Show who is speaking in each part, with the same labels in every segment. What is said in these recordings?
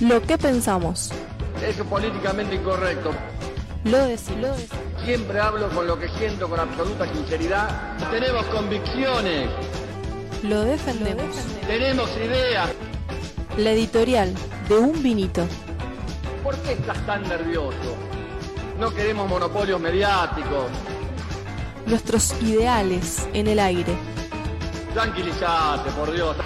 Speaker 1: Lo que pensamos.
Speaker 2: Es políticamente incorrecto.
Speaker 1: Lo decimos.
Speaker 2: Siempre hablo con lo que siento con absoluta sinceridad. Tenemos convicciones.
Speaker 1: Lo defendemos.
Speaker 2: Tenemos ideas.
Speaker 1: La editorial de Un Vinito.
Speaker 2: ¿Por qué estás tan nervioso? No queremos monopolios mediáticos.
Speaker 1: Nuestros ideales en el aire.
Speaker 2: Tranquilízate, por Dios.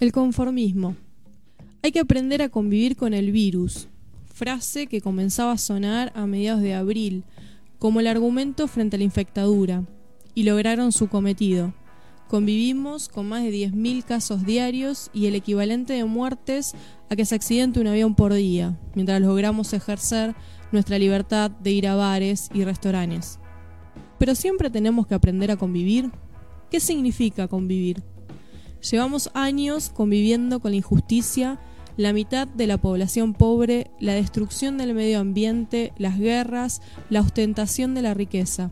Speaker 3: El conformismo. Hay que aprender a convivir con el virus, frase que comenzaba a sonar a mediados de abril como el argumento frente a la infectadura, y lograron su cometido. Convivimos con más de 10.000 casos diarios y el equivalente de muertes a que se accidente un avión por día, mientras logramos ejercer nuestra libertad de ir a bares y restaurantes. Pero siempre tenemos que aprender a convivir. ¿Qué significa convivir? Llevamos años conviviendo con la injusticia, la mitad de la población pobre, la destrucción del medio ambiente, las guerras, la ostentación de la riqueza.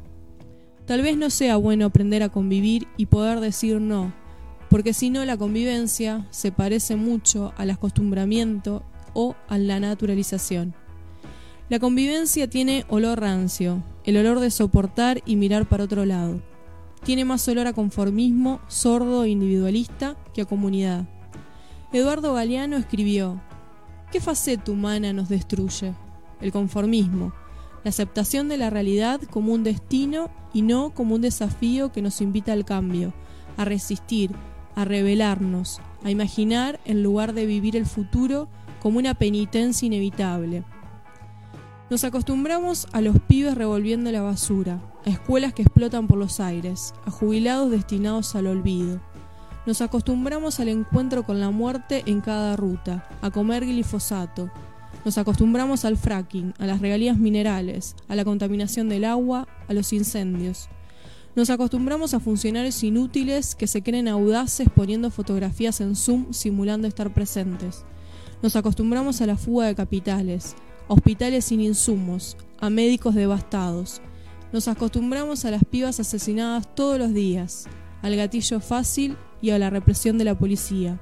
Speaker 3: Tal vez no sea bueno aprender a convivir y poder decir no, porque si no la convivencia se parece mucho al acostumbramiento o a la naturalización. La convivencia tiene olor rancio, el olor de soportar y mirar para otro lado tiene más olor a conformismo sordo e individualista que a comunidad. Eduardo Galeano escribió, ¿qué faceta humana nos destruye? El conformismo, la aceptación de la realidad como un destino y no como un desafío que nos invita al cambio, a resistir, a rebelarnos, a imaginar en lugar de vivir el futuro como una penitencia inevitable. Nos acostumbramos a los pibes revolviendo la basura, a escuelas que explotan por los aires, a jubilados destinados al olvido. Nos acostumbramos al encuentro con la muerte en cada ruta, a comer glifosato. Nos acostumbramos al fracking, a las regalías minerales, a la contaminación del agua, a los incendios. Nos acostumbramos a funcionarios inútiles que se creen audaces poniendo fotografías en Zoom simulando estar presentes. Nos acostumbramos a la fuga de capitales, a hospitales sin insumos, a médicos devastados. Nos acostumbramos a las pibas asesinadas todos los días, al gatillo fácil y a la represión de la policía.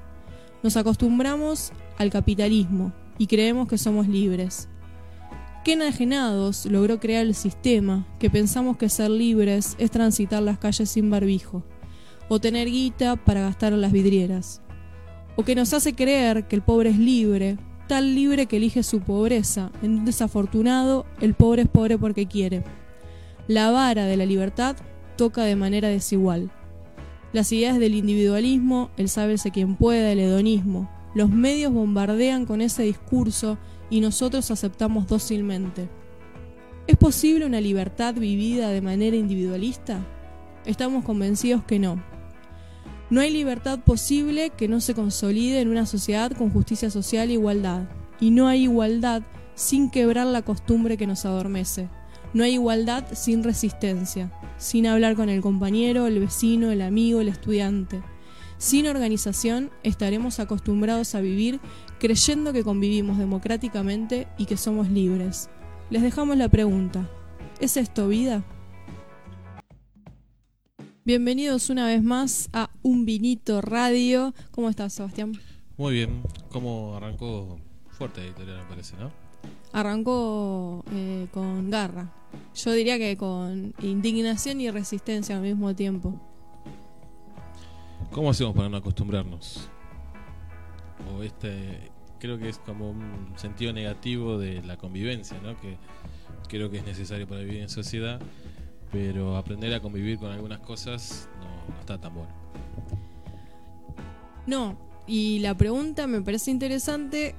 Speaker 3: Nos acostumbramos al capitalismo y creemos que somos libres. ¿Qué enajenados logró crear el sistema que pensamos que ser libres es transitar las calles sin barbijo, o tener guita para gastar en las vidrieras? ¿O que nos hace creer que el pobre es libre tal libre que elige su pobreza. En un desafortunado, el pobre es pobre porque quiere. La vara de la libertad toca de manera desigual. Las ideas del individualismo, el sábese quien pueda, el hedonismo, los medios bombardean con ese discurso y nosotros aceptamos dócilmente. ¿Es posible una libertad vivida de manera individualista? Estamos convencidos que no. No hay libertad posible que no se consolide en una sociedad con justicia social e igualdad. Y no hay igualdad sin quebrar la costumbre que nos adormece. No hay igualdad sin resistencia, sin hablar con el compañero, el vecino, el amigo, el estudiante. Sin organización estaremos acostumbrados a vivir creyendo que convivimos democráticamente y que somos libres. Les dejamos la pregunta, ¿es esto vida? Bienvenidos una vez más a Un Vinito Radio. ¿Cómo estás, Sebastián?
Speaker 4: Muy bien. ¿Cómo arrancó fuerte editorial, me parece, no?
Speaker 3: Arrancó eh, con garra. Yo diría que con indignación y resistencia al mismo tiempo.
Speaker 4: ¿Cómo hacemos para no acostumbrarnos? O este, creo que es como un sentido negativo de la convivencia, ¿no? Que creo que es necesario para vivir en sociedad pero aprender a convivir con algunas cosas no, está tan bueno.
Speaker 3: No, y la pregunta me parece interesante,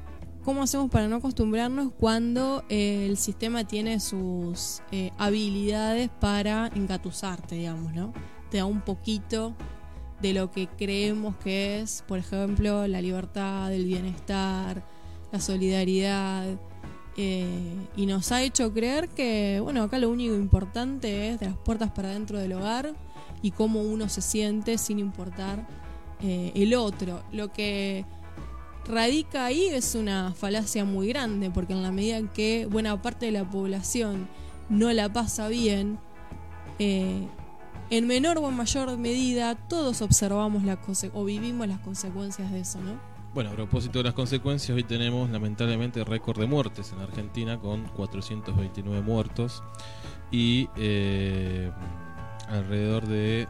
Speaker 3: ¿cómo hacemos para no acostumbrarnos cuando eh, el sistema tiene sus eh, habilidades para engatusarte, digamos, ¿no? Te da un poquito de lo que creemos que es, por ejemplo, la libertad, el bienestar, la solidaridad, eh, y nos ha hecho creer que, bueno, acá lo único importante es de las puertas para dentro del hogar y cómo uno se siente sin importar el otro. Lo que radica ahí es una falacia muy grande, porque en la medida en que buena parte de la población no la pasa bien, eh, en menor o en mayor medida todos observamos la conse- o vivimos las consecuencias de eso, ¿no?
Speaker 4: Bueno, a propósito de las consecuencias, hoy tenemos lamentablemente récord de muertes en Argentina con 429 muertos y eh, alrededor de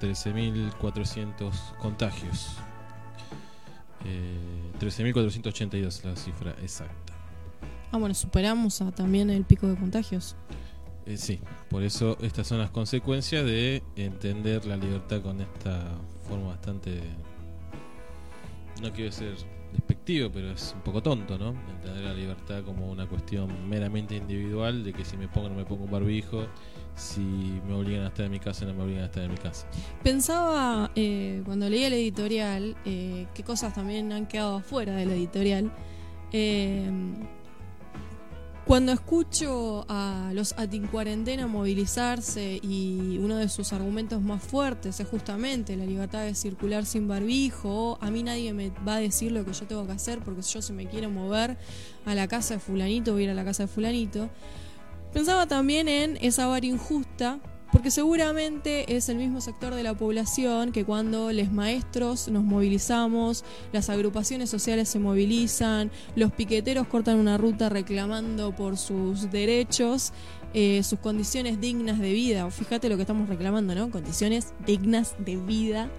Speaker 4: 13.400 contagios. Eh, 13.482 la cifra exacta.
Speaker 3: Ah, bueno, superamos a- también el pico de contagios.
Speaker 4: Eh, sí, por eso estas son las consecuencias de entender la libertad con esta forma bastante... No quiero ser despectivo, pero es un poco tonto, ¿no? Entender la libertad como una cuestión meramente individual, de que si me pongo o no me pongo un barbijo, si me obligan a estar en mi casa no me obligan a estar en mi casa.
Speaker 3: Pensaba eh, cuando leía el editorial eh, qué cosas también han quedado afuera del editorial. Eh, cuando escucho a los anticuarentena movilizarse y uno de sus argumentos más fuertes es justamente la libertad de circular sin barbijo, a mí nadie me va a decir lo que yo tengo que hacer porque yo si me quiero mover a la casa de fulanito voy a ir a la casa de fulanito. Pensaba también en esa vara injusta, porque seguramente es el mismo sector de la población que cuando los maestros nos movilizamos, las agrupaciones sociales se movilizan, los piqueteros cortan una ruta reclamando por sus derechos, eh, sus condiciones dignas de vida. Fíjate lo que estamos reclamando, ¿no? Condiciones dignas de vida.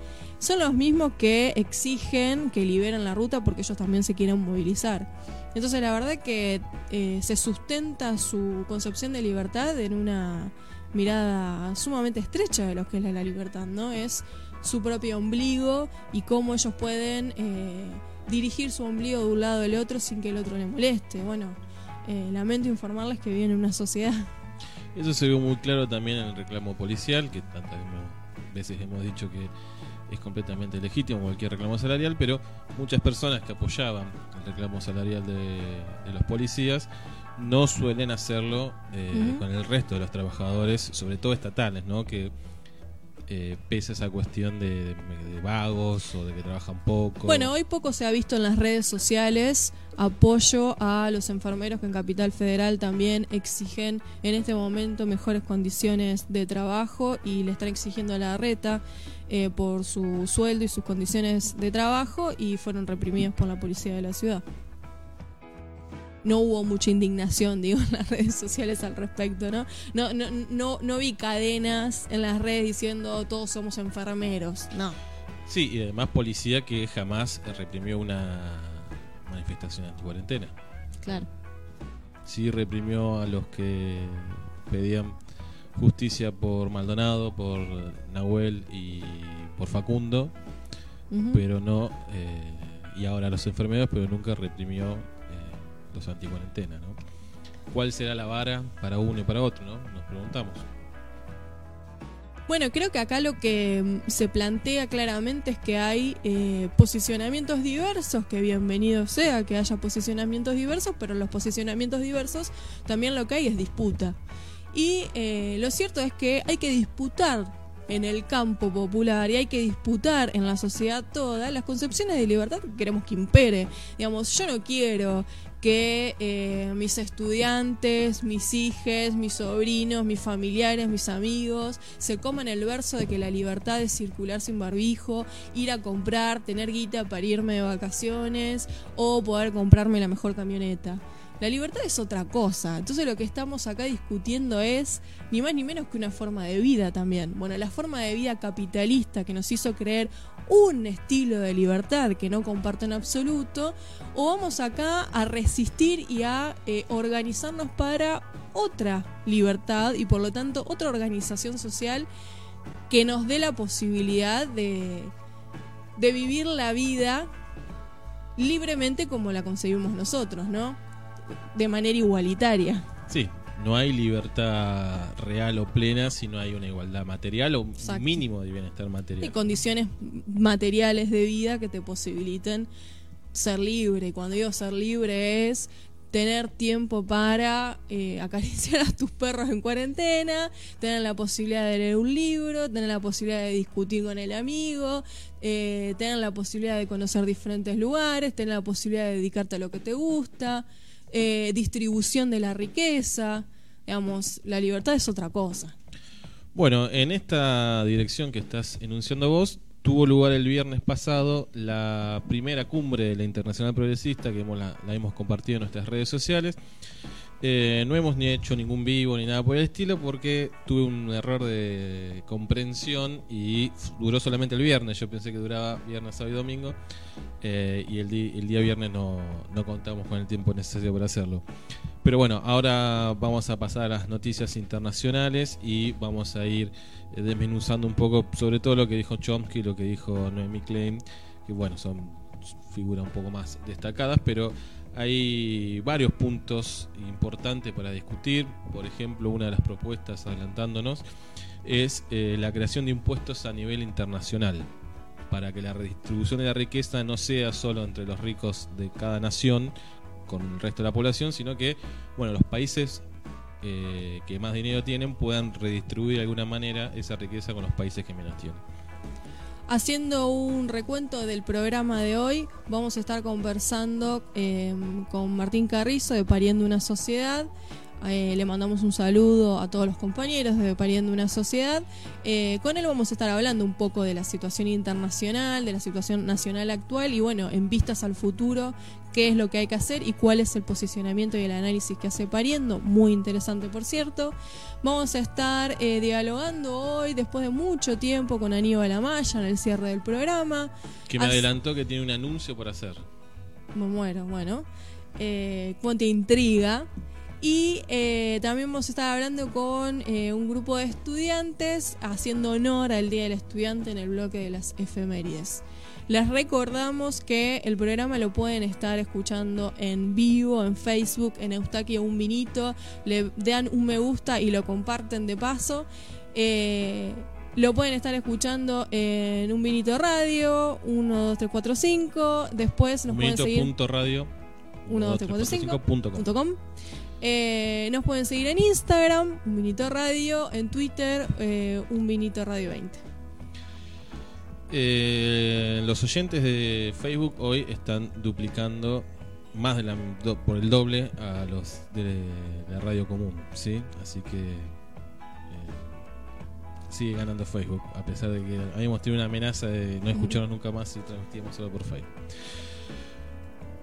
Speaker 3: Son los mismos que exigen que liberen la ruta porque ellos también se quieren movilizar. Entonces la verdad que eh, se sustenta su concepción de libertad en una mirada sumamente estrecha de lo que es la libertad, ¿no? Es su propio ombligo y cómo ellos pueden eh, dirigir su ombligo de un lado al otro sin que el otro le moleste. Bueno, eh, lamento informarles que viven en una sociedad.
Speaker 4: Eso se ve muy claro también en el reclamo policial, que tantas veces hemos dicho que es completamente legítimo cualquier reclamo salarial, pero muchas personas que apoyaban el reclamo salarial de, de los policías no suelen hacerlo eh, con el resto de los trabajadores, sobre todo estatales, ¿no? Que eh, pesa esa cuestión de, de- de vagos o de que trabajan poco.
Speaker 3: Bueno, hoy poco se ha visto en las redes sociales apoyo a los enfermeros que en Capital Federal también exigen en este momento mejores condiciones de trabajo y le están exigiendo a la reta eh, por su sueldo y sus condiciones de trabajo y fueron reprimidos por la policía de la ciudad. No hubo mucha indignación, digo, en las redes sociales al respecto, ¿no? No, no, no, no vi cadenas en las redes diciendo todos somos enfermeros, no.
Speaker 4: Sí, y además policía que jamás reprimió una manifestación anti-cuarentena.
Speaker 3: Claro.
Speaker 4: sí reprimió a los que pedían justicia por Maldonado, por Nahuel y por Facundo, pero no, eh, y ahora los enfermeros, pero nunca reprimió los anticuarentena, ¿no? ¿Cuál será la vara para uno y para otro, no? Nos preguntamos.
Speaker 3: Bueno, creo que acá lo que mm, se plantea claramente es que hay eh, posicionamientos diversos, que bienvenido sea que haya posicionamientos diversos, pero en los posicionamientos diversos también lo que hay es disputa. Y eh, lo cierto es que hay que disputar en el campo popular y hay que disputar en la sociedad toda las concepciones de libertad que queremos que impere. Digamos, yo no quiero que eh, mis estudiantes, mis hijos, mis sobrinos, mis familiares, mis amigos se coman el verso de que la libertad es circular sin barbijo, ir a comprar, tener guita para irme de vacaciones o poder comprarme la mejor camioneta. La libertad es otra cosa. Entonces lo que estamos acá discutiendo es ni más ni menos que una forma de vida también. Bueno, la forma de vida capitalista que nos hizo creer un estilo de libertad que no comparto en absoluto, o vamos acá a resistir y a eh, organizarnos para otra libertad y por lo tanto otra organización social que nos dé la posibilidad de, de vivir la vida libremente como la concebimos nosotros, ¿no? De manera igualitaria.
Speaker 4: Sí, no hay libertad real o plena si no hay una igualdad material o un
Speaker 3: Exacto.
Speaker 4: mínimo de bienestar
Speaker 3: y
Speaker 4: material.
Speaker 3: condiciones materiales de vida que te posibiliten ser libre. Y cuando digo ser libre es tener tiempo para eh, acariciar a tus perros en cuarentena, tener la posibilidad de leer un libro, tener la posibilidad de discutir con el amigo, eh, tener la posibilidad de conocer diferentes lugares, tener la posibilidad de dedicarte a lo que te gusta, eh, distribución de la riqueza. Digamos, la libertad es otra cosa.
Speaker 4: Bueno, en esta dirección que estás enunciando vos, tuvo lugar el viernes pasado la primera cumbre de la Internacional Progresista, que hemos, la, la hemos compartido en nuestras redes sociales. Eh, no hemos ni hecho ningún vivo ni nada por el estilo porque tuve un error de comprensión y duró solamente el viernes. Yo pensé que duraba viernes, sábado y domingo eh, y el, el día viernes no, no contamos con el tiempo necesario para hacerlo. Pero bueno, ahora vamos a pasar a las noticias internacionales y vamos a ir eh, desmenuzando un poco sobre todo lo que dijo Chomsky lo que dijo Noemi Klein, que bueno, son figuras un poco más destacadas, pero hay varios puntos importantes para discutir. Por ejemplo, una de las propuestas, adelantándonos, es eh, la creación de impuestos a nivel internacional para que la redistribución de la riqueza no sea solo entre los ricos de cada nación con el resto de la población, sino que bueno, los países eh, que más dinero tienen puedan redistribuir de alguna manera esa riqueza con los países que menos tienen.
Speaker 3: Haciendo un recuento del programa de hoy, vamos a estar conversando eh, con Martín Carrizo de Pariendo una Sociedad. Eh, le mandamos un saludo a todos los compañeros de Pariendo una Sociedad. Eh, con él vamos a estar hablando un poco de la situación internacional, de la situación nacional actual y bueno, en vistas al futuro, qué es lo que hay que hacer y cuál es el posicionamiento y el análisis que hace Pariendo. Muy interesante, por cierto. Vamos a estar eh, dialogando hoy, después de mucho tiempo, con Aníbal Amaya en el cierre del programa.
Speaker 4: Que me adelantó que tiene un anuncio por hacer.
Speaker 3: Me muero, bueno. Eh, Cuánta intriga. Y eh, también vamos a estar hablando con eh, un grupo de estudiantes haciendo honor al Día del Estudiante en el bloque de las efemérides. Les recordamos que el programa lo pueden estar escuchando en vivo, en Facebook, en Eustaquio Un Vinito. Le dan un me gusta y lo comparten de paso. Eh, lo pueden estar escuchando en Un Vinito Radio, 1, 2, 3, 4, 5. Después nos pueden seguir.
Speaker 4: Minito.radio
Speaker 3: 1, 2, 3, 4, 5.
Speaker 4: 12345.com.
Speaker 3: punto com. Eh, nos pueden seguir en Instagram, Un Vinito Radio, en Twitter, eh, Un Vinito Radio 20.
Speaker 4: Eh, los oyentes de Facebook hoy están duplicando más de la, do- por el doble a los de la radio común, ¿sí? Así que eh, sigue ganando Facebook, a pesar de que habíamos tenido una amenaza de no escucharnos nunca más si transmitíamos solo por Facebook.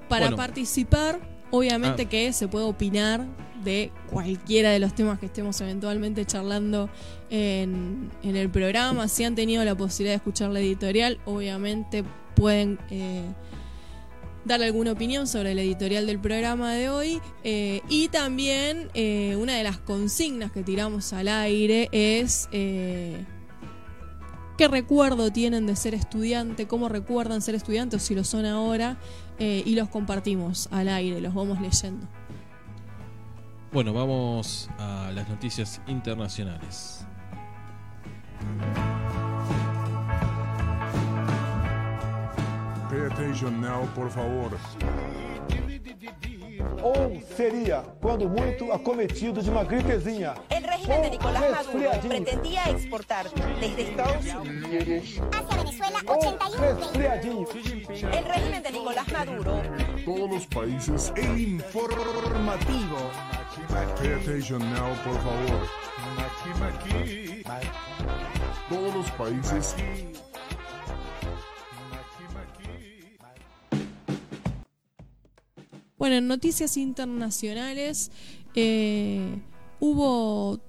Speaker 3: Para
Speaker 4: Bueno.
Speaker 3: participar, obviamente
Speaker 4: Ah.
Speaker 3: que se puede opinar de cualquiera de los temas que estemos eventualmente charlando en, en el programa. Si han tenido la posibilidad de escuchar la editorial, obviamente pueden eh, dar alguna opinión sobre la editorial del programa de hoy. Eh, y también eh, una de las consignas que tiramos al aire es... ¿Qué recuerdo tienen de ser estudiante? ¿Cómo recuerdan ser estudiante o si lo son ahora? Eh, y los compartimos al aire, los vamos leyendo.
Speaker 4: Bueno, vamos a las noticias internacionales.
Speaker 5: Pay attention now, por favor.
Speaker 6: Ou seria, quando muito, acometido de uma gripezinha.
Speaker 7: El régimen de Nicolás Maduro pretendía exportar desde Estados Unidos.
Speaker 8: Hacia Venezuela,
Speaker 6: Ou
Speaker 8: 81
Speaker 6: resfriadinho.
Speaker 7: El régimen de Nicolás Maduro
Speaker 5: Todos los países el informativo. Pay attention now, por favor. Todos los países
Speaker 3: Bueno, en noticias internacionales eh, hubo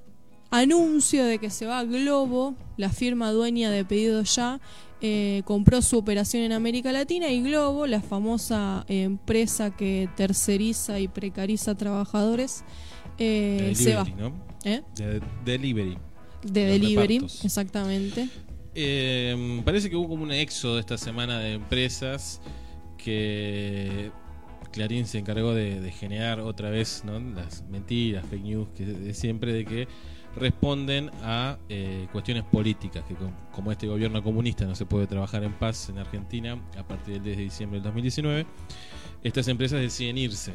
Speaker 3: anuncio de que se va a Globo, la firma dueña de Pedido Ya, eh, compró su operación en América Latina y Globo, la famosa empresa que terceriza y precariza trabajadores, eh, se va.
Speaker 4: Delivery, ¿no?
Speaker 3: ¿Eh?
Speaker 4: De- delivery.
Speaker 3: De
Speaker 4: Los
Speaker 3: delivery,
Speaker 4: repartos.
Speaker 3: exactamente.
Speaker 4: Parece que hubo como un éxodo esta semana de empresas que Clarín se encargó de, generar otra vez ¿no? las mentiras, fake news, que de siempre de que responden a eh, cuestiones políticas, que com- como este gobierno comunista no se puede trabajar en paz en Argentina a partir del 10 de diciembre del 2019, estas empresas deciden irse.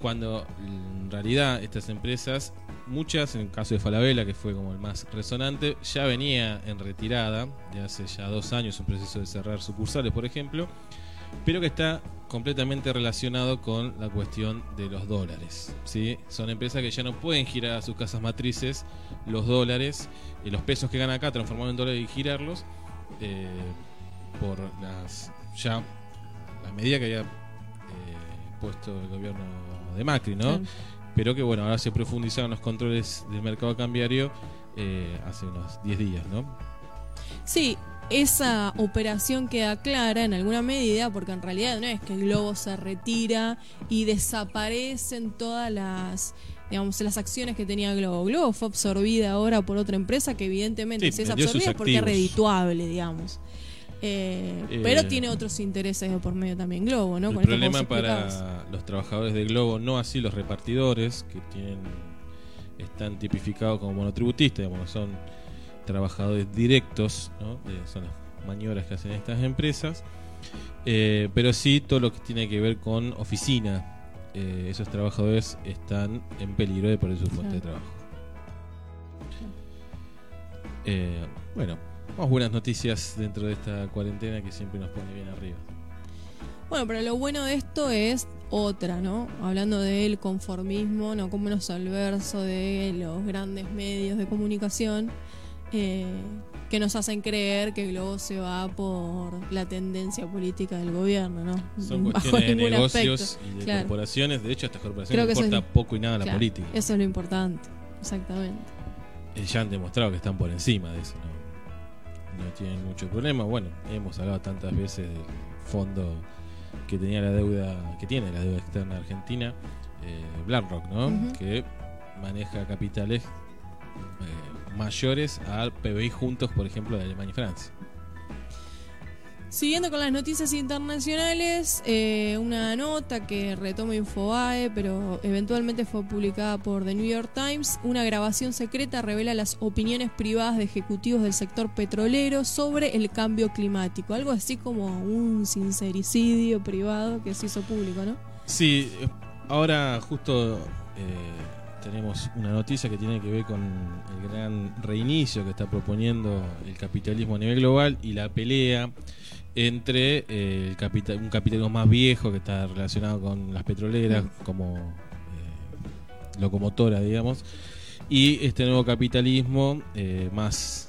Speaker 4: Cuando en realidad estas empresas, muchas, en el caso de Falabella, que fue como el más resonante, ya venía en retirada, de hace ya dos años, un proceso de cerrar sucursales, por ejemplo, pero que está completamente relacionado con la cuestión de los dólares. ¿sí? Son empresas que ya no pueden girar a sus casas matrices los dólares, y los pesos que ganan acá, transformarlos en dólares y girarlos, eh, por las ya la medida que había eh, puesto el gobierno de Macri, ¿no? Pero que bueno, ahora se profundizaron los controles del mercado cambiario eh, hace unos 10 días, ¿no?
Speaker 3: Sí, esa operación queda clara en alguna medida porque en realidad no es que el globo se retira y desaparecen todas las digamos las acciones que tenía Globo. Globo fue absorbida ahora por otra empresa que evidentemente
Speaker 4: Sí,
Speaker 3: si es absorbida es porque es redituable, digamos. Eh,
Speaker 4: Eh,
Speaker 3: pero tiene otros intereses de por medio también Globo, ¿no?
Speaker 4: el
Speaker 3: Con
Speaker 4: problema para los trabajadores de Globo, no así los repartidores, que tienen están tipificados como monotributistas, digamos, son trabajadores directos, ¿no? De- son las maniobras que hacen estas empresas, Eh, pero sí todo lo que tiene que ver con oficina, eh, esos trabajadores están en peligro de perder su fuente de trabajo. Eh, bueno, vamos buenas noticias dentro de esta cuarentena que siempre nos pone bien arriba.
Speaker 3: Bueno, pero lo bueno de esto es otra, ¿no? Hablando del conformismo, no como menos al verso de los grandes medios de comunicación eh, que nos hacen creer que Globo se va por la tendencia política del gobierno, ¿no?
Speaker 4: Son
Speaker 3: Bajo
Speaker 4: cuestiones de negocios
Speaker 3: aspecto.
Speaker 4: y de
Speaker 3: Claro.
Speaker 4: corporaciones. De hecho, a estas corporaciones les importa
Speaker 3: es-
Speaker 4: poco y nada la
Speaker 3: Claro,
Speaker 4: política.
Speaker 3: Eso es lo importante, exactamente.
Speaker 4: Eh, ya han demostrado que están por encima de eso. No, no tienen mucho problema. Bueno, hemos hablado tantas veces del fondo que tenía la deuda, que tiene la deuda externa argentina, eh, BlackRock, ¿no? Que maneja capitales eh, mayores al PBI juntos, por ejemplo, de Alemania y Francia.
Speaker 3: Siguiendo con las noticias internacionales, eh, una nota que retoma Infobae, pero eventualmente fue publicada por The New York Times. Una grabación secreta revela las opiniones privadas de ejecutivos del sector petrolero sobre el cambio climático. Algo así como un sincericidio privado que se hizo público, ¿no?
Speaker 4: Sí, eh, ahora justo eh, tenemos una noticia que tiene que ver con el gran reinicio que está proponiendo el capitalismo a nivel global y la pelea entre eh, el capital, un capitalismo más viejo que está relacionado con las petroleras como eh, locomotora, digamos, y este nuevo capitalismo eh, más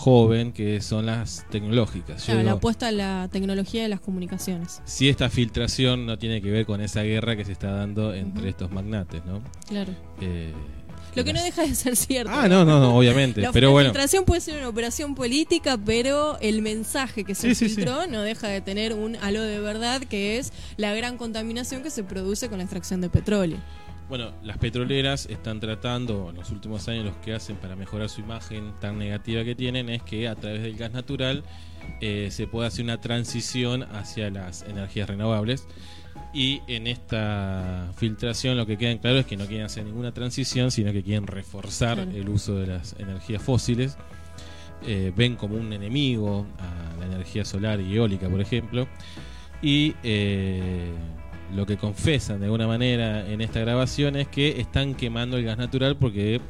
Speaker 4: joven que son las tecnológicas.
Speaker 3: Claro, la apuesta a la tecnología de las comunicaciones.
Speaker 4: si esta filtración no tiene que ver con esa guerra que se está dando entre estos magnates, ¿no?
Speaker 3: Claro.
Speaker 4: Eh,
Speaker 3: Lo que no deja de ser cierto.
Speaker 4: Ah, no, no, no, obviamente.
Speaker 3: La,
Speaker 4: pero bueno,
Speaker 3: filtración puede ser una operación política, pero el mensaje que se
Speaker 4: Sí, sí, sí.
Speaker 3: filtró no deja de tener un halo de verdad, que es la gran contaminación que se produce con la extracción de petróleo.
Speaker 4: Bueno, las petroleras están tratando, en los últimos años, los que hacen para mejorar su imagen tan negativa que tienen es que a través del gas natural eh, se pueda hacer una transición hacia las energías renovables. Y en esta filtración lo que queda en claro es que no quieren hacer ninguna transición, sino que quieren reforzar
Speaker 3: Claro.
Speaker 4: el uso de las energías fósiles. Eh, ven como un enemigo a la energía solar y eólica, por ejemplo. Y eh, lo que confesan de alguna manera en esta grabación es que están quemando el gas natural porque eh,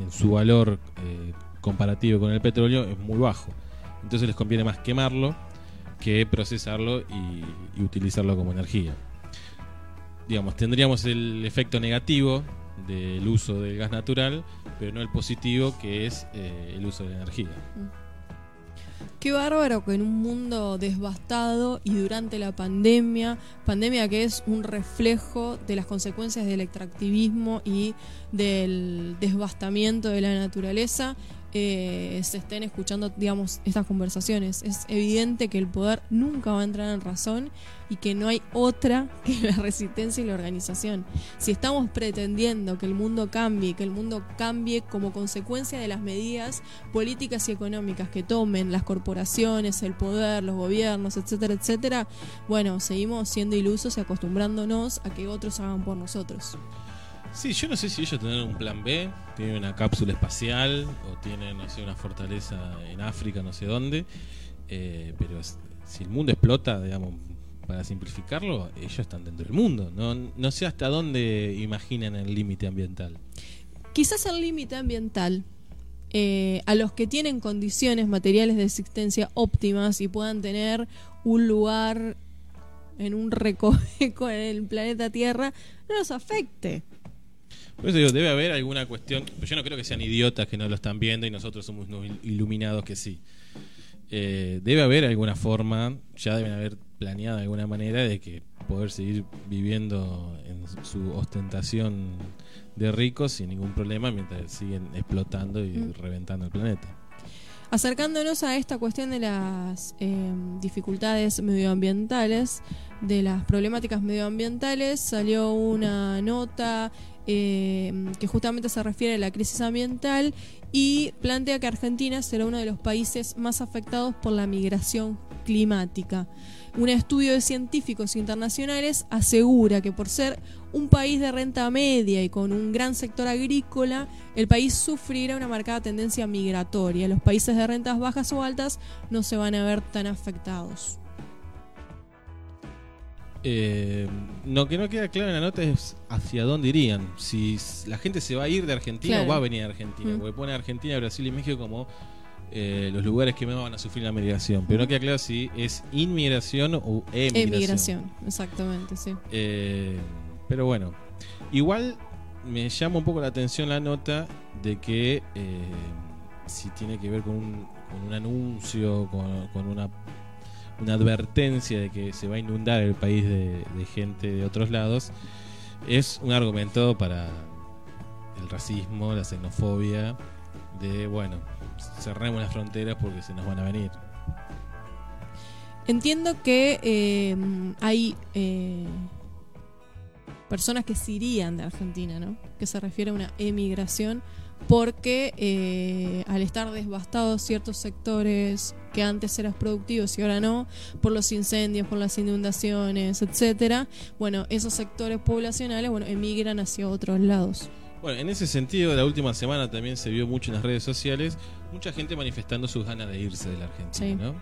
Speaker 4: en su valor eh, comparativo con el petróleo es muy bajo. Entonces les conviene más quemarlo que procesarlo y, y utilizarlo como energía. Digamos, tendríamos el efecto negativo del uso del gas natural, pero no el positivo que es eh, el uso de la energía.
Speaker 3: Qué bárbaro que en un mundo devastado y durante la pandemia, pandemia que es un reflejo de las consecuencias del extractivismo y del desbastamiento de la naturaleza, eh, se estén escuchando, digamos, estas conversaciones. Es evidente que el poder nunca va a entrar en razón y que no hay otra que la resistencia y la organización. Si estamos pretendiendo que el mundo cambie, que el mundo cambie como consecuencia de las medidas políticas y económicas que tomen las corporaciones, el poder, los gobiernos, etcétera, etcétera, bueno, seguimos siendo ilusos y acostumbrándonos a que otros hagan por nosotros.
Speaker 4: Sí, yo no sé si ellos tienen un plan B, tienen una cápsula espacial o tienen, no sé, una fortaleza en África, no sé dónde. eh, pero si el mundo explota, digamos, para simplificarlo, ellos están dentro del mundo. No, no sé hasta dónde imaginan el límite ambiental.
Speaker 3: Quizás el límite ambiental eh, a los que tienen condiciones materiales de existencia óptimas y puedan tener un lugar en un recoveco en el planeta Tierra no nos afecte.
Speaker 4: Por eso digo, debe haber alguna cuestión. Pero yo no creo que sean idiotas que no lo están viendo y nosotros somos unos il- iluminados que sí. Eh, debe haber alguna forma, ya deben haber planeado de alguna manera de que poder seguir viviendo en su ostentación de ricos sin ningún problema mientras siguen explotando y
Speaker 3: Mm.
Speaker 4: reventando el planeta.
Speaker 3: Acercándonos a esta cuestión de las eh, dificultades medioambientales, de las problemáticas medioambientales, salió una nota eh, que justamente se refiere a la crisis ambiental y plantea que Argentina será uno de los países más afectados por la migración climática. Un estudio de científicos internacionales asegura que por ser un país de renta media y con un gran sector agrícola, el país sufrirá una marcada tendencia migratoria. Los países de rentas bajas o altas no se van a ver tan afectados.
Speaker 4: Eh, lo que no queda claro en la nota es hacia dónde irían. Si la gente se va a ir de Argentina
Speaker 3: Claro.
Speaker 4: o va a venir a Argentina.
Speaker 3: Mm.
Speaker 4: Porque pone Argentina, Brasil y México como eh, los lugares que más van a sufrir la migración. Pero no queda claro si es inmigración o emigración.
Speaker 3: Emigración, exactamente, sí.
Speaker 4: Eh, pero bueno, igual me llama un poco la atención la nota de que eh, si tiene que ver con un, con un anuncio, con, con una, una advertencia de que se va a inundar el país de, de gente de otros lados, es un argumento para el racismo, la xenofobia, de bueno, cerremos las fronteras porque se nos van a venir.
Speaker 3: Entiendo que eh, hay eh, personas que se irían de Argentina, ¿no? Que se refiere a una emigración porque eh, al estar devastados ciertos sectores que antes eran productivos y ahora no, por los incendios, por las inundaciones, etcétera, bueno, esos sectores poblacionales, bueno, emigran hacia otros lados.
Speaker 4: Bueno, en ese sentido, la última semana también se vio mucho en las redes sociales, mucha gente manifestando sus ganas de irse de la Argentina,
Speaker 3: Sí.
Speaker 4: ¿no?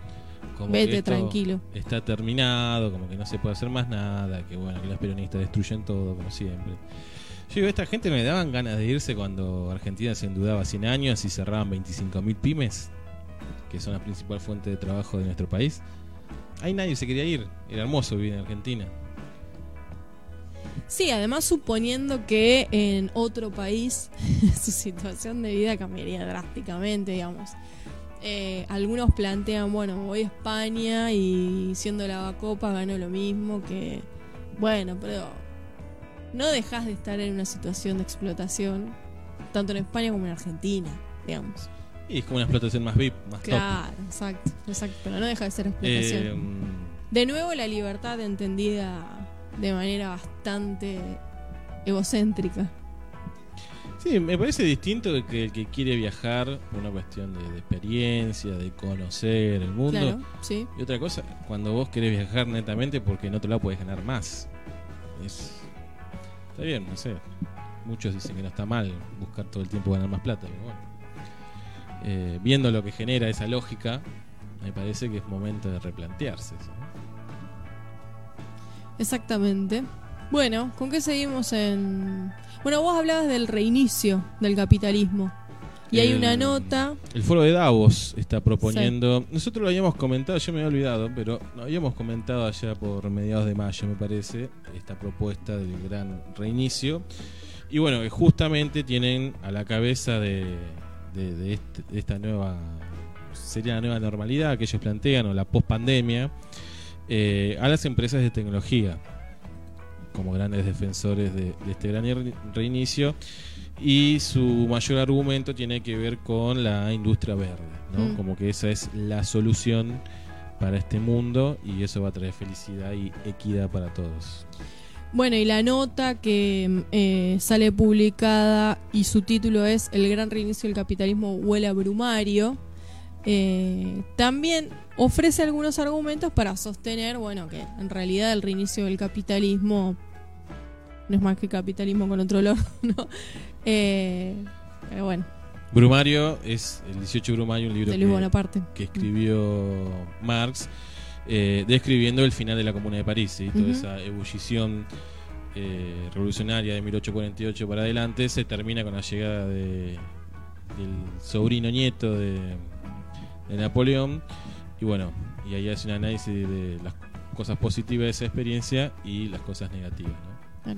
Speaker 4: Como
Speaker 3: Vete
Speaker 4: que esto
Speaker 3: tranquilo.
Speaker 4: Está terminado, como que no se puede hacer más nada, que bueno, que los peronistas destruyen todo, como siempre. Yo digo, esta gente me daban ganas de irse cuando Argentina se endeudaba 100 años y cerraban 25.000 pymes, que son la principal fuente de trabajo de nuestro país. Ahí nadie se quería ir, era hermoso vivir en Argentina.
Speaker 3: Sí, además suponiendo que en otro país su situación de vida cambiaría drásticamente, digamos. Eh, algunos plantean, bueno, voy a España y siendo la copa gano lo mismo que... Bueno, pero no dejas de estar en una situación de explotación, tanto en España como en Argentina, digamos.
Speaker 4: Y es como una explotación más VIP, más top.
Speaker 3: Claro, exacto, exacto, pero no deja de ser explotación.
Speaker 4: Eh,
Speaker 3: De nuevo la libertad entendida de manera bastante egocéntrica.
Speaker 4: Sí, me parece distinto que el que quiere viajar por una cuestión de, de experiencia, de conocer el mundo.
Speaker 3: Claro, sí.
Speaker 4: Y otra cosa, cuando vos querés viajar netamente porque en otro lado podés ganar más. Es, está bien, no sé. Muchos dicen que no está mal buscar todo el tiempo ganar más plata, pero bueno. Eh, viendo lo que genera esa lógica, me parece que es momento de replantearse eso. ¿no?
Speaker 3: Exactamente. Bueno, ¿con qué seguimos en...? Bueno, vos hablabas del reinicio del capitalismo. Y hay una nota...
Speaker 4: El foro de Davos está proponiendo. Nosotros lo habíamos comentado, yo me había olvidado, pero lo habíamos comentado allá por mediados de mayo, me parece, esta propuesta del gran reinicio. Y bueno, que justamente tienen a la cabeza de, de- de este- de esta nueva. Sería la nueva normalidad que ellos plantean, o la post-pandemia, eh, a las empresas de tecnología, como grandes defensores de, de este gran re- reinicio. Y su mayor argumento tiene que ver con la industria verde, ¿no?
Speaker 3: Mm.
Speaker 4: Como que esa es la solución para este mundo y eso va a traer felicidad y equidad para todos.
Speaker 3: Bueno, y la nota que eh, sale publicada y su título es El gran reinicio del capitalismo huele a brumario. Eh, también ofrece algunos argumentos para sostener, bueno, que en realidad el reinicio del capitalismo no es más que capitalismo con otro olor, ¿no? Eh, pero bueno,
Speaker 4: Brumario es el 18 de Brumario, un libro que, escribió Marx, eh, describiendo el final de la Comuna de París y toda esa ebullición eh, revolucionaria de 1848 para adelante se termina con la llegada de, del sobrino nieto de, de Napoleón y bueno, y ahí hace un análisis de las cosas positivas de esa experiencia y las cosas negativas. ¿no?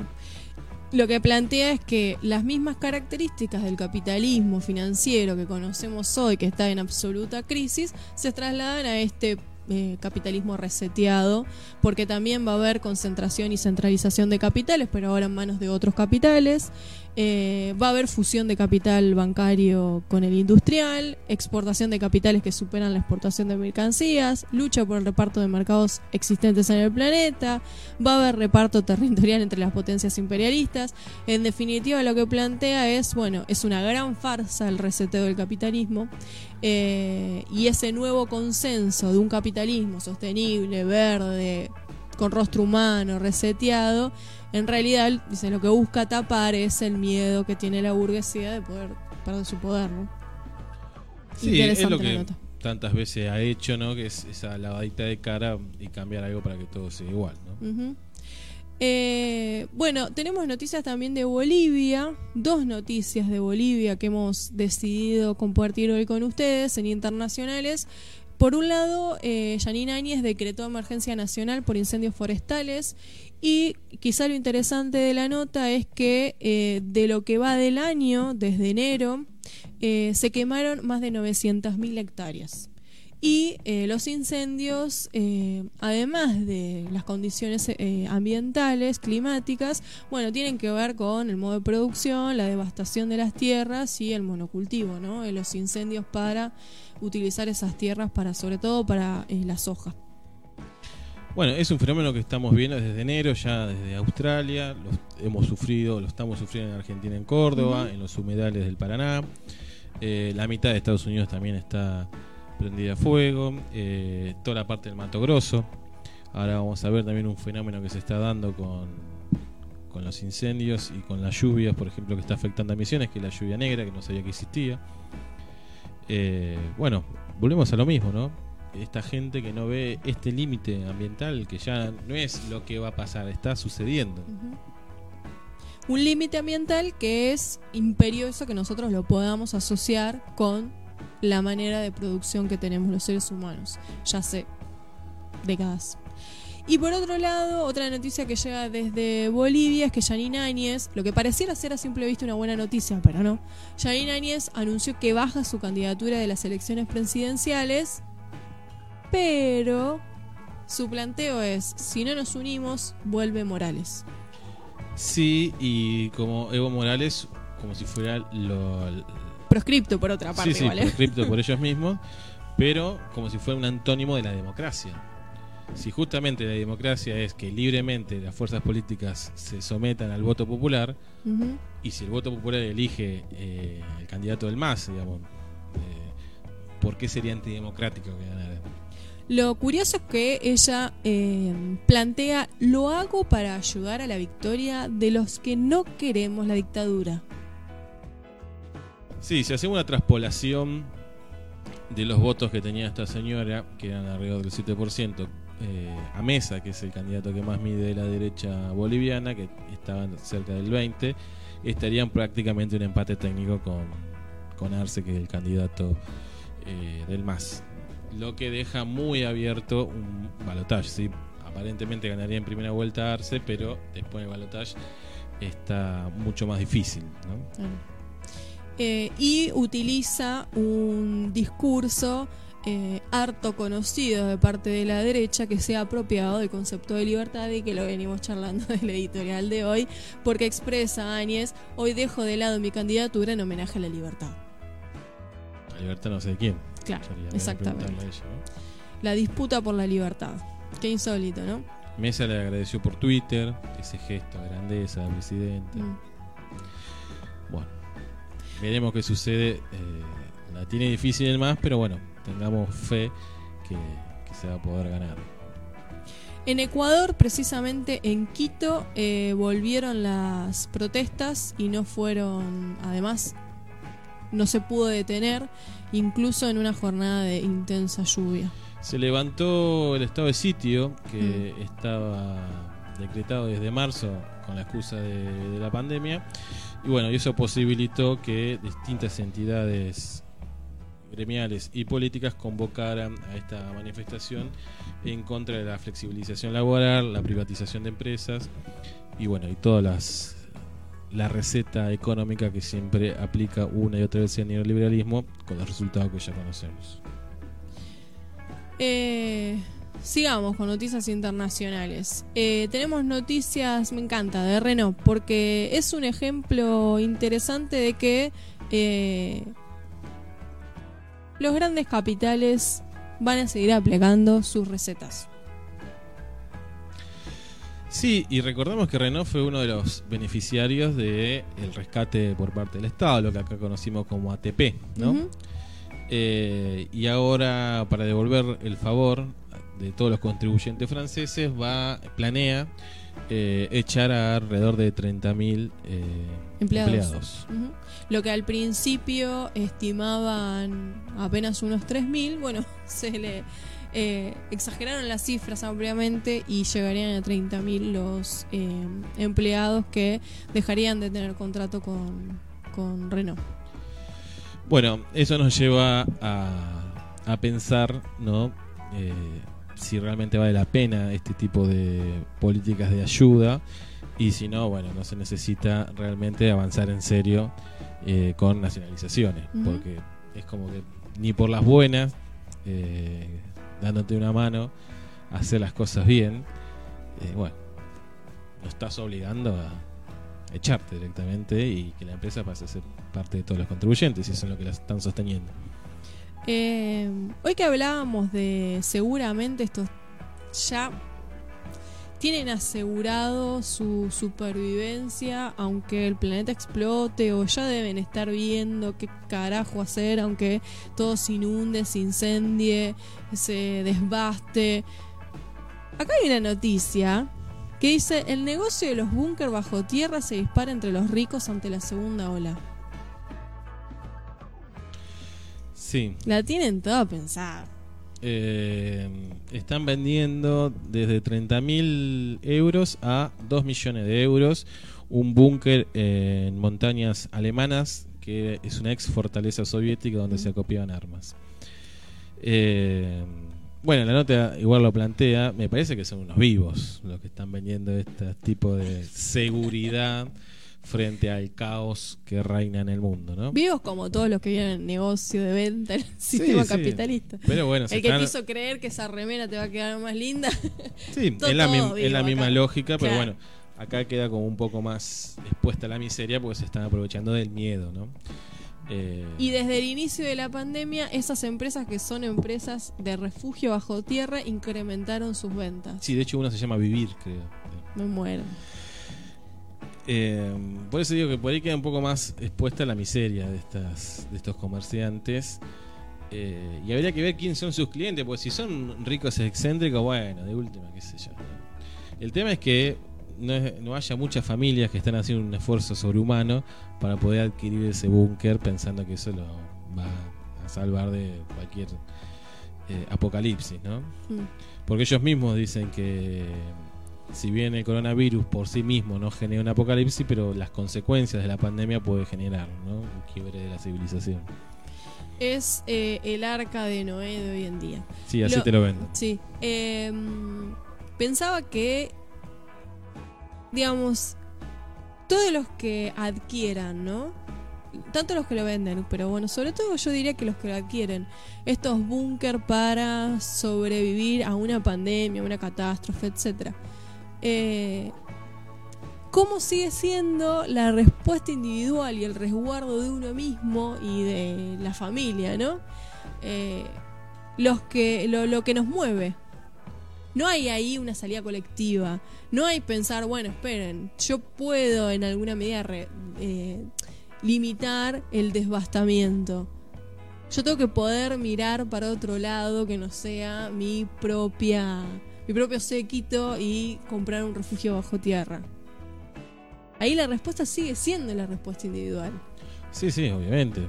Speaker 3: Lo que plantea es que las mismas características del capitalismo financiero que conocemos hoy, que está en absoluta crisis, se trasladan a este eh, capitalismo reseteado, porque también va a haber concentración y centralización de capitales, pero ahora en manos de otros capitales. Eh, va a haber fusión de capital bancario con el industrial, exportación de capitales que superan la exportación de mercancías, lucha por el reparto de mercados existentes en el planeta, va a haber reparto territorial entre las potencias imperialistas. En definitiva, lo que plantea es, bueno, es una gran farsa el reseteo del capitalismo eh, y ese nuevo consenso de un capitalismo sostenible, verde, con rostro humano, reseteado, en realidad, dice, lo que busca tapar es el miedo que tiene la burguesía de poder perder su poder, ¿no?
Speaker 4: Sí, es lo que
Speaker 3: nota.
Speaker 4: tantas veces ha hecho, ¿no? Que es esa lavadita de cara y cambiar algo para que todo sea igual, ¿no?
Speaker 3: Eh, bueno, tenemos noticias también de Bolivia, dos noticias de Bolivia que hemos decidido compartir hoy con ustedes en internacionales. Por un lado, eh, Yanine Áñez decretó emergencia nacional por incendios forestales y quizá lo interesante de la nota es que eh, de lo que va del año, desde enero, eh, se quemaron más de 900.000 hectáreas. Y eh, los incendios, eh, además de las condiciones eh, ambientales, climáticas, bueno, tienen que ver con el modo de producción, la devastación de las tierras y el monocultivo, ¿no? Los incendios para utilizar esas tierras para, sobre todo, para la soja.
Speaker 4: Bueno, es un fenómeno que estamos viendo desde enero, ya desde Australia, lo hemos sufrido, lo estamos sufriendo en Argentina, en Córdoba, en los humedales del Paraná. La mitad de Estados Unidos también está prendida a fuego, eh, toda la parte del Mato Grosso. Ahora vamos a ver también un fenómeno que se está dando con, con los incendios y con las lluvias, por ejemplo, que está afectando a Misiones, que es la lluvia negra, que no sabía que existía. Eh, bueno, volvemos a lo mismo, ¿no? Esta gente que no ve este límite ambiental, que ya no es lo que va a pasar, está sucediendo.
Speaker 3: Un límite ambiental que es imperioso que nosotros lo podamos asociar con la manera de producción que tenemos los seres humanos, ya hace décadas. Y por otro lado, otra noticia que llega desde Bolivia es que Janine Áñez, lo que pareciera ser a simple vista una buena noticia, pero no, Janine Áñez anunció que baja su candidatura de las elecciones presidenciales, pero su planteo es, si no nos unimos, vuelve Morales.
Speaker 4: Sí, y como Evo Morales, como si fuera lo,
Speaker 3: Proscripto por otra parte,
Speaker 4: sí, sí,
Speaker 3: igual, ¿eh?
Speaker 4: proscripto por ellos mismos, pero como si fuera un antónimo de la democracia. Si justamente la democracia es que libremente las fuerzas políticas se sometan al voto popular, y si el voto popular elige eh, el candidato del MAS, digamos, eh, ¿por qué sería antidemocrático que ganara?
Speaker 3: Lo curioso es que ella eh, plantea, lo hago para ayudar a la victoria de los que no queremos la dictadura.
Speaker 4: Sí, si hacemos una traspolación de los votos que tenía esta señora, que eran alrededor del 7%, eh, a Mesa, que es el candidato que más mide de la derecha boliviana, que estaban cerca del 20%, estarían prácticamente un empate técnico con, con Arce, que es el candidato eh, del MAS. Lo que deja muy abierto un balotaje. ¿sí? Aparentemente ganaría en primera vuelta Arce, pero después del balotaje está mucho más difícil. ¿no?
Speaker 3: Eh, y utiliza un discurso eh, harto conocido de parte de la derecha que se ha apropiado del concepto de libertad y que lo venimos charlando del editorial de hoy, porque expresa Áñez, hoy dejo de lado mi candidatura en homenaje a la libertad.
Speaker 4: La libertad no sé de quién.
Speaker 3: Claro, exactamente. La disputa por la libertad. Qué insólito, ¿no?
Speaker 4: Mesa le agradeció por Twitter ese gesto de grandeza del presidente.
Speaker 3: Mm.
Speaker 4: Bueno, veremos qué sucede. eh, la tiene difícil el más, pero bueno, tengamos fe que, que se va a poder ganar.
Speaker 3: En Ecuador, precisamente en Quito, eh, volvieron las protestas y no fueron, además, no se pudo detener, incluso en una jornada de intensa lluvia.
Speaker 4: Se levantó el estado de sitio que estaba decretado desde marzo con la excusa de, de la pandemia. Y bueno, y eso posibilitó que distintas entidades gremiales y políticas convocaran a esta manifestación en contra de la flexibilización laboral, la privatización de empresas y bueno, y todas las la receta económica que siempre aplica una y otra vez el neoliberalismo con los resultados que ya conocemos.
Speaker 3: Eh, sigamos con noticias internacionales. Eh, tenemos noticias, me encanta, de Renault, porque es un ejemplo interesante de que eh, los grandes capitales van a seguir aplicando sus recetas.
Speaker 4: Sí, y recordemos que Renault fue uno de los beneficiarios del el rescate por parte del Estado, lo que acá conocimos como ATP, ¿no? Eh, y ahora, para devolver el favor de todos los contribuyentes franceses, va planea eh, echar a alrededor de 30.000 eh,
Speaker 3: Empleados. Lo que al principio estimaban apenas unos 3.000, bueno, se le eh, exageraron las cifras ampliamente y llegarían a 30.000 los eh, empleados que dejarían de tener contrato con, con Renault.
Speaker 4: Bueno, eso nos lleva a, a pensar, ¿no? Si realmente vale la pena este tipo de políticas de ayuda y si no, bueno, no se necesita realmente avanzar en serio eh, con nacionalizaciones, porque es como que ni por las buenas, eh, dándote una mano a hacer las cosas bien, eh, bueno, lo estás obligando a echarte directamente y que la empresa pase a ser parte de todos los contribuyentes y eso es lo que la están sosteniendo.
Speaker 3: Eh, hoy que hablábamos de seguramente estos ya tienen asegurado su supervivencia aunque el planeta explote o ya deben estar viendo qué carajo hacer aunque todo se inunde, se incendie, se desbaste. Acá hay una noticia que dice el negocio de los búnker bajo tierra se dispara entre los ricos ante la segunda ola.
Speaker 4: Sí,
Speaker 3: La tienen toda pensada.
Speaker 4: eh, están vendiendo desde 30.000 euros a 2 millones de euros. Un búnker en montañas alemanas que es una ex fortaleza soviética donde se acopiaban armas. Eh, bueno, la nota igual lo plantea, me parece que son unos vivos los que están vendiendo este tipo de seguridad frente al caos que reina en el mundo, ¿no?
Speaker 3: Vivos como todos los que vienen en el negocio de venta en el sistema
Speaker 4: sí.
Speaker 3: capitalista.
Speaker 4: Pero bueno,
Speaker 3: El que te hizo creer que esa remera te va a quedar más linda.
Speaker 4: Sí,
Speaker 3: Todo-
Speaker 4: es la, es misma lógica, pero
Speaker 3: Claro.
Speaker 4: bueno, acá queda como un poco más expuesta a la miseria porque se están aprovechando del miedo, ¿no? Eh,
Speaker 3: Y desde el inicio de la pandemia, esas empresas que son empresas de refugio bajo tierra incrementaron sus ventas.
Speaker 4: sí, de hecho uno se llama Vivir, creo.
Speaker 3: Me muero.
Speaker 4: Eh, por eso digo que por ahí queda un poco más expuesta a la miseria de, estas, de estos comerciantes. Eh, y habría que ver quiénes son sus clientes, porque si son ricos excéntricos, bueno, de última, qué sé yo. El tema es que no, es- no haya muchas familias que están haciendo un esfuerzo sobrehumano para poder adquirir ese búnker pensando que eso lo va a salvar de cualquier eh, apocalipsis, ¿no?
Speaker 3: Mm.
Speaker 4: Porque ellos mismos dicen que si bien el coronavirus por sí mismo no genera un apocalipsis, pero las consecuencias de la pandemia puede generar ¿no? un quiebre de la civilización.
Speaker 3: Es eh, el arca de Noé de hoy en día.
Speaker 4: Sí, así
Speaker 3: Lo-
Speaker 4: te lo venden.
Speaker 3: Sí. eh, pensaba que, digamos, todos los que adquieran, ¿no? Tanto los que lo venden, pero bueno, sobre todo yo diría que los que lo adquieren. Estos búnker para sobrevivir a una pandemia, a una catástrofe, etc. Eh, ¿Cómo sigue siendo la respuesta individual y el resguardo de uno mismo y de la familia, ¿no? Eh, los que, lo, que nos mueve. No hay ahí una salida colectiva. No hay pensar, bueno, esperen, yo puedo en alguna medida eh, limitar el desbastamiento. Yo tengo que poder mirar para otro lado que no sea mi propia mi propio séquito y comprar un refugio bajo tierra. Ahí la respuesta sigue siendo la respuesta individual.
Speaker 4: Sí, sí, obviamente.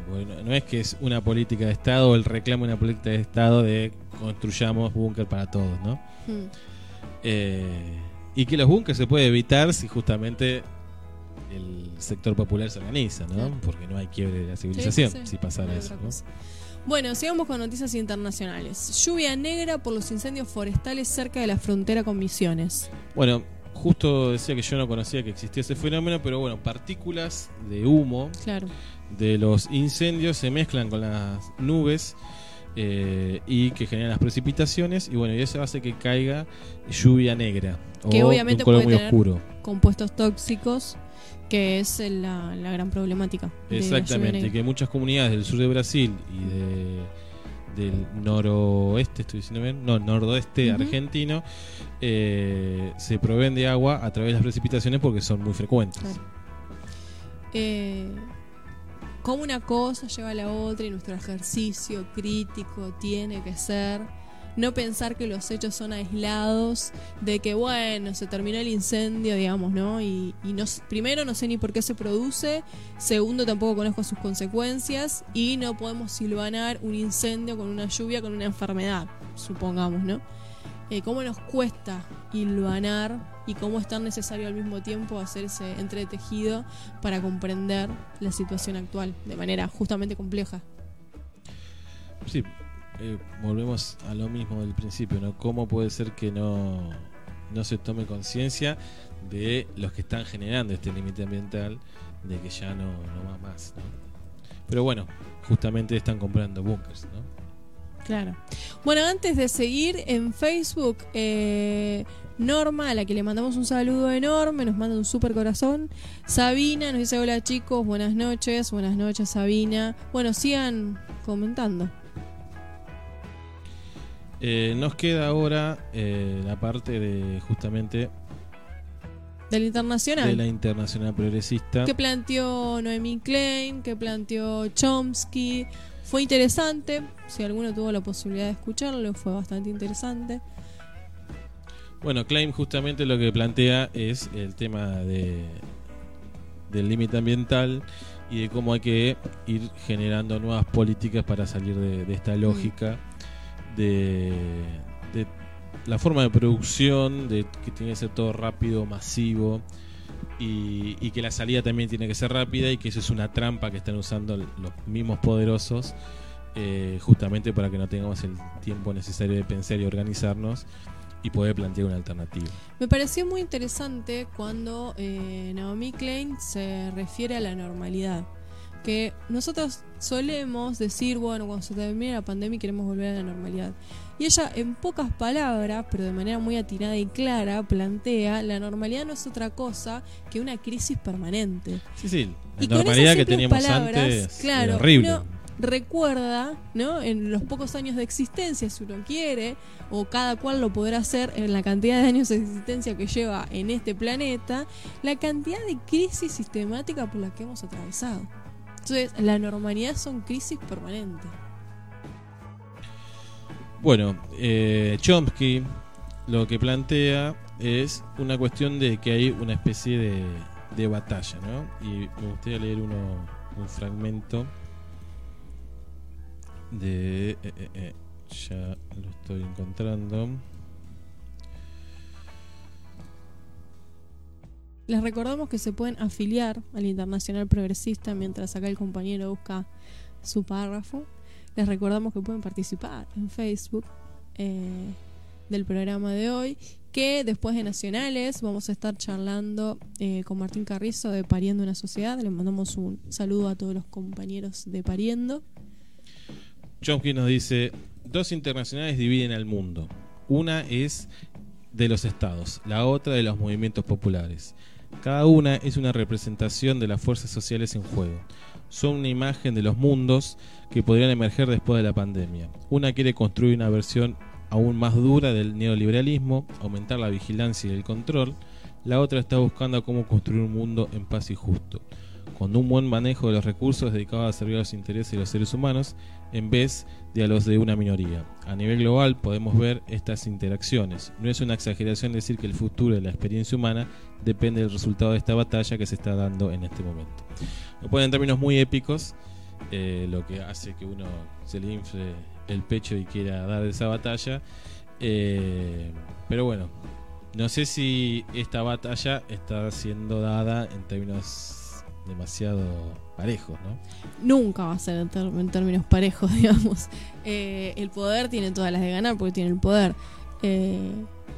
Speaker 4: no- es que es una política de Estado o el reclamo de una política de Estado de construyamos búnker para todos, ¿no?
Speaker 3: Hmm.
Speaker 4: Eh, y que los búnkers se puede evitar si justamente el sector popular se organiza, ¿no?
Speaker 3: Claro.
Speaker 4: Porque no hay quiebre de la civilización
Speaker 3: Sí, sí, sí.
Speaker 4: si pasara eso, ¿no?
Speaker 3: Bueno, sigamos con noticias internacionales. Lluvia negra por los incendios forestales cerca de la frontera con Misiones.
Speaker 4: Bueno, justo decía que yo no conocía que existía ese fenómeno, pero bueno, partículas de humo
Speaker 3: Claro.
Speaker 4: de los incendios se mezclan con las nubes eh, y que generan las precipitaciones y bueno, y eso hace que caiga lluvia negra
Speaker 3: Que
Speaker 4: o
Speaker 3: obviamente
Speaker 4: de un color
Speaker 3: puede
Speaker 4: muy
Speaker 3: tener
Speaker 4: oscuro.
Speaker 3: Compuestos tóxicos, que es la, la gran problemática.
Speaker 4: Exactamente, que muchas comunidades del sur de Brasil y de, del noroeste, estoy diciendo bien, no, noroeste argentino, eh, se proveen de agua a través de las precipitaciones porque son muy frecuentes.
Speaker 3: Claro. Eh, como una cosa lleva a la otra y nuestro ejercicio crítico tiene que ser no pensar que los hechos son aislados, de que bueno, se terminó el incendio, digamos, ¿no? Y, y no, primero no sé ni por qué se produce, segundo tampoco conozco sus consecuencias y no podemos silvanar un incendio con una lluvia, con una enfermedad, supongamos, ¿no? Eh, cómo nos cuesta hilvanar y cómo es tan necesario al mismo tiempo hacer ese entretejido para comprender la situación actual de manera justamente compleja.
Speaker 4: Sí, eh, volvemos a lo mismo del principio, ¿no? ¿Cómo puede ser que no, no se tome conciencia de los que están generando este límite ambiental, de que ya no, no va más, ¿no? Pero bueno, justamente están comprando bunkers, ¿no?
Speaker 3: Claro. Bueno, antes de seguir en Facebook, eh, Norma, a la que le mandamos un saludo enorme, nos manda un super corazón. Sabina nos dice hola chicos, buenas noches, buenas noches Sabina. Bueno, sigan comentando.
Speaker 4: Eh, nos queda ahora eh, la parte de justamente
Speaker 3: Del internacional.
Speaker 4: de la internacional progresista.
Speaker 3: que planteó Noemi Klein, que planteó Chomsky. Fue interesante, si alguno tuvo la posibilidad de escucharlo, fue bastante interesante.
Speaker 4: Bueno, Klein justamente lo que plantea es el tema de del límite ambiental y de cómo hay que ir generando nuevas políticas para salir de, de esta lógica de, de la forma de producción, de que tiene que ser todo rápido, masivo y, que la salida también tiene que ser rápida y que eso es una trampa que están usando los mismos poderosos eh, justamente para que no tengamos el tiempo necesario de pensar y organizarnos y poder plantear una alternativa.
Speaker 3: Me pareció muy interesante cuando eh, Naomi Klein se refiere a la normalidad. Que nosotros solemos decir, bueno, cuando se termine la pandemia queremos volver a la normalidad. Y ella, en pocas palabras, pero de manera muy atinada y clara, plantea, la normalidad no es otra cosa que una crisis permanente.
Speaker 4: Sí, sí, la
Speaker 3: Y
Speaker 4: normalidad que teníamos
Speaker 3: palabras,
Speaker 4: antes
Speaker 3: claro,
Speaker 4: era horrible.
Speaker 3: uno recuerda, ¿no? En los pocos años de existencia, si uno quiere, o cada cual lo podrá hacer en la cantidad de años de existencia que lleva en este planeta, la cantidad de crisis sistemática por la que hemos atravesado. Entonces, la normalidad son crisis permanentes.
Speaker 4: Bueno, eh, Chomsky lo que plantea es una cuestión de que hay una especie de, de batalla, ¿no? Y me gustaría leer uno, un fragmento de... eh, eh, eh, ya lo estoy encontrando.
Speaker 3: Les recordamos que se pueden afiliar al Internacional Progresista mientras acá el compañero busca su párrafo. Les recordamos que pueden participar en Facebook eh, del programa de hoy. Que después de Nacionales vamos a estar charlando eh, con Martín Carrizo de Pariendo una Sociedad. Le mandamos un saludo a todos los compañeros de Pariendo.
Speaker 4: Chomsky nos dice, dos internacionales dividen al mundo. Una es de los estados, la otra de los movimientos populares. Cada una es una representación de las fuerzas sociales en juego. Son una imagen de los mundos que podrían emerger después de la pandemia. Una quiere construir una versión aún más dura del neoliberalismo, aumentar la vigilancia y el control. La otra está buscando cómo construir un mundo en paz y justo, con un buen manejo de los recursos dedicados a servir a los intereses de los seres humanos en vez de a los de una minoría. A nivel global podemos ver estas interacciones. No es una exageración decir que el futuro de la experiencia humana depende del resultado de esta batalla que se está dando en este momento. Lo ponen en términos muy épicos, eh, lo que hace que uno se le infle el pecho y quiera dar esa batalla. Eh, pero bueno, no sé si esta batalla está siendo dada en términos demasiado parejos, ¿no?
Speaker 3: Nunca va a ser en, términos parejos, digamos. Eh, el poder tiene todas las de ganar porque tiene el poder. Eh,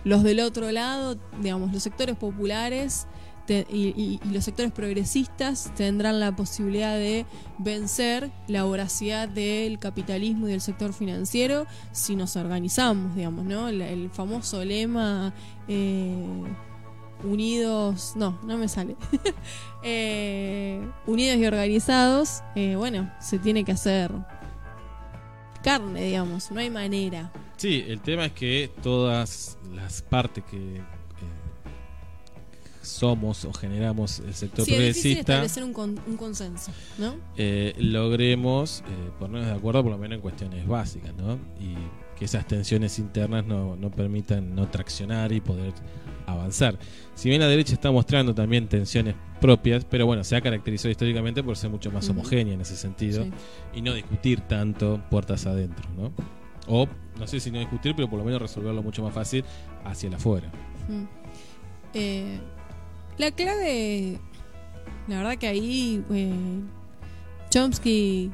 Speaker 3: los del otro lado, digamos, los sectores populares y, los sectores progresistas tendrán la posibilidad de vencer la voracidad del capitalismo y del sector financiero si nos organizamos, digamos, ¿no? El, el famoso lema eh, unidos, no, no me sale. Eh, unidos y organizados, eh, bueno, se tiene que hacer carne, digamos, no hay manera.
Speaker 4: Sí, el tema es que todas las partes que eh, somos o generamos el sector
Speaker 3: Sí, es
Speaker 4: progresista
Speaker 3: establecer un, con- un consenso, ¿no?
Speaker 4: logremos ponernos de acuerdo por lo menos en cuestiones básicas, ¿no? Y que esas tensiones internas no, no permitan no traccionar y poder avanzar. Si bien la derecha está mostrando también tensiones propias, pero bueno, se ha caracterizado históricamente por ser mucho más homogénea en ese sentido
Speaker 3: Sí.
Speaker 4: y no discutir tanto puertas adentro, ¿no? O no sé si no discutir, pero por lo menos resolverlo mucho más fácil hacia el afuera.
Speaker 3: Eh, la clave, la verdad que ahí eh, Chomsky,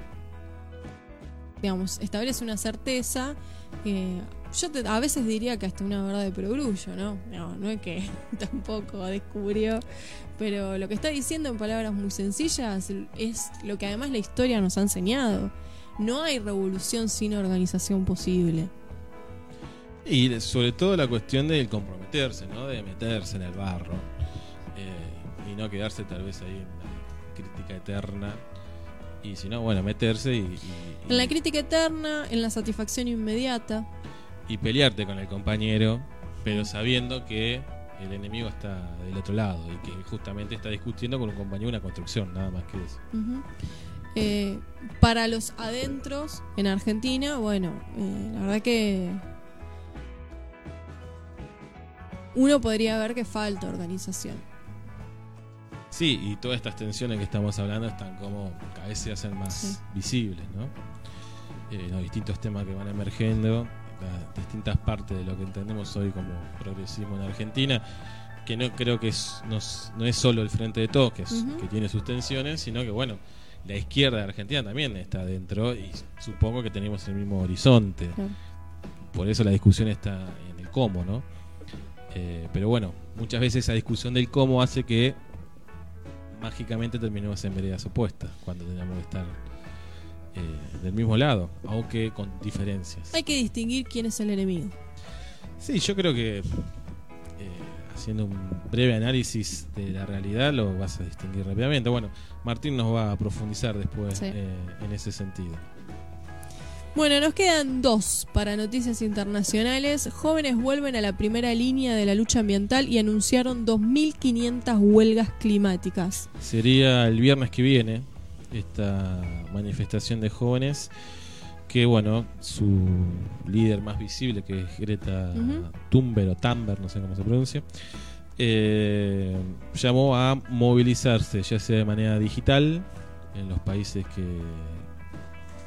Speaker 3: digamos, establece una certeza. Eh, yo te- a veces diría que hasta una verdad de perogrullo, ¿no? No, no es que tampoco descubrió, pero lo que está diciendo en palabras muy sencillas es lo que además la historia nos ha enseñado. No hay revolución sin organización posible.
Speaker 4: Y sobre todo la cuestión del comprometerse, ¿no? De meterse en el barro eh, y no quedarse tal vez ahí en la crítica eterna. Y si no, bueno, meterse y, y-
Speaker 3: En la crítica eterna, en la satisfacción inmediata.
Speaker 4: y pelearte con el compañero, pero sabiendo que el enemigo está del otro lado y que justamente está discutiendo con un compañero una construcción, nada más que eso.
Speaker 3: Eh, para los adentros en Argentina, bueno, eh, la verdad que uno podría ver que falta organización.
Speaker 4: Sí, y todas estas tensiones que estamos hablando están como cada vez se hacen más
Speaker 3: Sí.
Speaker 4: visibles, ¿no? Eh, los distintos temas que van emergiendo, las distintas partes de lo que entendemos hoy como progresismo en Argentina, que no creo que es, no, es- no es solo el frente de todos, que, es- que tiene sus tensiones, sino que bueno, la izquierda de Argentina también está dentro y supongo que tenemos el mismo horizonte.
Speaker 3: Claro.
Speaker 4: Por eso la discusión está en el cómo, ¿no? Eh, pero bueno, muchas veces esa discusión del cómo hace que mágicamente terminemos en veredas opuestas cuando tenemos que estar eh, del mismo lado, aunque con diferencias.
Speaker 3: Hay que distinguir quién es el enemigo.
Speaker 4: Sí, yo creo que eh, haciendo un breve análisis de la realidad lo vas a distinguir rápidamente. Bueno, Martín nos va a profundizar después
Speaker 3: Sí.
Speaker 4: eh, en ese sentido.
Speaker 3: Bueno, nos quedan dos para noticias internacionales. Jóvenes vuelven a la primera línea de la lucha ambiental y anunciaron 2.500 huelgas climáticas.
Speaker 4: Sería el viernes que viene esta manifestación de jóvenes que bueno, su líder más visible que es Greta. Thunberg o Thunberg, no sé cómo se pronuncia, eh, llamó a movilizarse ya sea de manera digital en los países que,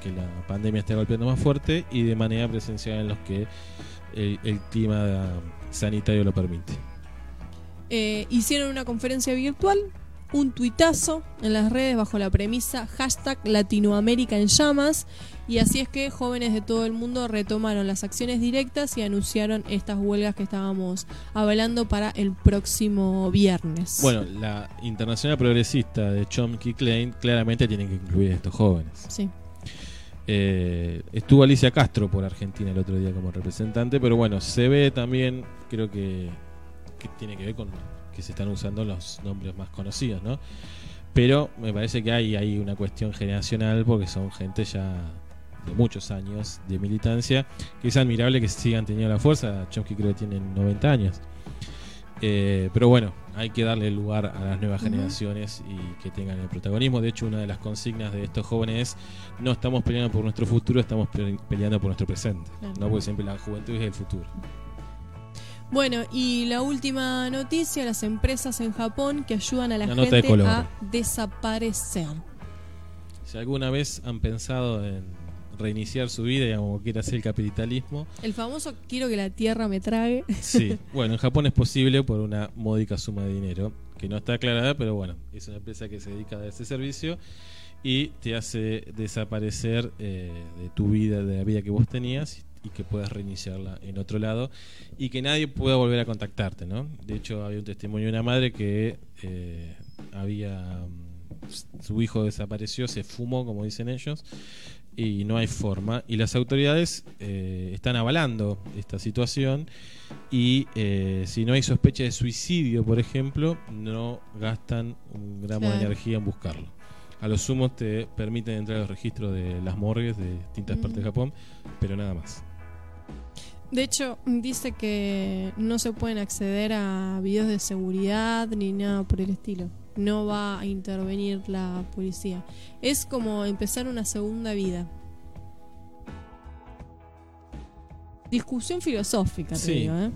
Speaker 4: que la pandemia está golpeando más fuerte y de manera presencial en los que el, el clima sanitario lo permite.
Speaker 3: Eh, hicieron una conferencia virtual, un tuitazo en las redes bajo la premisa hashtag Latinoamérica en llamas y así es que jóvenes de todo el mundo retomaron las acciones directas y anunciaron estas huelgas que estábamos hablando para el próximo viernes.
Speaker 4: Bueno, la internacional progresista de Chomsky Klein claramente tiene que incluir a estos jóvenes.
Speaker 3: Sí.
Speaker 4: Eh, estuvo Alicia Castro por Argentina el otro día como representante, pero bueno, se ve también, creo que, tiene que ver con que se están usando los nombres más conocidos, ¿no? Pero me parece que hay, hay una cuestión generacional porque son gente ya de muchos años de militancia, que es admirable que sigan teniendo la fuerza. Chomsky creo que tiene 90 años. Eh, pero bueno, hay que darle lugar a las nuevas generaciones y que tengan el protagonismo. De hecho, una de las consignas de estos jóvenes es no estamos peleando por nuestro futuro, estamos pe- peleando por nuestro presente.
Speaker 3: Claro.
Speaker 4: ¿no? Porque siempre la juventud es el futuro.
Speaker 3: Bueno, y la última noticia, las empresas en Japón que ayudan a la
Speaker 4: de
Speaker 3: gente a desaparecer.
Speaker 4: Si alguna vez han pensado en reiniciar su vida, digamos, como quiere hacer el capitalismo.
Speaker 3: El famoso quiero que la tierra me trague.
Speaker 4: Sí, bueno, en Japón es posible por una módica suma de dinero, que no está aclarada, pero bueno, es una empresa que se dedica a ese servicio y te hace desaparecer eh, de tu vida, de la vida que vos tenías y que puedas reiniciarla en otro lado y que nadie pueda volver a contactarte, ¿no? De hecho, había un testimonio de una madre que eh, había mm, su hijo desapareció, se fumó, como dicen ellos, y no hay forma. Y las autoridades eh, están avalando esta situación y eh, si no hay sospecha de suicidio, por ejemplo, no gastan un gramo de energía en buscarlo. A lo sumo te permiten entrar a los registros de las morgues de distintas partes de Japón, pero nada más.
Speaker 3: De hecho, dice que no se pueden acceder a videos de seguridad ni nada por el estilo. No va a intervenir la policía. Es como empezar una segunda vida. Discusión filosófica, te
Speaker 4: Sí.
Speaker 3: digo, ¿eh?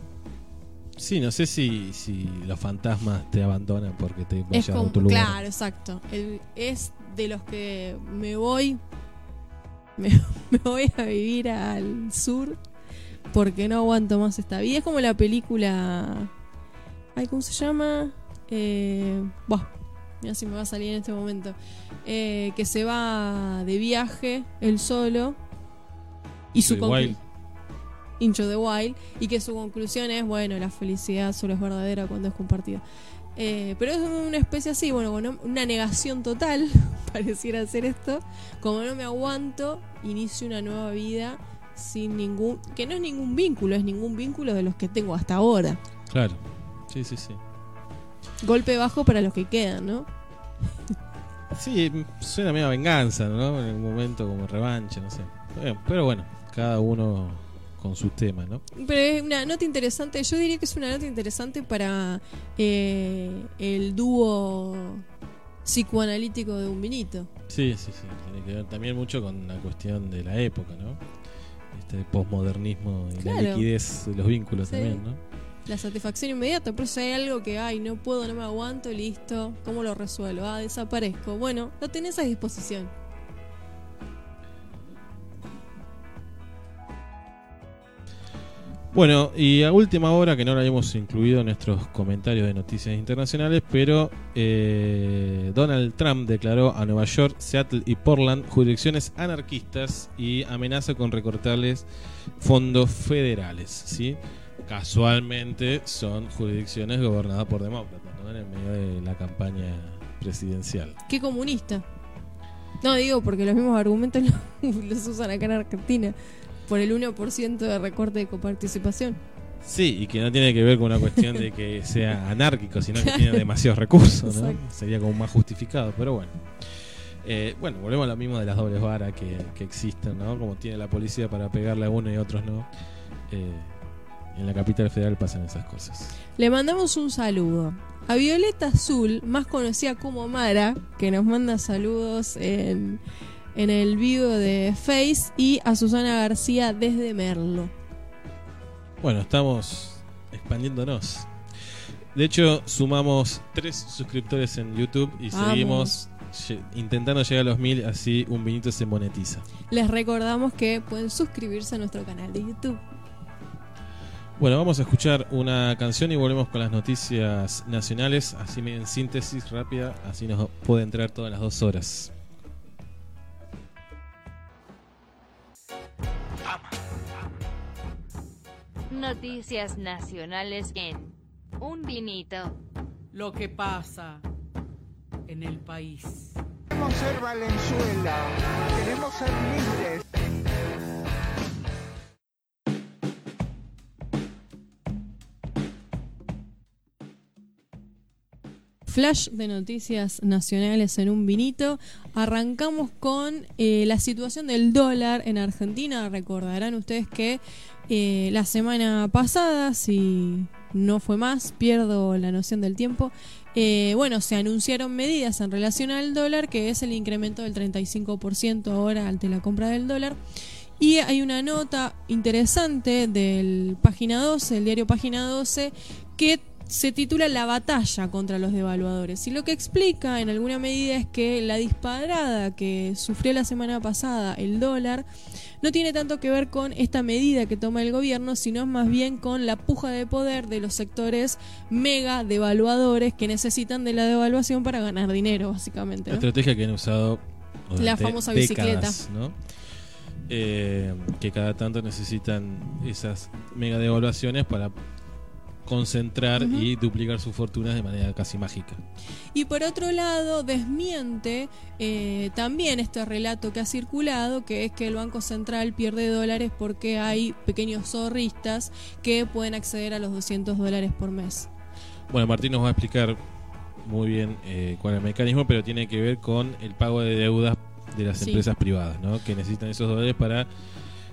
Speaker 4: Sí, no sé si, si los fantasmas te abandonan porque te llevan a otro lugar.
Speaker 3: claro, exacto. El- es de los que me voy, me, me voy a vivir al sur porque no aguanto más esta vida. Es como la película, ay, ¿cómo se llama? Eh, buah, mira si me va a salir en este momento. Eh, que se va de viaje él solo y su
Speaker 4: The
Speaker 3: conclu-
Speaker 4: Wild.
Speaker 3: Into the Wild y que su conclusión es, bueno, la felicidad solo es verdadera cuando es compartida. Eh, pero es una especie así, bueno, con una negación total, pareciera ser esto. Como no me aguanto, inicio una nueva vida sin ningún, que no es ningún vínculo, es ningún vínculo de los que tengo hasta ahora.
Speaker 4: Claro. Sí, sí, sí.
Speaker 3: Golpe bajo para los que quedan, ¿no?
Speaker 4: Sí, suena medio a venganza, ¿no? En algún momento como revancha, no sé. Pero bueno, cada uno con sus temas, ¿no?
Speaker 3: Pero es una nota interesante, yo diría que es una nota interesante para eh, el dúo psicoanalítico de un vinito.
Speaker 4: Sí, sí, sí. Tiene que ver también mucho con la cuestión de la época, ¿no? Este posmodernismo y la liquidez de los vínculos
Speaker 3: Sí.
Speaker 4: también, ¿no?
Speaker 3: La satisfacción inmediata, por eso hay algo que, ay, no puedo, no me aguanto, listo, ¿cómo lo resuelvo? Ah, desaparezco. Bueno, lo tenés a disposición.
Speaker 4: Bueno, y a última hora, que no lo habíamos incluido en nuestros comentarios de noticias internacionales, pero eh, Donald Trump declaró a Nueva York, Seattle y Portland jurisdicciones anarquistas y amenaza con recortarles fondos federales. ¿sí? Casualmente son jurisdicciones gobernadas por demócratas, ¿no? en el medio de la campaña presidencial.
Speaker 3: ¿Qué comunista? No, digo, porque los mismos argumentos los, los usan acá en Argentina. Por el 1% de recorte de coparticipación.
Speaker 4: Sí, y que no tiene que ver con una cuestión de que sea anárquico, sino que tiene demasiados recursos, ¿no? Sería como más justificado, pero bueno. Eh, bueno, volvemos a lo mismo de las dobles varas que, que existen, ¿no? Como tiene la policía para pegarle a uno y a otros no. Eh, en la capital federal pasan esas cosas.
Speaker 3: Le mandamos un saludo a Violeta Azul, más conocida como Mara, que nos manda saludos en, en el vivo de Face, y a Susana García desde Merlo.
Speaker 4: Bueno, estamos expandiéndonos. De hecho, sumamos tres suscriptores en YouTube y
Speaker 3: Vamos.
Speaker 4: seguimos intentando llegar a los mil, así un vinito se monetiza.
Speaker 3: Les recordamos que pueden suscribirse a nuestro canal de YouTube.
Speaker 4: Bueno, vamos a escuchar una canción y volvemos con las noticias nacionales, así en síntesis rápida, así nos puede entrar todas las dos horas.
Speaker 8: Noticias nacionales en Un Vinito.
Speaker 9: Lo que pasa en el país.
Speaker 10: Queremos ser Valenzuela, queremos ser libres.
Speaker 3: Flash de noticias nacionales en un vinito. Arrancamos con eh, la situación del dólar en Argentina. Recordarán ustedes que eh, la semana pasada, si no fue más, pierdo la noción del tiempo. eh, bueno, se anunciaron medidas en relación al dólar, que es el incremento del 35% ahora ante la compra del dólar. Y hay una nota interesante del página 12, del diario Página 12, que se titula La batalla contra los devaluadores. Y lo que explica en alguna medida es que la disparada que sufrió la semana pasada el dólar no tiene tanto que ver con esta medida que toma el gobierno, sino más bien con la puja de poder de los sectores mega devaluadores que necesitan de la devaluación para ganar dinero, básicamente.
Speaker 4: La estrategia que han usado
Speaker 3: La famosa
Speaker 4: décadas, ¿no? Eh, que cada tanto necesitan esas mega devaluaciones para concentrar y duplicar sus fortunas de manera casi mágica.
Speaker 3: Y por otro lado, desmiente eh, también este relato que ha circulado, que es que el Banco Central pierde dólares porque hay pequeños zorristas que pueden acceder a los 200 dólares por mes.
Speaker 4: Bueno, Martín nos va a explicar muy bien eh, cuál es el mecanismo, pero tiene que ver con el pago de deudas de las
Speaker 3: Sí.
Speaker 4: empresas privadas, ¿no? Que necesitan esos dólares para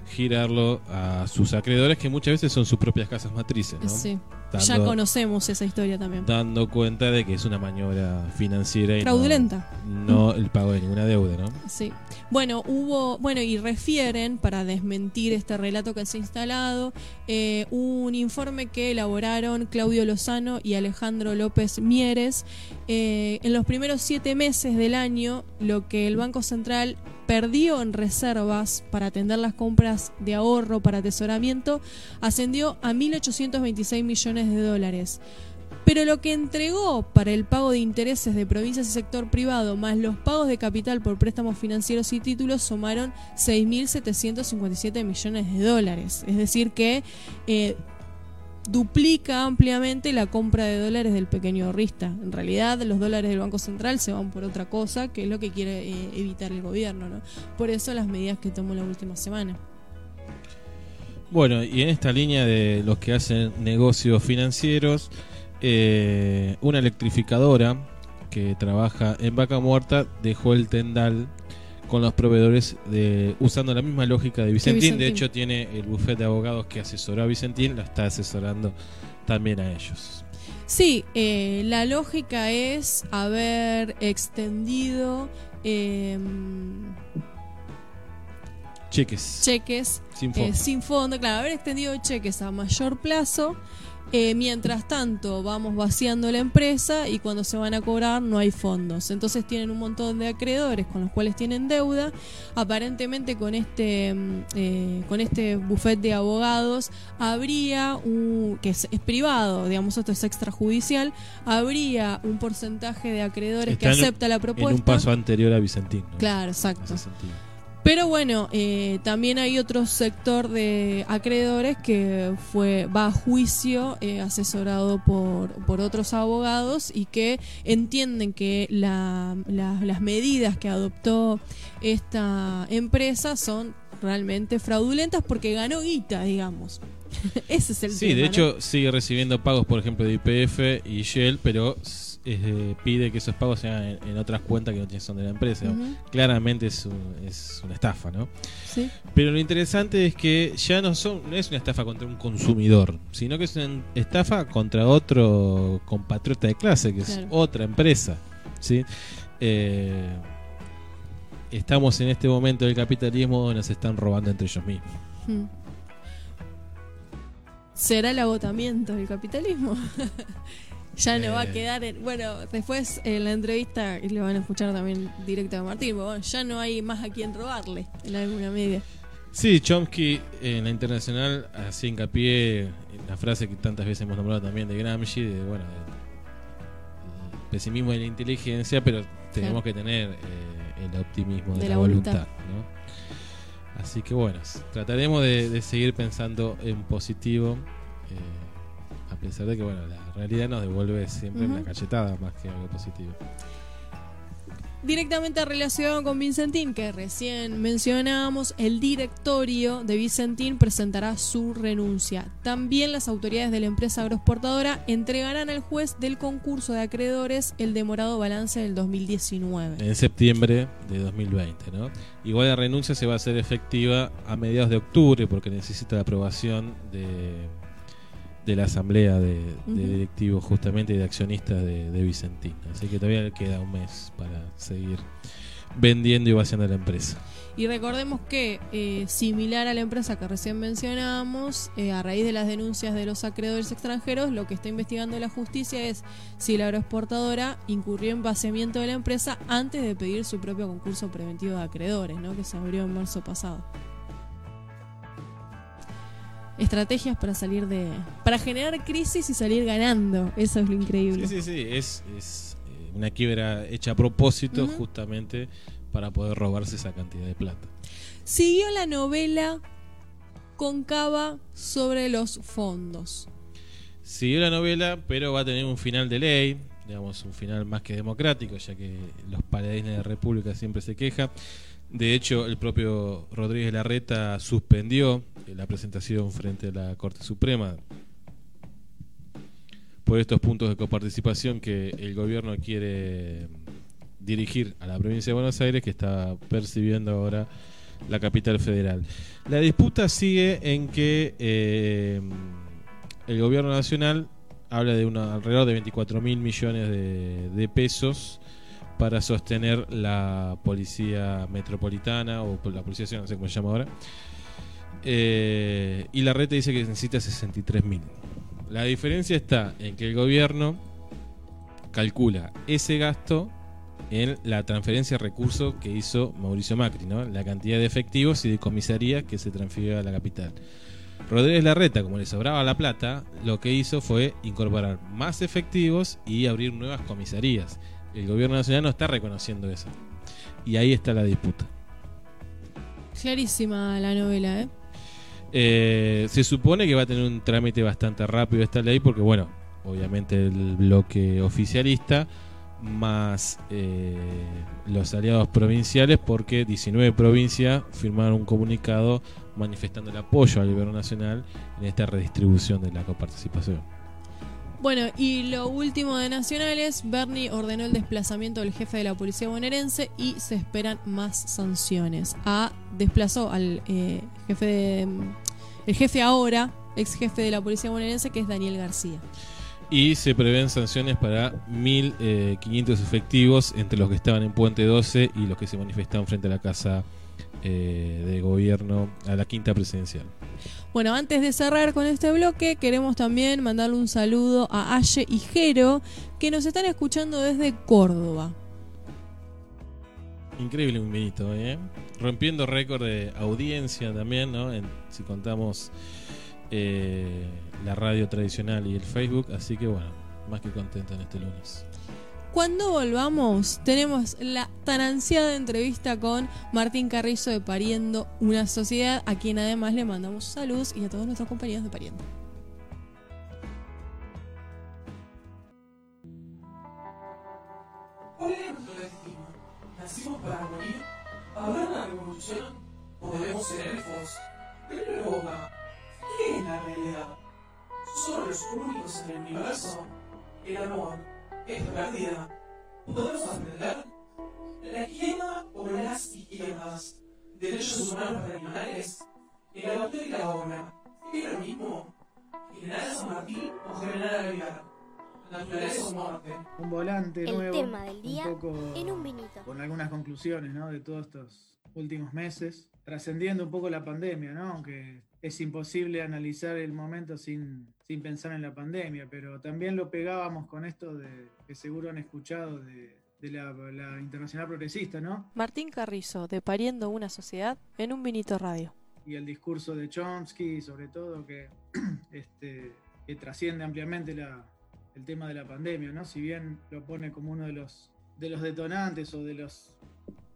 Speaker 4: girarlo a sus acreedores, que muchas veces son sus propias casas matrices, ¿no?
Speaker 3: Sí.
Speaker 4: Dando-
Speaker 3: Ya conocemos esa historia también.
Speaker 4: dando cuenta de que es una maniobra financiera y no-
Speaker 3: Fraudulenta.
Speaker 4: No, el pago de ninguna deuda, ¿no?
Speaker 3: Sí. Bueno, hubo, bueno, y refieren, para desmentir este relato que se ha instalado, eh, un informe que elaboraron Claudio Lozano y Alejandro López Mieres. Eh, en los primeros siete meses del año, lo que el Banco Central perdió en reservas para atender las compras de ahorro para atesoramiento ascendió a 1.826 millones de dólares. Pero lo que entregó para el pago de intereses de provincias y sector privado, más los pagos de capital por préstamos financieros y títulos, sumaron 6.757 millones de dólares. Es decir, que eh, duplica ampliamente la compra de dólares del pequeño ahorrista. En realidad, los dólares del Banco Central se van por otra cosa, que es lo que quiere eh, evitar el gobierno. ¿no? Por eso las medidas que tomó la última semana.
Speaker 4: Bueno, y en esta línea de los que hacen negocios financieros, eh, una electrificadora que trabaja en Vaca Muerta dejó el tendal con los proveedores de usando la misma lógica de Vicentín. De hecho, tiene el bufete de abogados que asesoró a Vicentín, la está asesorando también a ellos.
Speaker 3: Sí, eh, la lógica es haber extendido eh,
Speaker 4: Cheques.
Speaker 3: cheques
Speaker 4: Sin
Speaker 3: eh, sin fondo, claro, haber extendido cheques a mayor plazo. Eh, mientras tanto, vamos vaciando la empresa y cuando se van a cobrar no hay fondos. Entonces tienen un montón de acreedores con los cuales tienen deuda. Aparentemente con este mm, eh, con este buffet de abogados habría un que es, es privado, digamos esto es extrajudicial, habría un porcentaje de acreedores que acepta la propuesta.
Speaker 4: En un paso anterior a Vicentín. ¿no?
Speaker 3: Claro, exacto. Pero bueno, eh, también hay otro sector de acreedores que fue va a juicio eh, asesorado por, por otros abogados y que entienden que la- la- las medidas que adoptó esta empresa son realmente fraudulentas porque ganó guita, digamos. Ese es el
Speaker 4: Sí,
Speaker 3: tema,
Speaker 4: de
Speaker 3: ¿no?
Speaker 4: hecho sigue recibiendo pagos, por ejemplo, de IPF y Shell, pero eh, pide que esos pagos sean en, en otras cuentas que no son de la empresa. Claramente es, un- es una estafa, ¿no?
Speaker 3: Sí.
Speaker 4: Pero lo interesante es que ya no, son, no es una estafa contra un consumidor, sino que es una estafa contra otro compatriota de clase, que
Speaker 3: Claro.
Speaker 4: es otra empresa. ¿sí? Eh, estamos en este momento del capitalismo donde nos están robando entre ellos mismos.
Speaker 3: Hmm. ¿Será el agotamiento del capitalismo? ya no va a
Speaker 4: Eh.
Speaker 3: quedar. en- bueno, después en la entrevista, y le van a escuchar también directo a Martín, pero bueno, ya no hay más a quien robarle en alguna medida.
Speaker 4: Sí, Chomsky en la internacional hacía hincapié en la frase que tantas veces hemos nombrado también de Gramsci, de bueno, de- el pesimismo de la inteligencia, pero tenemos que tener eh, el optimismo de,
Speaker 3: De
Speaker 4: la,
Speaker 3: la
Speaker 4: voluntad.
Speaker 3: voluntad.
Speaker 4: ¿no? Así que bueno, trataremos de, de seguir pensando en positivo, eh, pesar de que bueno, la realidad nos devuelve siempre una cachetada más que algo positivo.
Speaker 3: Directamente relacionado con Vicentín, que recién mencionábamos, el directorio de Vicentín presentará su renuncia. También las autoridades de la empresa agroexportadora entregarán al juez del concurso de acreedores el demorado balance del 2019.
Speaker 4: en septiembre de 2020. ¿no? Igual la renuncia se va a hacer efectiva a mediados de octubre porque necesita la aprobación de, de la asamblea de, directivos justamente y de accionistas de, de Vicentín. Así que todavía le queda un mes para seguir vendiendo y vaciando la empresa.
Speaker 3: Y recordemos que, eh, similar a la empresa que recién mencionamos, eh, a raíz de las denuncias de los acreedores extranjeros, lo que está investigando la justicia es si la agroexportadora incurrió en vaciamiento de la empresa antes de pedir su propio concurso preventivo de acreedores, ¿no? que se abrió en marzo pasado. Estrategias para salir de. para generar crisis y salir ganando. Eso es lo increíble.
Speaker 4: Sí, sí, sí. Es, es eh, una quiebra hecha a propósito, justamente para poder robarse esa cantidad de plata.
Speaker 3: Siguió la novela concava sobre los fondos.
Speaker 4: Siguió la novela, pero va a tener un final de ley, digamos, un final más que democrático, ya que los paladines de la República siempre se quejan. De hecho, el propio Rodríguez Larreta suspendió la presentación frente a la Corte Suprema por estos puntos de coparticipación que el gobierno quiere dirigir a la provincia de Buenos Aires, que está percibiendo ahora la capital federal. La disputa sigue en que eh, el gobierno nacional habla de una, alrededor de 24 mil millones de, de pesos para sostener la policía metropolitana o la policía no sé cómo se llama ahora. Eh, y la red dice que necesita 63 mil. La diferencia está en que el gobierno calcula ese gasto en la transferencia de recursos que hizo Mauricio Macri, ¿no? la cantidad de efectivos y de comisaría que se transfirió a la capital. Rodríguez Larreta, como le sobraba la plata, lo que hizo fue incorporar más efectivos y abrir nuevas comisarías. El gobierno nacional no está reconociendo eso. Y ahí está la disputa.
Speaker 3: Clarísima la novela, ¿eh?
Speaker 4: Eh, se supone que va a tener un trámite bastante rápido esta ley porque, bueno, obviamente el bloque oficialista más eh, los aliados provinciales porque 19 provincias firmaron un comunicado manifestando el apoyo al gobierno nacional en esta redistribución de la coparticipación.
Speaker 3: Bueno, y lo último de Nacionales, Bernie ordenó el desplazamiento del jefe de la policía bonaerense y se esperan más sanciones. A desplazó al eh, jefe de, el jefe ahora, ex jefe de la policía bonaerense, que es Daniel García.
Speaker 4: Y se prevén sanciones para 1.500 efectivos entre los que estaban en Puente 12 y los que se manifestaban frente a la casa eh, de gobierno, a la quinta presidencial.
Speaker 3: Bueno, antes de cerrar con este bloque, queremos también mandarle un saludo a Aye y Jero, que nos están escuchando desde Córdoba.
Speaker 4: Increíble un vinito, ¿eh? Rompiendo récord de audiencia también, ¿no? En- si contamos eh, la radio tradicional y el Facebook. Así que bueno, más que contento en este lunes.
Speaker 3: Cuando volvamos, tenemos la tan ansiada entrevista con Martín Carrizo de Pariendo una Sociedad, a quien además le mandamos saludos y a todos nuestros compañeros de Pariendo.
Speaker 11: ¿Cuál es nuestro destino? ¿Nacimos para morir? ¿Habrá una revolución? ¿O debemos ser elfos? Boca, ¿qué es la realidad? ¿Somos los únicos en el universo? El amor es vida. ¿Podemos aprender? ¿La izquierda o las izquierdas? ¿Derechos humanos para animales? ¿El autor y la obra? ¿Es lo mismo? ¿General San Martín o General Aguilar?
Speaker 12: Un volante
Speaker 13: El
Speaker 12: nuevo.
Speaker 13: tema del día
Speaker 12: un poco
Speaker 13: en un vinito.
Speaker 12: con algunas conclusiones ¿no? de todos estos últimos meses, trascendiendo un poco la pandemia, ¿no? aunque es imposible analizar el momento sin, sin pensar en la pandemia, pero también lo pegábamos con esto de que seguro han escuchado de, de la, la Internacional Progresista, ¿no?
Speaker 1: Martín Carrizo, de Pariendo una Sociedad, en un vinito radio.
Speaker 12: y el discurso de Chomsky, sobre todo, que, este, que trasciende ampliamente la- el tema de la pandemia, ¿no? Si bien lo pone como uno de los, de los detonantes o de, los,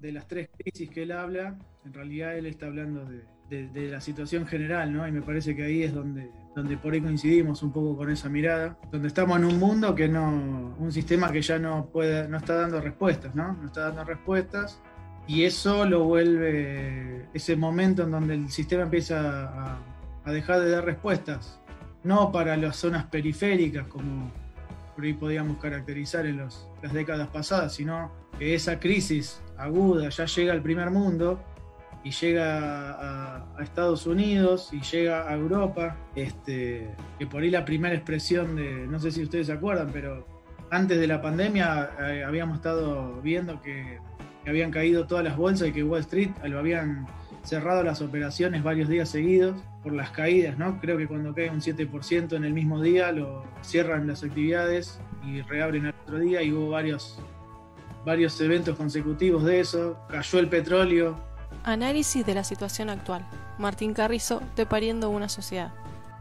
Speaker 12: de las tres crisis que él habla, en realidad él está hablando de, de- la situación general, ¿no? Y me parece que ahí es donde, donde por ahí coincidimos un poco con esa mirada, donde estamos en un mundo que no, un sistema que ya no puede, no está dando respuestas, ¿no? No está dando respuestas y eso lo vuelve ese momento en donde el sistema empieza a, a dejar de dar respuestas, no para las zonas periféricas como por ahí podíamos caracterizar en los- las décadas pasadas, sino que esa crisis aguda ya llega al primer mundo y llega a, a Estados Unidos y llega a Europa, este, que por ahí la primera expresión de, no sé si ustedes se acuerdan, pero antes de la pandemia eh, habíamos estado viendo que que habían caído todas las bolsas y que Wall Street lo habían cerrado las operaciones varios días seguidos por las caídas, ¿no? Creo que cuando cae un 7% en el mismo día lo cierran las actividades y reabren al otro día y hubo varios, varios eventos consecutivos de eso. Cayó el petróleo.
Speaker 1: Análisis de la situación actual. Martín Carrizo, de Pariendo una Sociedad.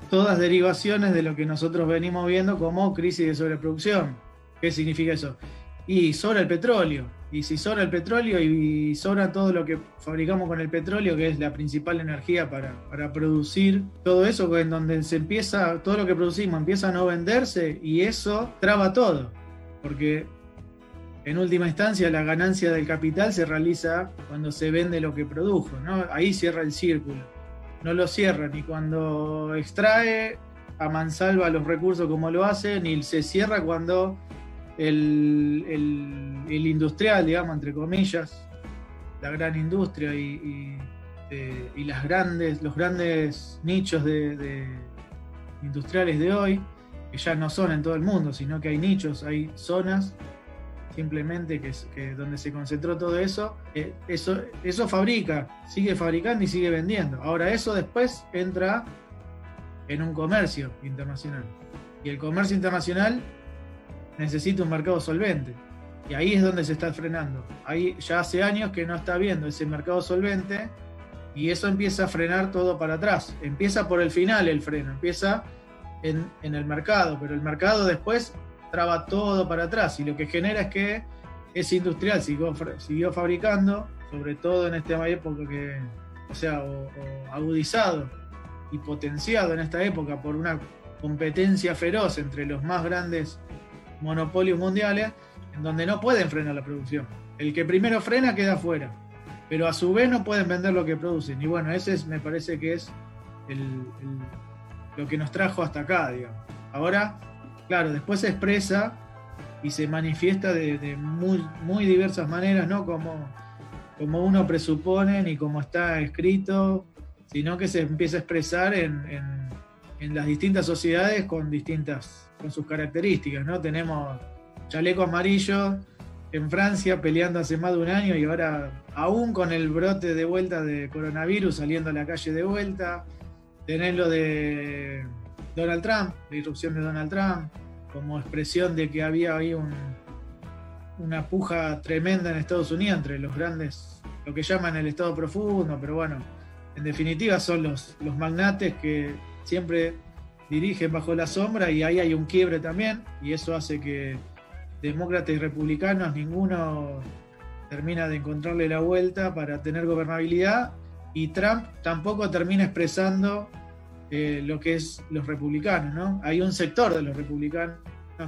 Speaker 12: Todas derivaciones de lo que nosotros venimos viendo como crisis de sobreproducción. ¿Qué significa eso? Y sobra el petróleo. Y si sobra el petróleo y sobra todo lo que fabricamos con el petróleo, que es la principal energía para, para producir todo eso, en donde se empieza, todo lo que producimos empieza a no venderse y eso traba todo. Porque en última instancia la ganancia del capital se realiza cuando se vende lo que produjo, ¿no? Ahí cierra el círculo. No lo cierra ni cuando extrae a mansalva los recursos como lo hace, ni se cierra cuando el, industrial, digamos, entre comillas, la gran industria y, eh, las grandes, los grandes nichos de, industriales de hoy, que ya no son en todo el mundo, sino que hay nichos, hay zonas simplemente que, que donde se concentró todo eso, eh, eso, eso fabrica, sigue fabricando y sigue vendiendo. Ahora eso después entra en un comercio internacional. Y el comercio internacional necesita un mercado solvente. Y ahí es donde se está frenando. Ahí ya hace años que no está viendo ese mercado solvente y eso empieza a frenar todo para atrás. Empieza por el final el freno, empieza en, el mercado, pero el mercado después traba todo para atrás y lo que genera es que ese industrial siguió, siguió fabricando, sobre todo en esta época que, o sea, agudizado y potenciado en esta época por una competencia feroz entre los más grandes monopolios mundiales en donde no pueden frenar la producción. El que primero frena queda fuera, pero a su vez no pueden vender lo que producen. Y bueno, ese es, me parece que es lo que nos trajo hasta acá. Ahora, claro, después se expresa y se manifiesta de, muy, diversas maneras, no como, como uno presupone ni como está escrito, sino que se empieza a expresar en, en las distintas sociedades con distintas con sus características, ¿no? Tenemos chaleco amarillo en Francia peleando hace más de un año y ahora aún con el brote de vuelta de coronavirus saliendo a la calle de vuelta. Tenés lo de Donald Trump, la irrupción de Donald Trump, como expresión de que había ahí una puja tremenda en Estados Unidos entre los grandes, lo que llaman el Estado profundo, pero bueno, en definitiva son los, los magnates que siempre dirigen bajo la sombra y ahí hay un quiebre también y eso hace que demócratas y republicanos ninguno termina de encontrarle la vuelta para tener gobernabilidad y Trump tampoco termina expresando eh, lo que es los republicanos, ¿no? Hay un sector de los republicanos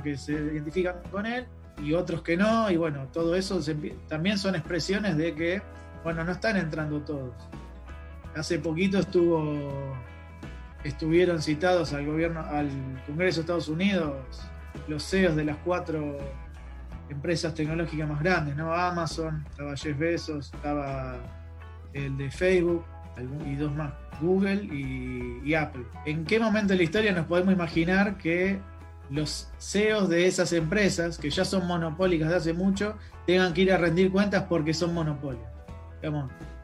Speaker 12: que se identifican con él y otros que no, y bueno, todo eso también son expresiones de que, bueno, no están entrando todos. Hace poquito estuvo estuvieron citados al gobierno, al Congreso de Estados Unidos, los CEOs de las cuatro empresas tecnológicas más grandes, ¿no? Amazon, estaba Jeff Bezos, estaba el de Facebook y dos más, Google y, Apple. ¿En qué momento de la historia nos podemos imaginar que los CEOs de esas empresas, que ya son monopólicas de hace mucho, tengan que ir a rendir cuentas porque son monopolios?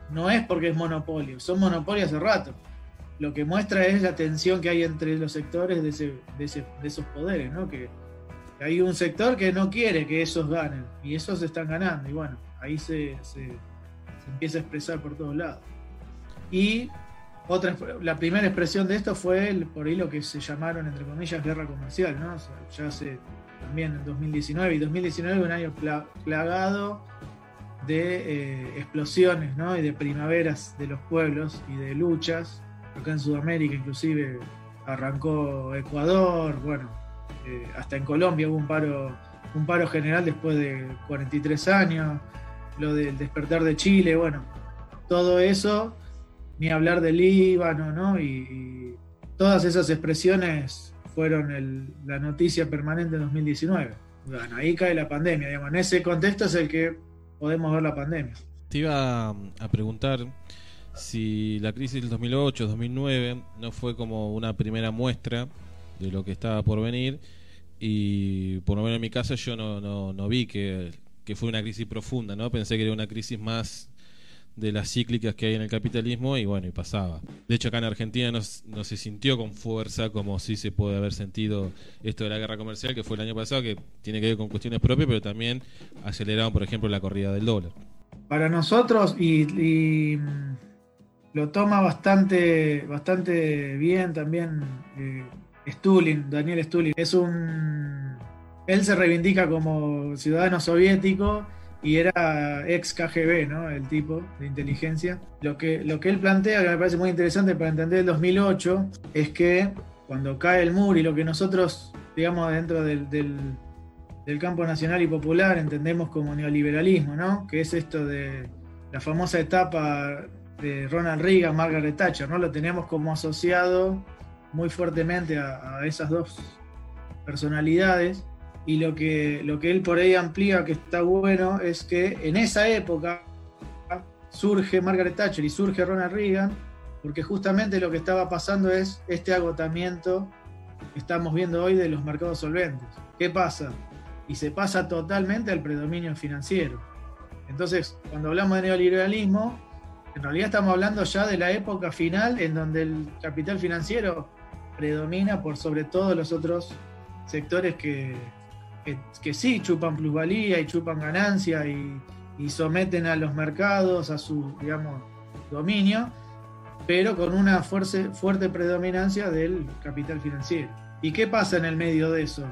Speaker 12: No es porque es monopolio, son monopolios hace rato lo que muestra es la tensión que hay entre los sectores de, esos poderes, ¿no? Que hay un sector que no quiere que esos ganen y esos están ganando y bueno, ahí se, empieza a expresar por todos lados. Y otra, la primera expresión de esto fue por ahí lo que se llamaron, entre comillas, guerra comercial, ¿no? ya hace también en 2019, y 2019 un año plagado de eh, explosiones, ¿no? Y de primaveras de los pueblos y de luchas acá en Sudamérica inclusive arrancó Ecuador, bueno, eh, hasta en Colombia hubo un paro, un paro general después de 43 años, lo del despertar de Chile, bueno, todo eso, ni hablar del Líbano, ¿no? Y, todas esas expresiones fueron la noticia permanente en 2019. Bueno, ahí cae la pandemia, digamos, en ese contexto es el que podemos ver la pandemia.
Speaker 4: Te iba a preguntar si la crisis del 2008-2009 no fue como una primera muestra de lo que estaba por venir y por lo menos en mi caso yo no, no, vi que que fue una crisis profunda, ¿no? Pensé que era una crisis más de las cíclicas que hay en el capitalismo y bueno, y pasaba. De hecho, acá en Argentina no, no, se sintió con fuerza como si se puede haber sentido esto de la guerra comercial, que fue el año pasado, que tiene que ver con cuestiones propias, pero también aceleraron, por ejemplo, la corrida del dólar.
Speaker 12: Para nosotros, y lo toma bastante, bastante bien también eh, Stulin, Daniel Stulin. Es un. Él se reivindica como ciudadano soviético y era ex KGB, ¿no? El tipo de inteligencia. Lo que, lo que él plantea, que me parece muy interesante para entender el 2008, es que cuando cae el muro y lo que nosotros, digamos, dentro del, del, del campo nacional y popular entendemos como neoliberalismo, ¿no? Que es esto de la famosa etapa de Ronald Reagan, Margaret Thatcher, ¿no? Lo teníamos como asociado muy fuertemente a, a esas dos personalidades y lo que, lo que él por ahí amplía que está bueno es que en esa época surge Margaret Thatcher y surge Ronald Reagan, porque justamente lo que estaba pasando es este agotamiento que estamos viendo hoy de los mercados solventes. ¿Qué pasa? Y se pasa totalmente al predominio financiero. Entonces, cuando hablamos de neoliberalismo, en realidad estamos hablando ya de la época final en donde el capital financiero predomina por sobre todos los otros sectores que, que, sí chupan plusvalía y chupan ganancia y, y, someten a los mercados a su, digamos, dominio, pero con una fuerte, predominancia del capital financiero. ¿Y qué pasa en el medio de eso?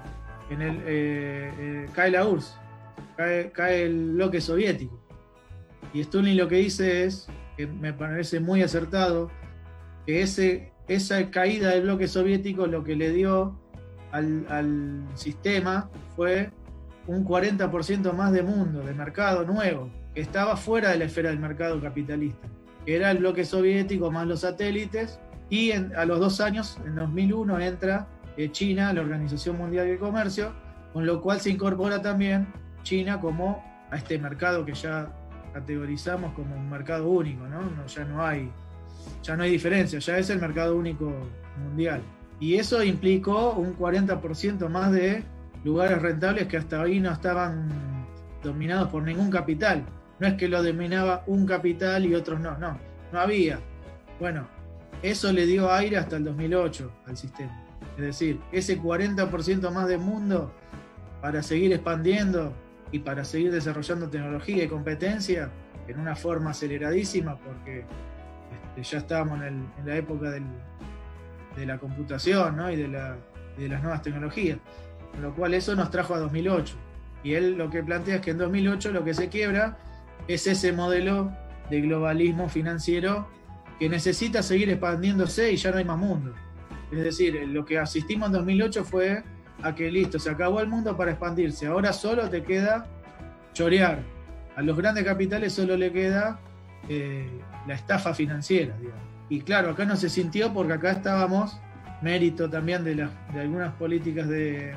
Speaker 12: En el, eh, eh, cae la URSS, cae, el bloque soviético. Y Stalin lo que dice es, que me parece muy acertado, que ese, esa caída del bloque soviético lo que le dio al, al sistema fue un 40% más de mundo, de mercado nuevo, que estaba fuera de la esfera del mercado capitalista, que era el bloque soviético más los satélites, y en, a los dos años, en 2001, entra eh, China, la Organización Mundial del Comercio, con lo cual se incorpora también China como a este mercado que ya categorizamos como un mercado único, ¿no? ya no hay ya no hay diferencia, ya es el mercado único mundial. Y eso implicó un 40% más de lugares rentables que hasta hoy no estaban dominados por ningún capital. No es que lo dominaba un capital y otros no, no, no había. Bueno, eso le dio aire hasta el 2008 al sistema. Es decir, ese 40% más de mundo para seguir expandiendo y para seguir desarrollando tecnología y competencia en una forma aceleradísima, porque este, ya estábamos en, el, en la época del, de la computación ¿no? y, de la, de las nuevas tecnologías. Con lo cual eso nos trajo a 2008. Y él lo que plantea es que en 2008 lo que se quiebra es ese modelo de globalismo financiero que necesita seguir expandiéndose y ya no hay más mundo. Es decir, lo que asistimos en 2008 fue a que listo, se acabó el mundo para expandirse. Ahora solo te queda chorear. A los grandes capitales solo le queda eh, la estafa financiera. Y claro, acá no se sintió porque acá estábamos, mérito también de, de algunas políticas de,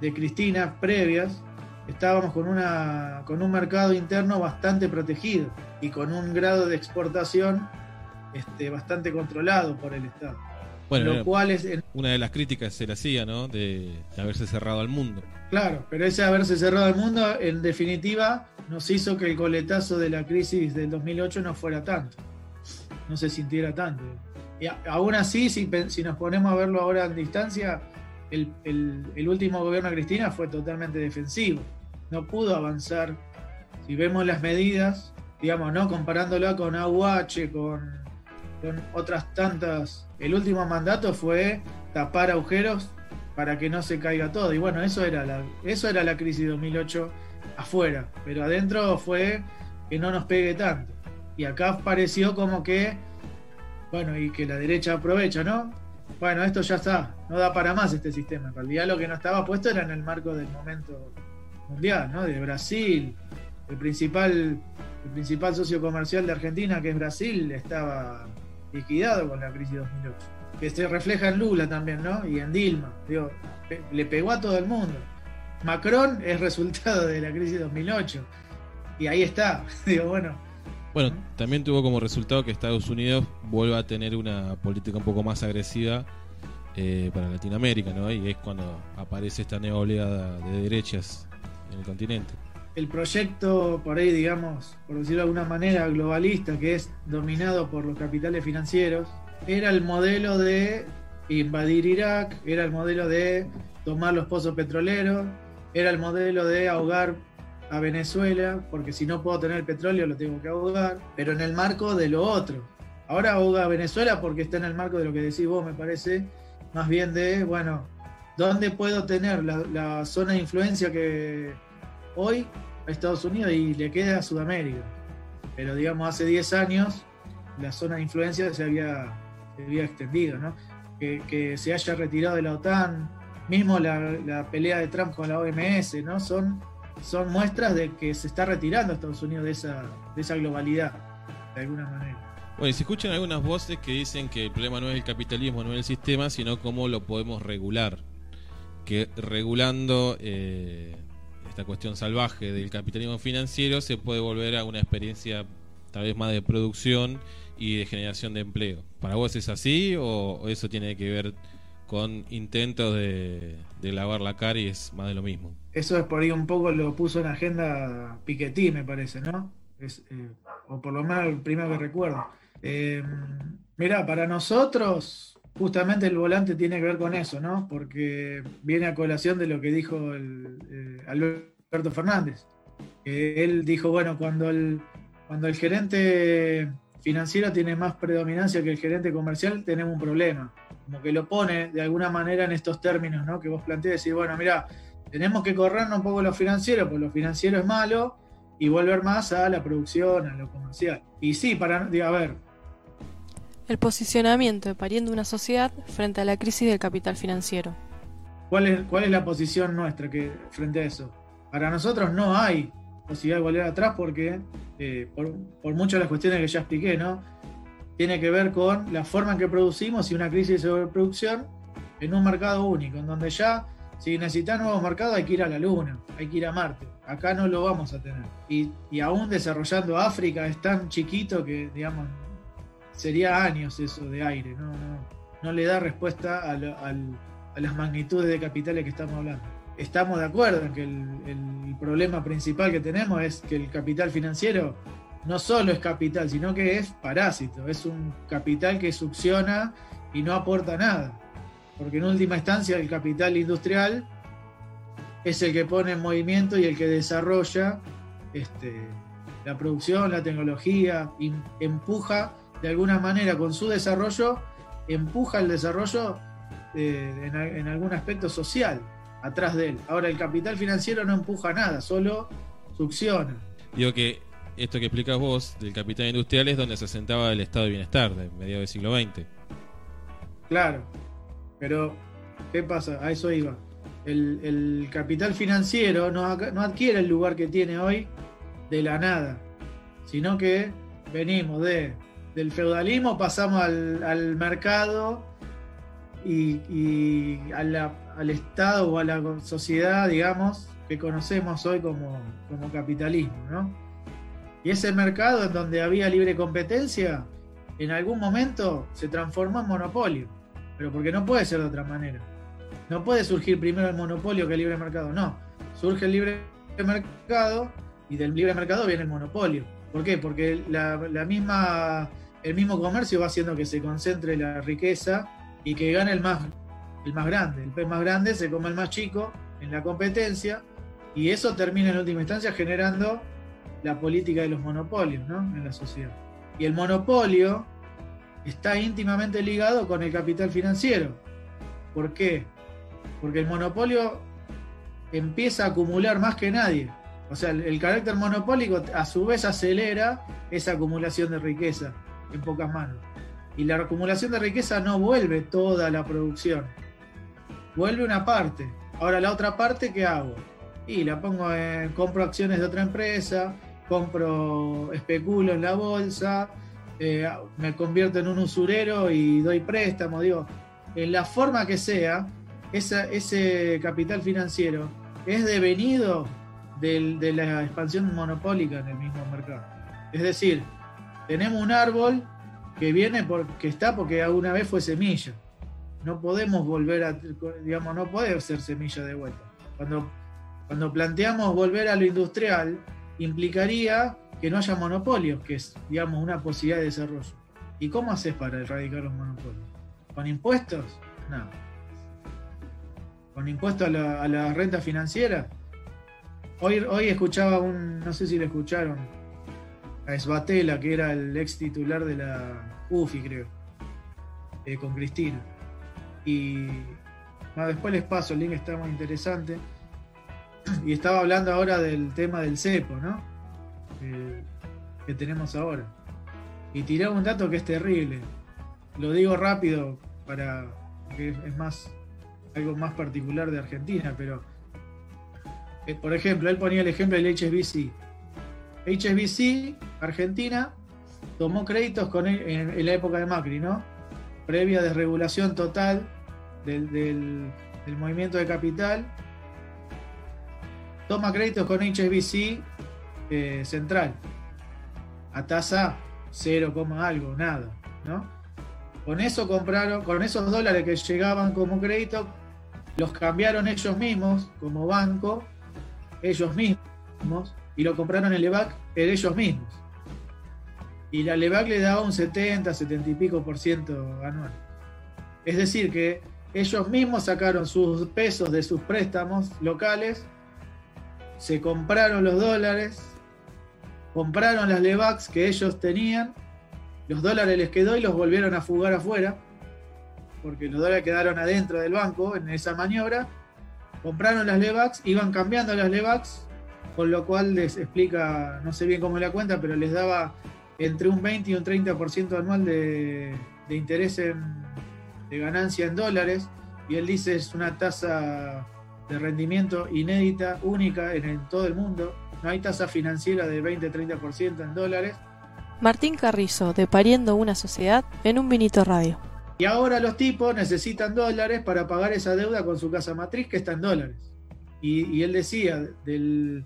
Speaker 12: de, Cristina previas, estábamos con, una, con un mercado interno bastante protegido y con un grado de exportación este, bastante controlado por el Estado.
Speaker 4: Bueno, lo cual es una de las críticas se le hacía, ¿no? De, de, haberse cerrado al mundo.
Speaker 12: Claro, pero ese haberse cerrado al mundo, en definitiva, nos hizo que el coletazo de la crisis del 2008 no fuera tanto no se sintiera tanto. Y aún así, si, si, nos ponemos a verlo ahora en distancia, el, el, el, último gobierno de Cristina fue totalmente defensivo. No pudo avanzar. Si vemos las medidas, digamos, ¿no? Comparándolo con AUH, con, con otras tantas. El último mandato fue tapar agujeros para que no se caiga todo. Y bueno, eso era la, eso era la crisis 2008 afuera. Pero adentro fue que no nos pegue tanto. Y acá pareció como que, bueno, y que la derecha aprovecha, ¿no? Bueno, esto ya está, no da para más este sistema. En realidad lo que no estaba puesto era en el marco del momento mundial, ¿no? De Brasil, el principal, el principal socio comercial de Argentina, que es Brasil, estaba liquidado con la crisis 2008. Que se refleja en Lula también, ¿no? Y en Dilma. Digo, le pegó a todo el mundo. Macron es resultado de la crisis 2008. Y ahí está. Digo, bueno,
Speaker 4: bueno, también tuvo como resultado que Estados Unidos vuelva a tener una política un poco más agresiva eh, para Latinoamérica, ¿no? Y es cuando aparece esta nueva oleada de derechas en el continente.
Speaker 12: El proyecto, por ahí, digamos, por decirlo de alguna manera, globalista, que es dominado por los capitales financieros, era el modelo de invadir Irak, era el modelo de tomar los pozos petroleros, era el modelo de ahogar a Venezuela, porque si no puedo tener petróleo lo tengo que ahogar, pero en el marco de lo otro. Ahora ahoga a Venezuela porque está en el marco de lo que decís vos, me parece, más bien de, bueno, ¿dónde puedo tener la, la zona de influencia que hoy a Estados Unidos y le queda a Sudamérica? Pero digamos, hace 10 años la zona de influencia se había, se había extendido, ¿no? Que, se haya retirado de la OTAN, mismo la, la pelea de Trump con la OMS, ¿no? Son son muestras de que se está retirando Estados Unidos de esa, de esa globalidad, de alguna manera.
Speaker 4: Bueno, y se escuchan algunas voces que dicen que el problema no es el capitalismo, no es el sistema, sino cómo lo podemos regular. Que regulando eh, esta cuestión salvaje del capitalismo financiero se puede volver a una experiencia tal vez más de producción y de generación de empleo. ¿Para vos es así o eso tiene que ver con intentos de, lavar la cara y es más de lo mismo?
Speaker 12: Eso es por ahí un poco lo puso en agenda Piketty, me parece, ¿no? Es, eh, o por lo menos el primero que recuerdo. Eh, mira, para nosotros, justamente el volante tiene que ver con eso, ¿no? Porque viene a colación de lo que dijo el, eh, Alberto Fernández. él dijo, bueno, cuando el, cuando el gerente financiero tiene más predominancia que el gerente comercial, tenemos un problema. Como que lo pone de alguna manera en estos términos, ¿no? Que vos planteás, decir, bueno, mira, tenemos que corrernos un poco lo financiero, porque lo financiero es malo, y volver más a la producción, a lo comercial. Y sí, para, a ver.
Speaker 1: El posicionamiento de pariendo una sociedad frente a la crisis del capital financiero.
Speaker 12: ¿Cuál es, cuál es la posición nuestra frente a eso? Para nosotros no hay posibilidad de volver atrás porque, eh, por, por muchas de las cuestiones que ya expliqué, ¿no? Tiene que ver con la forma en que producimos y una crisis de sobreproducción en un mercado único, en donde ya si necesitas nuevos mercados hay que ir a la Luna, hay que ir a Marte. Acá no lo vamos a tener. Y, y aún desarrollando África es tan chiquito que, digamos, sería años eso de aire. No, no, no le da respuesta a, las magnitudes de capitales que estamos hablando. Estamos de acuerdo en que el, el problema principal que tenemos es que el capital financiero no solo es capital, sino que es parásito. Es un capital que succiona y no aporta nada porque en última instancia el capital industrial es el que pone en movimiento y el que desarrolla este, la producción, la tecnología, empuja de alguna manera con su desarrollo, empuja el desarrollo eh, en, en, algún aspecto social atrás de él. Ahora el capital financiero no empuja nada, solo succiona.
Speaker 4: Digo que esto que explicas vos del capital industrial es donde se sentaba el estado de bienestar de mediados del siglo XX.
Speaker 12: Claro, pero, ¿qué pasa? A eso iba. El, el capital financiero no, no, adquiere el lugar que tiene hoy de la nada, sino que venimos de, del feudalismo, pasamos al, al mercado y, y al Estado o a la sociedad, digamos, que conocemos hoy como, como capitalismo, ¿no? Y ese mercado en donde había libre competencia, en algún momento se transformó en monopolio pero porque no puede ser de otra manera. No puede surgir primero el monopolio que el libre mercado, no. Surge el libre mercado y del libre mercado viene el monopolio. ¿Por qué? Porque la, misma, el mismo comercio va haciendo que se concentre la riqueza y que gane el más, el más grande. El pez más grande se come el más chico en la competencia y eso termina en última instancia generando la política de los monopolios ¿no? en la sociedad. Y el monopolio está íntimamente ligado con el capital financiero. ¿Por qué? Porque el monopolio empieza a acumular más que nadie. O sea, el, carácter monopólico a su vez acelera esa acumulación de riqueza en pocas manos. Y la acumulación de riqueza no vuelve toda la producción. Vuelve una parte. Ahora la otra parte, ¿qué hago? Y la pongo en, compro acciones de otra empresa, compro, especulo en la bolsa, eh, me convierto en un usurero y doy préstamo, digo, en la forma que sea, ese capital financiero es devenido de la expansión monopólica en el mismo mercado. Es decir, tenemos un árbol que viene porque está porque alguna vez fue semilla. No podemos volver a, digamos, no puede ser semilla de vuelta. Cuando Cuando planteamos volver a lo industrial, implicaría que no haya monopolios, que es, digamos, una posibilidad de desarrollo. ¿Y cómo haces para erradicar los monopolios? ¿Con impuestos? No. ¿Con impuestos a a la renta financiera? Hoy, hoy escuchaba un, no sé si lo escucharon, a Esbatela, que era el ex titular de la UFI, creo, eh, con Cristina. Y después les paso, el link está muy interesante. Y estaba hablando ahora del tema del cepo, ¿no? Eh, que tenemos ahora. Y tiraba un dato que es terrible. Lo digo rápido para que es más algo más particular de Argentina, pero por ejemplo, él ponía el ejemplo del HSBC. HSBC, Argentina, tomó créditos con, en, la época de Macri, ¿no? Previa desregulación total del, del, del movimiento de capital. Toma créditos con HSBC eh, central. A tasa 0, algo, nada, ¿no? Con eso compraron, con esos dólares que llegaban como crédito, los cambiaron ellos mismos como banco, ellos mismos, y lo compraron en LEVAC en ellos mismos. Y la LEVAC le daba un 70, 70 y pico por ciento anual. Es decir, que ellos mismos sacaron sus pesos de sus préstamos locales, se compraron los dólares, compraron las LEVACs que ellos tenían, los dólares les quedó y los volvieron a fugar afuera, porque los dólares quedaron adentro del banco en esa maniobra, compraron las LEVACs, iban cambiando las LEVACs, con lo cual les explica, no sé bien cómo es la cuenta, pero les daba entre un 20 y un 30% anual de, de interés en, de ganancia en dólares, y él dice es una tasa de rendimiento inédita, única en, en todo el mundo. No hay tasa financiera de 20-30% en dólares.
Speaker 1: Martín Carrizo, de Pariendo una Sociedad, en un Vinito Radio.
Speaker 12: Y ahora los tipos necesitan dólares para pagar esa deuda con su casa matriz que está en dólares. Y, él decía, de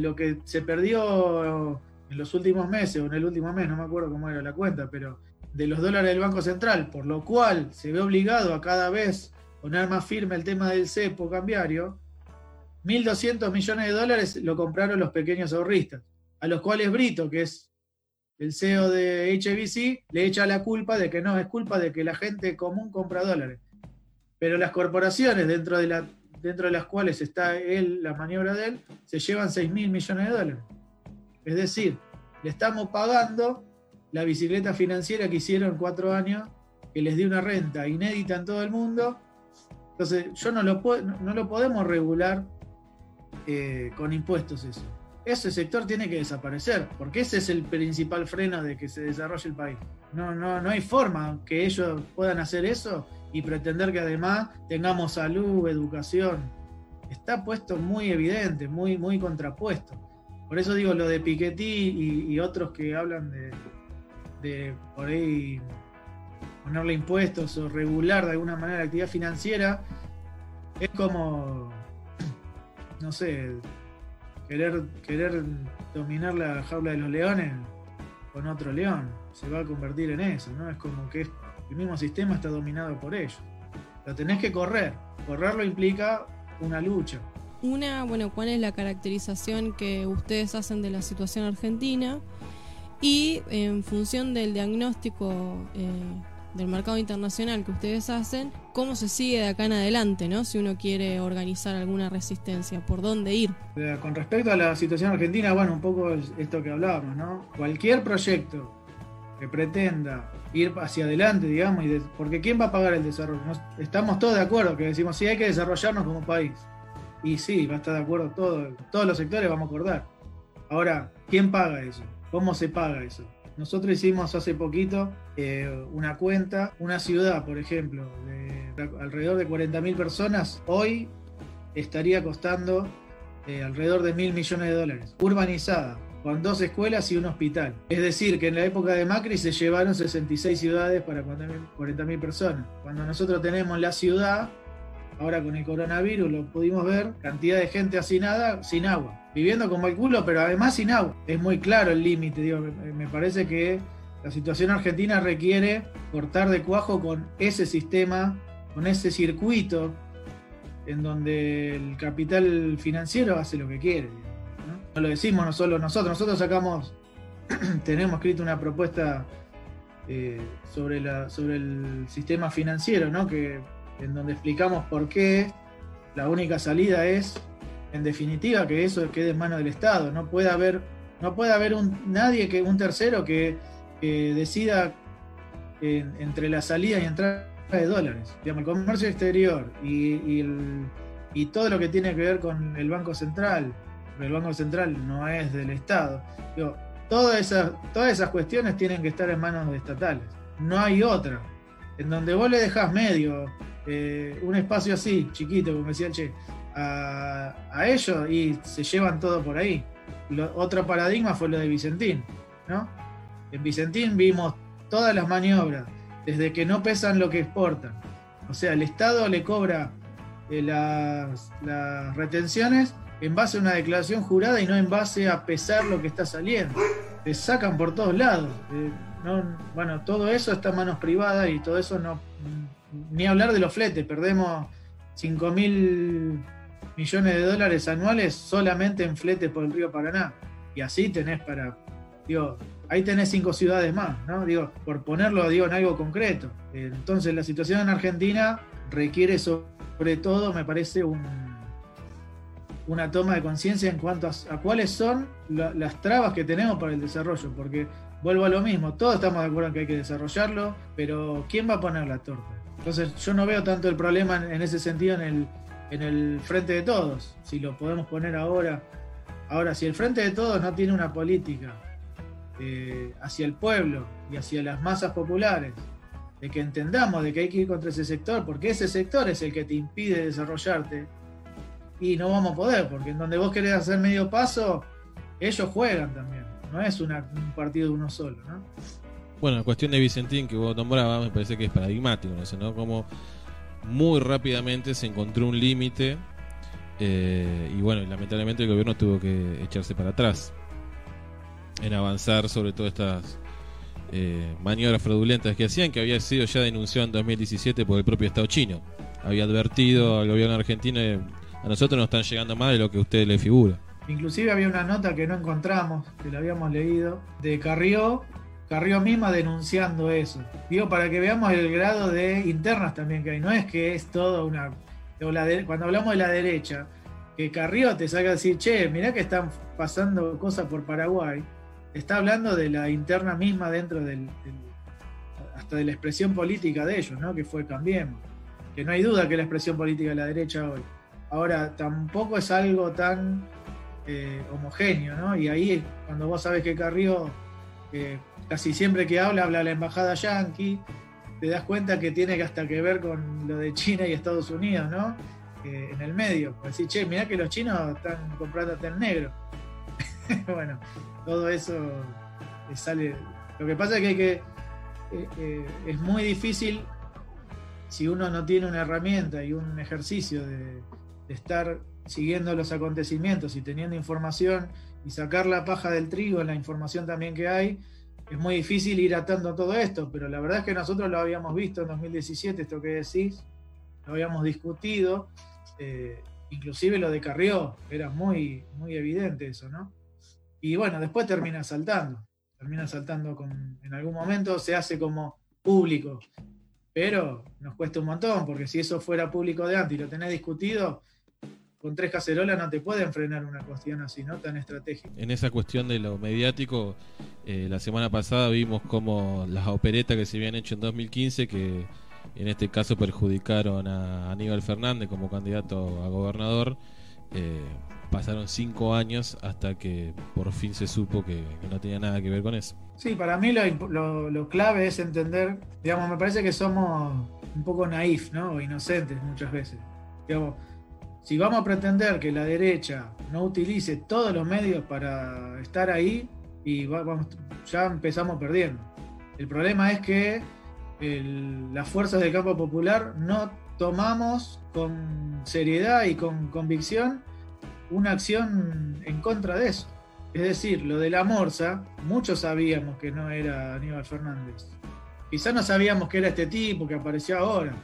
Speaker 12: lo que se perdió en los últimos meses, o en el último mes, no me acuerdo cómo era la cuenta, pero de los dólares del Banco Central, por lo cual se ve obligado a cada vez poner más firme el tema del cepo cambiario, 1.200 millones de dólares lo compraron los pequeños ahorristas, a los cuales Brito, que es el CEO de HBC, le echa la culpa de que no, es culpa de que la gente común compra dólares. Pero las corporaciones, dentro de, las cuales está él, la maniobra de él, se llevan 6 mil millones de dólares. Es decir, le estamos pagando la bicicleta financiera que hicieron cuatro años, que les dio una renta inédita en todo el mundo. Entonces, yo no lo, no lo podemos regular eh, con impuestos eso. Ese sector tiene que desaparecer, porque ese es el principal freno de que se desarrolle el país. No, no, no hay forma que ellos puedan hacer eso y pretender que además tengamos salud, educación. Está puesto muy evidente, muy, muy contrapuesto. Por eso digo lo de Piketty y, otros que hablan de, de por ahí ponerle impuestos o regular de alguna manera la actividad financiera, es como, no sé, querer, querer dominar la jaula de los leones con otro león. Se va a convertir en eso, ¿no? Es como que el mismo sistema está dominado por ellos. Lo tenés que correr. Correrlo implica una lucha.
Speaker 3: Una, bueno, ¿cuál es la caracterización que ustedes hacen de la situación argentina? Y en función del diagnóstico eh, del mercado internacional que ustedes hacen, cómo se sigue de acá en adelante, ¿no? Si uno quiere organizar alguna resistencia, por dónde ir.
Speaker 12: Con respecto a la situación argentina, bueno, un poco esto que hablábamos, ¿no? Cualquier proyecto que pretenda ir hacia adelante, digamos, y de, porque ¿quién va a pagar el desarrollo? Estamos todos de acuerdo que decimos, sí, hay que desarrollarnos como país. Y sí, va a estar de acuerdo todo, todos los sectores vamos a acordar. Ahora, ¿quién paga eso? ¿Cómo se paga eso? Nosotros hicimos hace poquito eh, una cuenta, una ciudad, por ejemplo, de alrededor de 40.000 personas, hoy estaría costando eh, alrededor de mil millones de dólares. Urbanizada, con dos escuelas y un hospital. Es decir, que en la época de Macri se llevaron 66 ciudades para 40.000 personas. Cuando nosotros tenemos la ciudad, ahora con el coronavirus lo pudimos ver, cantidad de gente hacinada sin agua, viviendo como el culo, pero además sin agua. Es muy claro el límite, digo, me parece que la situación argentina requiere cortar de cuajo con ese sistema, con ese circuito en donde el capital financiero hace lo que quiere. ¿no? lo decimos no solo nosotros, nosotros sacamos, tenemos escrito una propuesta eh, sobre, la, sobre el sistema financiero, ¿no? que, en donde explicamos por qué la única salida es, en definitiva, que eso quede en manos del Estado. No puede haber, no puede haber un, nadie, que, un tercero que, decida en, entre la salida y entrada de dólares. Digamos, el comercio exterior y, y, todo lo que tiene que ver con el Banco Central, el Banco Central no es del Estado. Digo, todas, esas, todas esas cuestiones tienen que estar en manos de estatales. No hay otra. En donde vos le dejás medio eh, un espacio así, chiquito, como decía el Che, a, ellos y se llevan todo por ahí. Lo, otro paradigma fue lo de Vicentín, ¿no? En Vicentín vimos todas las maniobras, desde que no pesan lo que exportan. O sea, el Estado le cobra eh, las, retenciones en base a una declaración jurada y no en base a pesar lo que está saliendo. Le sacan por todos lados. Eh, no, bueno, todo eso está en manos privadas y todo eso no. Ni hablar de los fletes, perdemos 5 mil millones de dólares anuales solamente en fletes por el río Paraná. Y así tenés para. Digo, ahí tenés cinco ciudades más, ¿no? Digo, por ponerlo digo, en algo concreto. Entonces la situación en Argentina requiere sobre todo, me parece, un, una toma de conciencia en cuanto a, cuáles son la, las trabas que tenemos para el desarrollo, porque vuelvo a lo mismo, todos estamos de acuerdo en que hay que desarrollarlo, pero ¿quién va a poner la torta? Entonces yo no veo tanto el problema en, ese sentido en el, en el frente de todos, si lo podemos poner ahora. Ahora, si el frente de todos no tiene una política eh, hacia el pueblo y hacia las masas populares, de que entendamos de que hay que ir contra ese sector, porque ese sector es el que te impide desarrollarte, y no vamos a poder, porque en donde vos querés hacer medio paso, ellos juegan también, no es un partido de uno solo, ¿no?
Speaker 4: Bueno, la cuestión de Vicentín que vos nombrabas me parece que es paradigmático, ¿no? ¿no? Como muy rápidamente se encontró un límite eh, y bueno, lamentablemente el gobierno tuvo que echarse para atrás en avanzar sobre todas estas eh, maniobras fraudulentas que hacían, que había sido ya denunciado en 2017 por el propio Estado chino. Había advertido al gobierno argentino, eh, a nosotros nos están llegando más de lo que a usted le figura.
Speaker 12: Inclusive había una nota que no encontramos, que la habíamos leído, de Carrió, Carrió misma denunciando eso. Digo, para que veamos el grado de internas también que hay. No es que es todo una... Cuando hablamos de la derecha, que Carrió te salga a decir, che, mirá que están pasando cosas por Paraguay está hablando de la interna misma dentro del, hasta de la expresión política de ellos, ¿no? Que fue Cambiemos. Que no hay duda que la expresión política de la derecha hoy. Ahora, tampoco es algo tan eh, homogéneo, ¿no? Y ahí, cuando vos sabes que Carrió, eh, casi siempre que habla, habla la embajada yanqui, te das cuenta que tiene hasta que ver con lo de China y Estados Unidos, ¿no? Eh, en el medio. Decir, che, mirá que los chinos están comprando té negro. bueno, todo eso sale. Lo que pasa es que eh, eh, es muy difícil si uno no tiene una herramienta y un ejercicio de, de, estar siguiendo los acontecimientos y teniendo información y sacar la paja del trigo en la información también que hay, es muy difícil ir atando todo esto, pero la verdad es que nosotros lo habíamos visto en 2017, esto que decís, lo habíamos discutido, eh, inclusive lo de Carrió, era muy, muy evidente eso, ¿no? Y bueno, después termina saltando. Termina saltando con, en algún momento, se hace como público. Pero nos cuesta un montón, porque si eso fuera público de antes y lo tenés discutido, con tres cacerolas no te pueden frenar una cuestión así, ¿no? Tan estratégica.
Speaker 4: En esa cuestión de lo mediático, eh, la semana pasada vimos como las operetas que se habían hecho en 2015, que en este caso perjudicaron a Aníbal Fernández como candidato a gobernador, eh, pasaron cinco años hasta que por fin se supo que, que, no tenía nada que ver con eso.
Speaker 12: Sí, para mí lo, lo, lo, clave es entender, digamos, me parece que somos un poco naif, ¿no? Inocentes muchas veces. Digamos, si vamos a pretender que la derecha no utilice todos los medios para estar ahí, y ya empezamos perdiendo. El problema es que las fuerzas del campo popular no tomamos con seriedad y con convicción una acción en contra de eso. Es decir, lo de la Morsa, muchos sabíamos que no era Aníbal Fernández. Quizás no sabíamos que era este tipo que apareció ahora,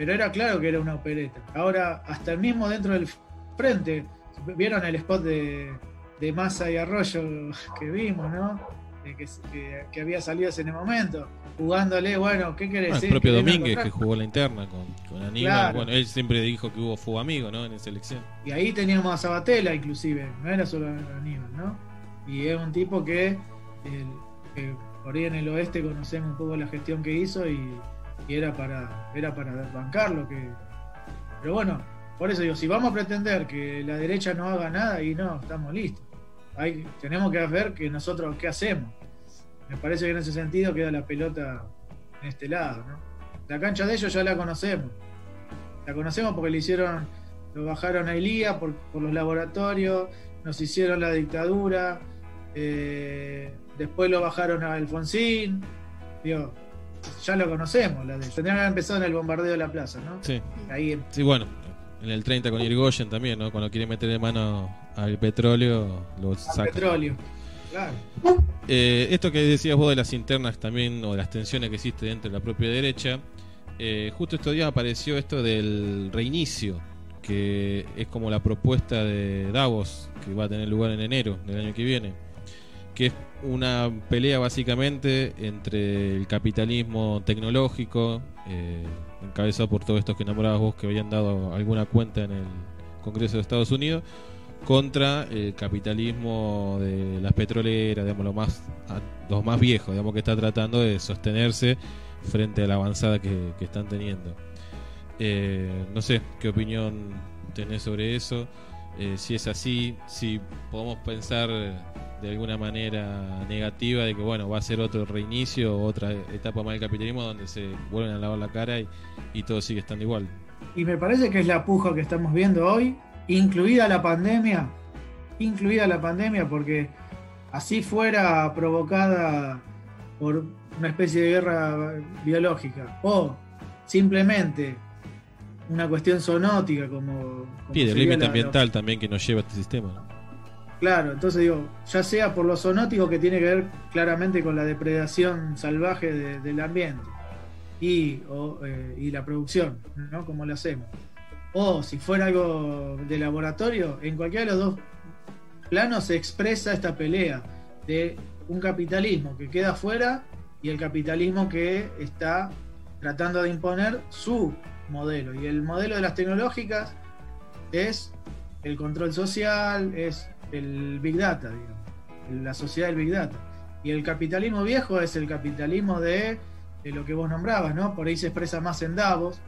Speaker 12: pero era claro que era una opereta. Ahora, hasta el mismo dentro del frente, ¿vieron el spot de, de Massa y Arroyo que vimos, no? Que, que- que había salido en el momento, jugándole, bueno, ¿qué querés?
Speaker 4: Ah,
Speaker 12: eh?
Speaker 4: el propio
Speaker 12: ¿Querés
Speaker 4: Domínguez que jugó la interna con, con Aníbal.
Speaker 12: Claro.
Speaker 4: Bueno, él siempre dijo que hubo fuego amigo, ¿no? En la selección.
Speaker 12: Y ahí teníamos a Sabatella, inclusive, no era solo Aníbal, ¿no? Y es un tipo que, el- que por ahí en el oeste conocemos un poco la gestión que hizo y, y era para era para bancarlo. Que... Pero bueno, por eso digo, si vamos a pretender que la derecha no haga nada, y no, estamos listos. Hay, tenemos que ver que nosotros qué hacemos. Me parece que en ese sentido queda la pelota en este lado. La cancha de ellos ya la conocemos. La conocemos porque le hicieron, lo bajaron a Elías por, por los laboratorios, nos hicieron la dictadura, eh, después lo bajaron a Alfonsín, digo, ya lo conocemos, la de Tendrían que haber empezado en el bombardeo de la plaza, ¿no?
Speaker 4: Sí.
Speaker 12: Ahí
Speaker 4: Sí, bueno, en el 30 con Irigoyen también, ¿no? Cuando quiere meterle mano al petróleo, lo
Speaker 12: al
Speaker 4: saca.
Speaker 12: petróleo. Claro.
Speaker 4: Eh, esto que decías vos de las internas también, o de las tensiones que existe dentro de la propia derecha, eh, justo estos días apareció esto del reinicio, que es como la propuesta de Davos, que va a tener lugar en enero del año que viene, que es una pelea básicamente entre el capitalismo tecnológico, eh, encabezado por todos estos que nombrabas vos que habían dado alguna cuenta en el Congreso de Estados Unidos, contra el capitalismo de las petroleras, digamos, lo más, los más viejos, digamos, que está tratando de sostenerse frente a la avanzada que, que están teniendo. Eh, no sé, ¿qué opinión tenés sobre eso? Eh, si es así, si podemos pensar de alguna manera negativa de que, bueno, va a ser otro reinicio, otra etapa más del capitalismo donde se vuelven a lavar la cara y, y todo sigue estando igual.
Speaker 12: Y me parece que es la puja que estamos viendo hoy, incluida la pandemia, incluida la pandemia, porque así fuera provocada por una especie de guerra biológica o simplemente una cuestión zoonótica como... como
Speaker 4: Sí,
Speaker 12: sería
Speaker 4: límite
Speaker 12: la-
Speaker 4: ambiental también que nos lleva este sistema. ¿no?
Speaker 12: Claro, entonces digo, ya sea por lo zoonótico que tiene que ver claramente con la depredación salvaje de- del ambiente y, eh, y la producción, ¿no? Como lo hacemos. O si fuera algo de laboratorio, en cualquiera de los dos planos se expresa esta pelea de un capitalismo que queda afuera y el capitalismo que está tratando de imponer su modelo. Y el modelo de las tecnológicas es el control social, es el Big Data, digamos, la sociedad del Big Data. Y el capitalismo viejo es el capitalismo de, lo que vos nombrabas, ¿no? Por ahí se expresa más en Davos,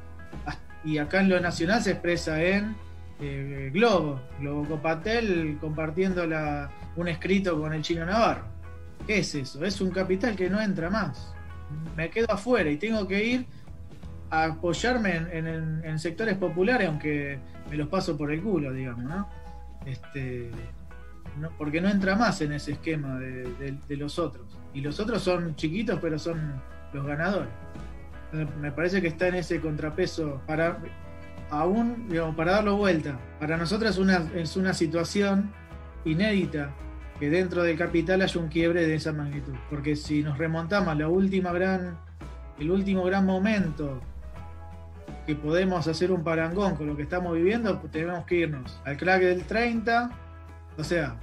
Speaker 12: y acá en lo nacional se expresa en eh, Globo, Globo Copatel compartiendo un escrito con el chino Navarro. ¿Qué es eso? Es un capital que no entra más. Me quedo afuera y tengo que ir a apoyarme en- en sectores populares, aunque me los paso por el culo, digamos, ¿no? Este, no- porque no entra más en ese esquema de, de- de los otros. Y los otros son chiquitos, pero son los ganadores. Me parece que está en ese contrapeso para aún, digamos, para darlo vuelta. Para nosotros es una, es una situación inédita que dentro del capital haya un quiebre de esa magnitud. Porque si nos remontamos a la última gran, el último gran momento que podemos hacer un parangón con lo que estamos viviendo, tenemos que irnos al crack del 30, o sea,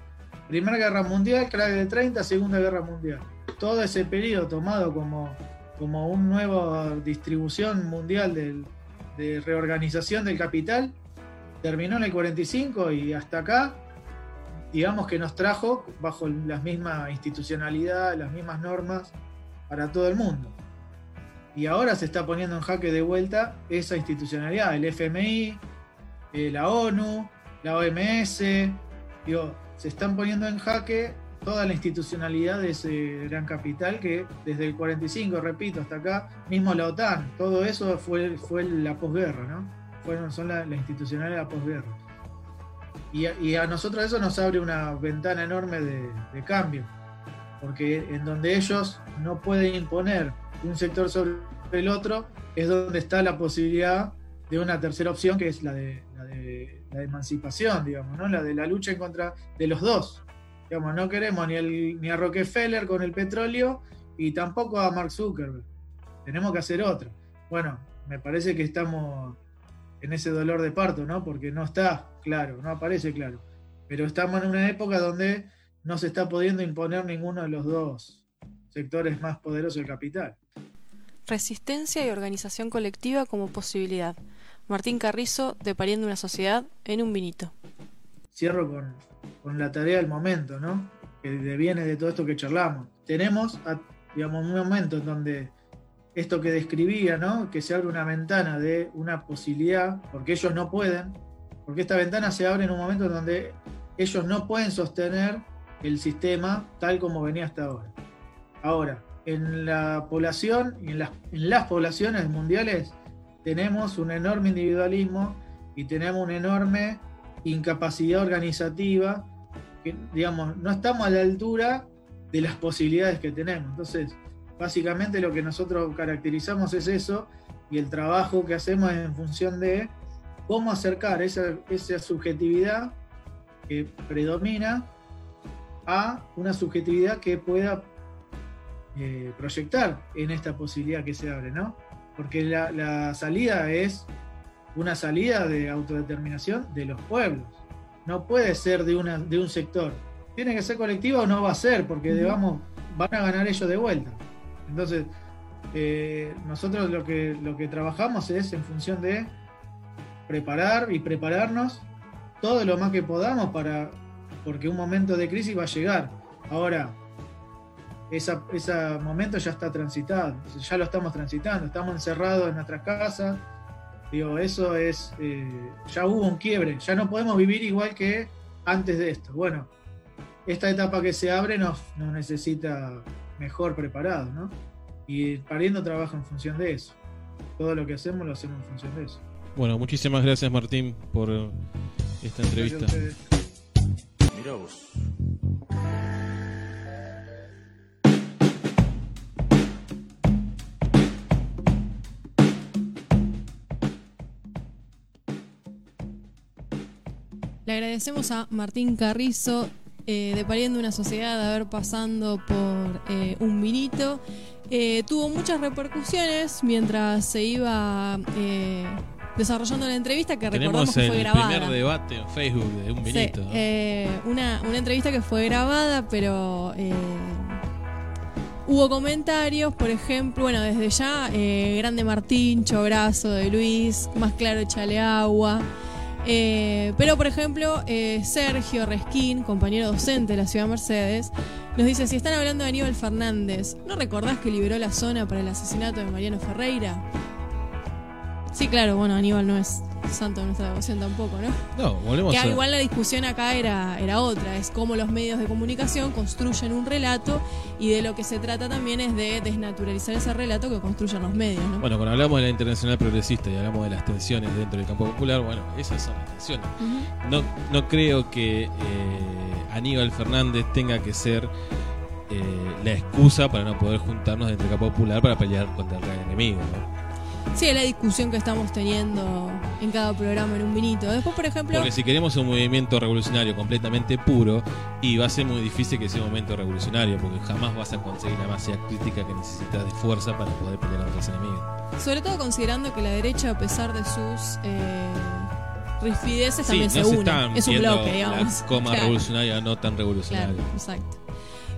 Speaker 12: Primera Guerra Mundial, crack del 30, Segunda Guerra Mundial. Todo ese periodo tomado como, como una nueva distribución mundial de reorganización del capital, terminó en el 45 y hasta acá, digamos que nos trajo bajo la misma institucionalidad, las mismas normas para todo el mundo. Y ahora se está poniendo en jaque de vuelta esa institucionalidad, el FMI, eh, la ONU, la OMS, digo, se están poniendo en jaque toda la institucionalidad de ese gran capital que desde el 45, repito, hasta acá, mismo la OTAN, todo eso fue, fue la posguerra, ¿no? Fueron, son la, la institucionalidad de la posguerra. Y a, nosotros eso nos abre una ventana enorme de cambio, porque en donde ellos no pueden imponer un sector sobre el otro, es donde está la posibilidad de una tercera opción, que es la de, la emancipación, digamos, ¿no? la de la lucha en contra de los dos. Digamos, no queremos ni, el, ni a Rockefeller con el petróleo y tampoco a Mark Zuckerberg. Tenemos que hacer otra. Bueno, me parece que estamos en ese dolor de parto, ¿no? Porque no está claro, no aparece claro. Pero estamos en una época donde no se está pudiendo imponer ninguno de los dos sectores más poderosos del capital.
Speaker 1: Resistencia y organización colectiva como posibilidad. Martín Carrizo, de Pariendo una Sociedad, en un vinito.
Speaker 12: Cierro con, con la tarea del momento, ¿no? Que viene de todo esto que charlamos. Tenemos, digamos, un momento en donde esto que describía, ¿no? Que se abre una ventana de una posibilidad, porque ellos no pueden, porque esta ventana se abre en un momento en donde ellos no pueden sostener el sistema tal como venía hasta ahora. Ahora, en la población y en las, en las poblaciones mundiales tenemos un enorme individualismo y tenemos una enorme incapacidad organizativa, que digamos, no estamos a la altura de las posibilidades que tenemos. Entonces, básicamente lo que nosotros caracterizamos es eso y el trabajo que hacemos es en función de cómo acercar esa, esa subjetividad que predomina a una subjetividad que pueda eh, proyectar en esta posibilidad que se abre, ¿no? Porque la, la, salida es una salida de autodeterminación de los pueblos. No puede ser de, una, de un sector. Tiene que ser colectivo o no va a ser, porque digamos, van a ganar ellos de vuelta. Entonces, eh, nosotros lo que, lo que trabajamos es en función de preparar y prepararnos todo lo más que podamos para, porque un momento de crisis va a llegar. Ahora, ese momento ya está transitado, ya lo estamos transitando, estamos encerrados en nuestras casas, digo, eso es, eh, ya hubo un quiebre, ya no podemos vivir igual que antes de esto. Bueno, esta etapa que se abre nos, nos necesita mejor preparados, ¿no? Y pariendo trabaja en función de eso. Todo lo que hacemos lo hacemos en función de eso.
Speaker 4: Bueno, muchísimas gracias Martín por esta entrevista. Mira vos.
Speaker 3: Le agradecemos a Martín Carrizo eh, de Pariendo una Sociedad de haber pasando por eh, un vinito. Eh, tuvo muchas repercusiones mientras se iba eh, desarrollando la entrevista que recordamos que fue grabada.
Speaker 4: primer debate en Facebook de un vinito.
Speaker 3: Sí, eh, una, una entrevista que fue grabada, pero eh, hubo comentarios, por ejemplo, bueno, desde ya, eh, Grande Martín, Chobrazo de Luis, Más Claro, Chale Agua. Eh, pero, por ejemplo, eh, Sergio Resquín, compañero docente de la ciudad de Mercedes, nos dice, si están hablando de Aníbal Fernández, ¿no recordás que liberó la zona para el asesinato de Mariano Ferreira? Sí, claro, bueno, Aníbal no es santo de nuestra devoción tampoco, ¿no?
Speaker 4: No, volvemos
Speaker 3: Que
Speaker 4: a...
Speaker 3: igual la discusión acá era, era otra, es cómo los medios de comunicación construyen un relato y de lo que se trata también es de desnaturalizar ese relato que construyen los medios, ¿no?
Speaker 4: Bueno, cuando hablamos de la internacional progresista y hablamos de las tensiones dentro del campo popular, bueno, esas son las tensiones. No, no creo que eh, Aníbal Fernández tenga que ser eh, la excusa para no poder juntarnos dentro del campo popular para pelear contra el gran enemigo. ¿no?
Speaker 3: Sí, es la discusión que estamos teniendo en cada programa en un vinito. Después, por ejemplo,
Speaker 4: Porque si queremos un movimiento revolucionario completamente puro, y va a ser muy difícil que sea un momento revolucionario, porque jamás vas a conseguir la masa crítica que necesitas de fuerza para poder pelear contra ese enemigo.
Speaker 3: sobre todo considerando que la derecha, a pesar de sus eh, rispideces,
Speaker 4: Sí,
Speaker 3: también
Speaker 4: no
Speaker 3: se une. es un bloque, digamos.
Speaker 4: La coma
Speaker 3: Claro.
Speaker 4: revolucionaria no tan revolucionaria.
Speaker 3: Claro, exacto.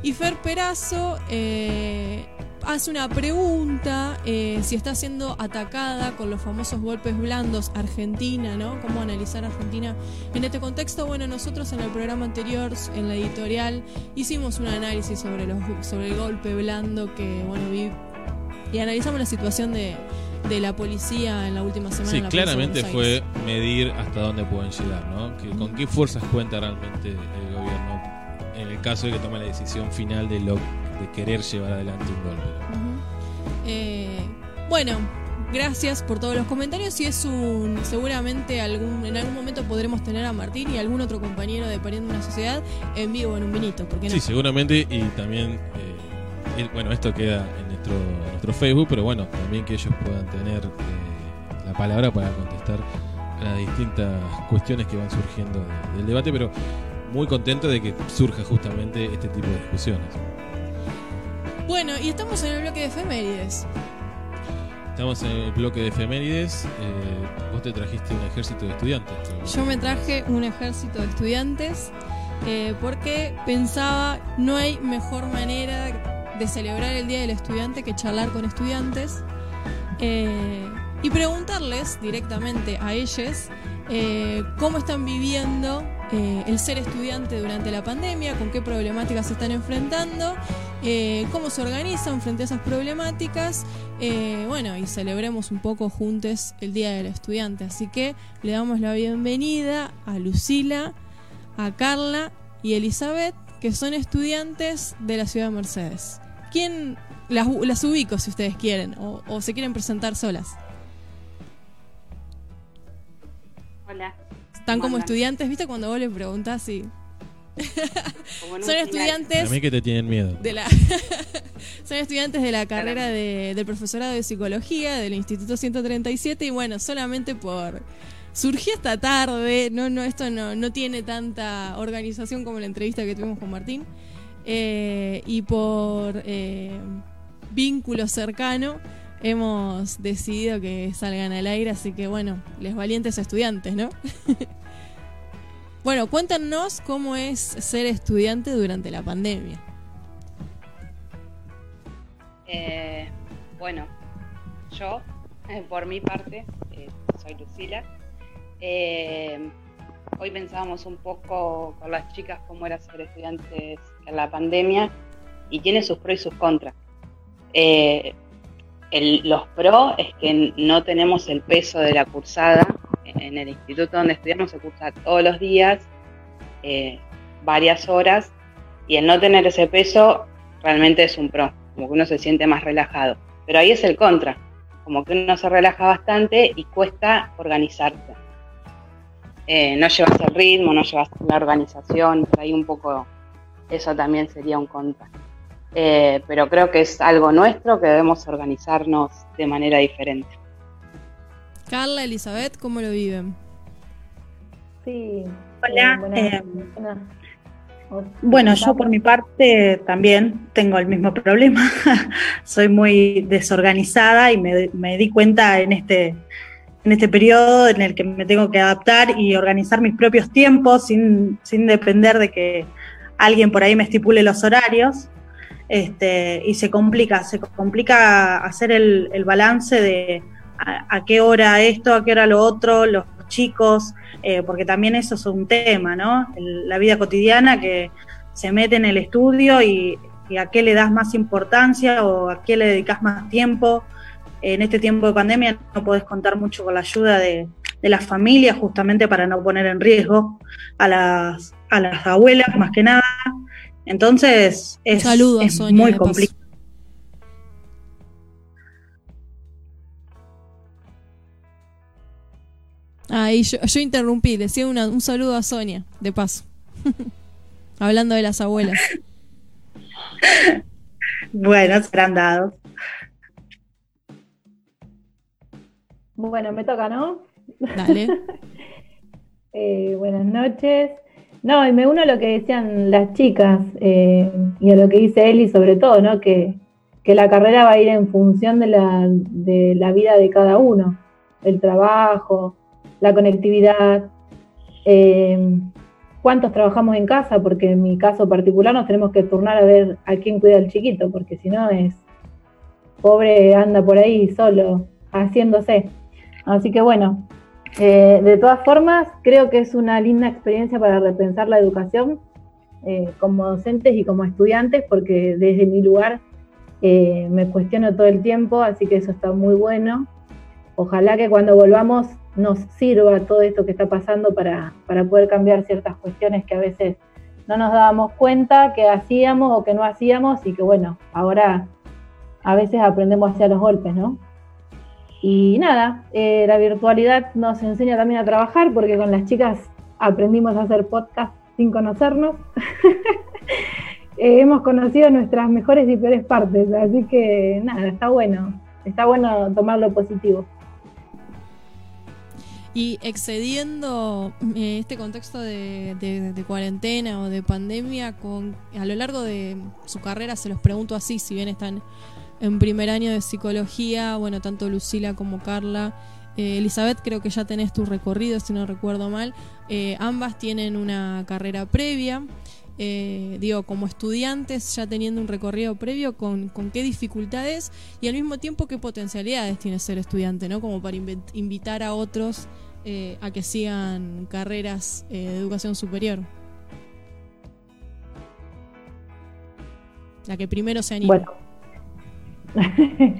Speaker 3: Y Fer Perazo eh, hace una pregunta eh, si está siendo atacada con los famosos golpes blandos Argentina, ¿no? ¿Cómo analizar Argentina en este contexto? Bueno, nosotros en el programa anterior, en la editorial, hicimos un análisis sobre, los, sobre el golpe blando que, bueno, vi y analizamos la situación de, de la policía en la última semana.
Speaker 4: Sí,
Speaker 3: en la
Speaker 4: claramente fue medir hasta dónde pueden llegar, ¿no? Que, ¿Con qué fuerzas cuenta realmente el gobierno en el caso de que tome la decisión final de, lo, de querer llevar adelante un golpe?
Speaker 3: Ujú. Eh, bueno, gracias por todos los comentarios y es un seguramente algún en algún momento podremos tener a Martín y algún otro compañero de Pariendo una Sociedad en vivo en un vinito, porque no?
Speaker 4: Sí, seguramente, y también, eh, el- bueno, esto queda en nuestro, en nuestro Facebook, pero bueno, también que ellos puedan tener eh, la palabra para contestar a las distintas cuestiones que van surgiendo de- del debate, pero muy contento de que surja justamente este tipo de discusiones.
Speaker 3: Bueno, y estamos en el bloque de efemérides.
Speaker 4: Estamos en el bloque de efemérides. Eh, vos te trajiste un ejército de estudiantes.
Speaker 3: Yo me traje un ejército de estudiantes eh, porque pensaba no hay mejor manera de celebrar el Día del Estudiante que charlar con estudiantes eh, y preguntarles directamente a ellos eh, cómo están viviendo eh, el ser estudiante durante la pandemia, con qué problemáticas se están enfrentando, eh, cómo se organizan frente a esas problemáticas. eh, bueno, y celebremos un poco juntos el Día del Estudiante. Así que le damos la bienvenida a Lucila, a Carla y Elizabeth, que son estudiantes de la ciudad de Mercedes. ¿Quién las, las ubico si ustedes quieren o, o se quieren presentar solas?
Speaker 13: Hola.
Speaker 3: Están como estudiantes, ¿viste? Cuando vos les preguntás si son estudiantes
Speaker 4: A mí que te tienen miedo.
Speaker 3: de la son estudiantes de la carrera de- del profesorado de psicología del Instituto 137 y bueno, solamente por surgió esta tarde, no no esto no no tiene tanta organización como la entrevista que tuvimos con Martín eh, y por eh, vínculo cercano hemos decidido que salgan al aire, así que bueno, les valientes estudiantes, ¿no? bueno, cuéntanos cómo es ser estudiante durante la pandemia.
Speaker 13: Eh, bueno, yo, eh, por mi parte, eh, soy Lucila. Eh, hoy pensábamos un poco con las chicas cómo era ser estudiantes en la pandemia y tiene sus pros y sus contras. Eh, los pros es que no tenemos el peso de la cursada. En el instituto donde estudiamos se cursa todos los días, eh, varias horas, y el no tener ese peso realmente es un pro, como que uno se siente más relajado. Pero ahí es el contra, como que uno se relaja bastante y cuesta organizarse. Eh, no llevas el ritmo, no llevas la organización, por ahí un poco eso también sería un contra. Eh, pero creo que es algo nuestro que debemos organizarnos de manera diferente.
Speaker 3: Carla, Elizabeth, ¿cómo lo viven?
Speaker 14: Sí.
Speaker 15: Hola,
Speaker 14: eh, buenas-
Speaker 15: eh,
Speaker 14: buenas-
Speaker 15: Bueno, yo por mi parte también tengo el mismo problema. Soy muy desorganizada y me, me di cuenta en este, en este periodo en el que me tengo que adaptar y organizar mis propios tiempos sin, sin depender de que alguien por ahí me estipule los horarios. Este, y se complica, se complica hacer el, el balance de a, a qué hora esto, a qué hora lo otro, los chicos, eh, porque también eso es un tema, ¿no? El- la vida cotidiana que se mete en el estudio y, y a qué le das más importancia o a qué le dedicas más tiempo. En este tiempo de pandemia no podés contar mucho con la ayuda de, de las familias justamente para no poner en riesgo a las, a las abuelas más que nada. Entonces es,
Speaker 3: Saludos,
Speaker 15: es
Speaker 3: Sonia,
Speaker 15: muy complicado.
Speaker 3: Ahí yo, yo interrumpí, decía una- un saludo a Sonia, de paso. Hablando de las abuelas.
Speaker 15: Bueno, serán dados.
Speaker 14: Bueno, me toca, ¿no?
Speaker 3: Dale.
Speaker 14: Eh, buenas noches. No, y me uno a lo que decían las chicas eh, y a lo que dice Eli sobre todo, ¿no? Que, que la carrera va a ir en función de la, de la vida de cada uno, el trabajo, la conectividad, eh, cuántos trabajamos en casa, porque en mi caso particular nos tenemos que turnar a ver a quién cuida al chiquito, porque si no es pobre anda por ahí solo haciéndose. Así que bueno, eh, de todas formas, creo que es una linda experiencia para repensar la educación eh, como docentes y como estudiantes, porque desde mi lugar eh, me cuestiono todo el tiempo, así que eso está muy bueno. Ojalá que cuando volvamos nos sirva todo esto que está pasando para, para poder cambiar ciertas cuestiones que a veces no nos dábamos cuenta que hacíamos o que no hacíamos y que bueno, ahora a veces aprendemos hacia los golpes, ¿no? Y nada, eh, la virtualidad nos enseña también a trabajar porque con las chicas aprendimos a hacer podcast sin conocernos. Eh, hemos conocido nuestras mejores y peores partes, así que nada, está bueno, está bueno tomar lo positivo.
Speaker 3: Y excediendo eh, este contexto de, de- de cuarentena o de pandemia, con, a lo largo de su carrera se los pregunto así, si bien están en primer año de psicología, bueno, tanto Lucila como Carla. Eh, Elizabeth, creo que ya tenés tu recorrido, si no recuerdo mal. Eh, ambas tienen una carrera previa. Eh, digo, como estudiantes, ya teniendo un recorrido previo, con, con, qué dificultades y al mismo tiempo qué potencialidades tiene ser estudiante, ¿no? Como para invitar a otros a que sigan carreras de educación superior. La que primero se anima.
Speaker 14: Bueno.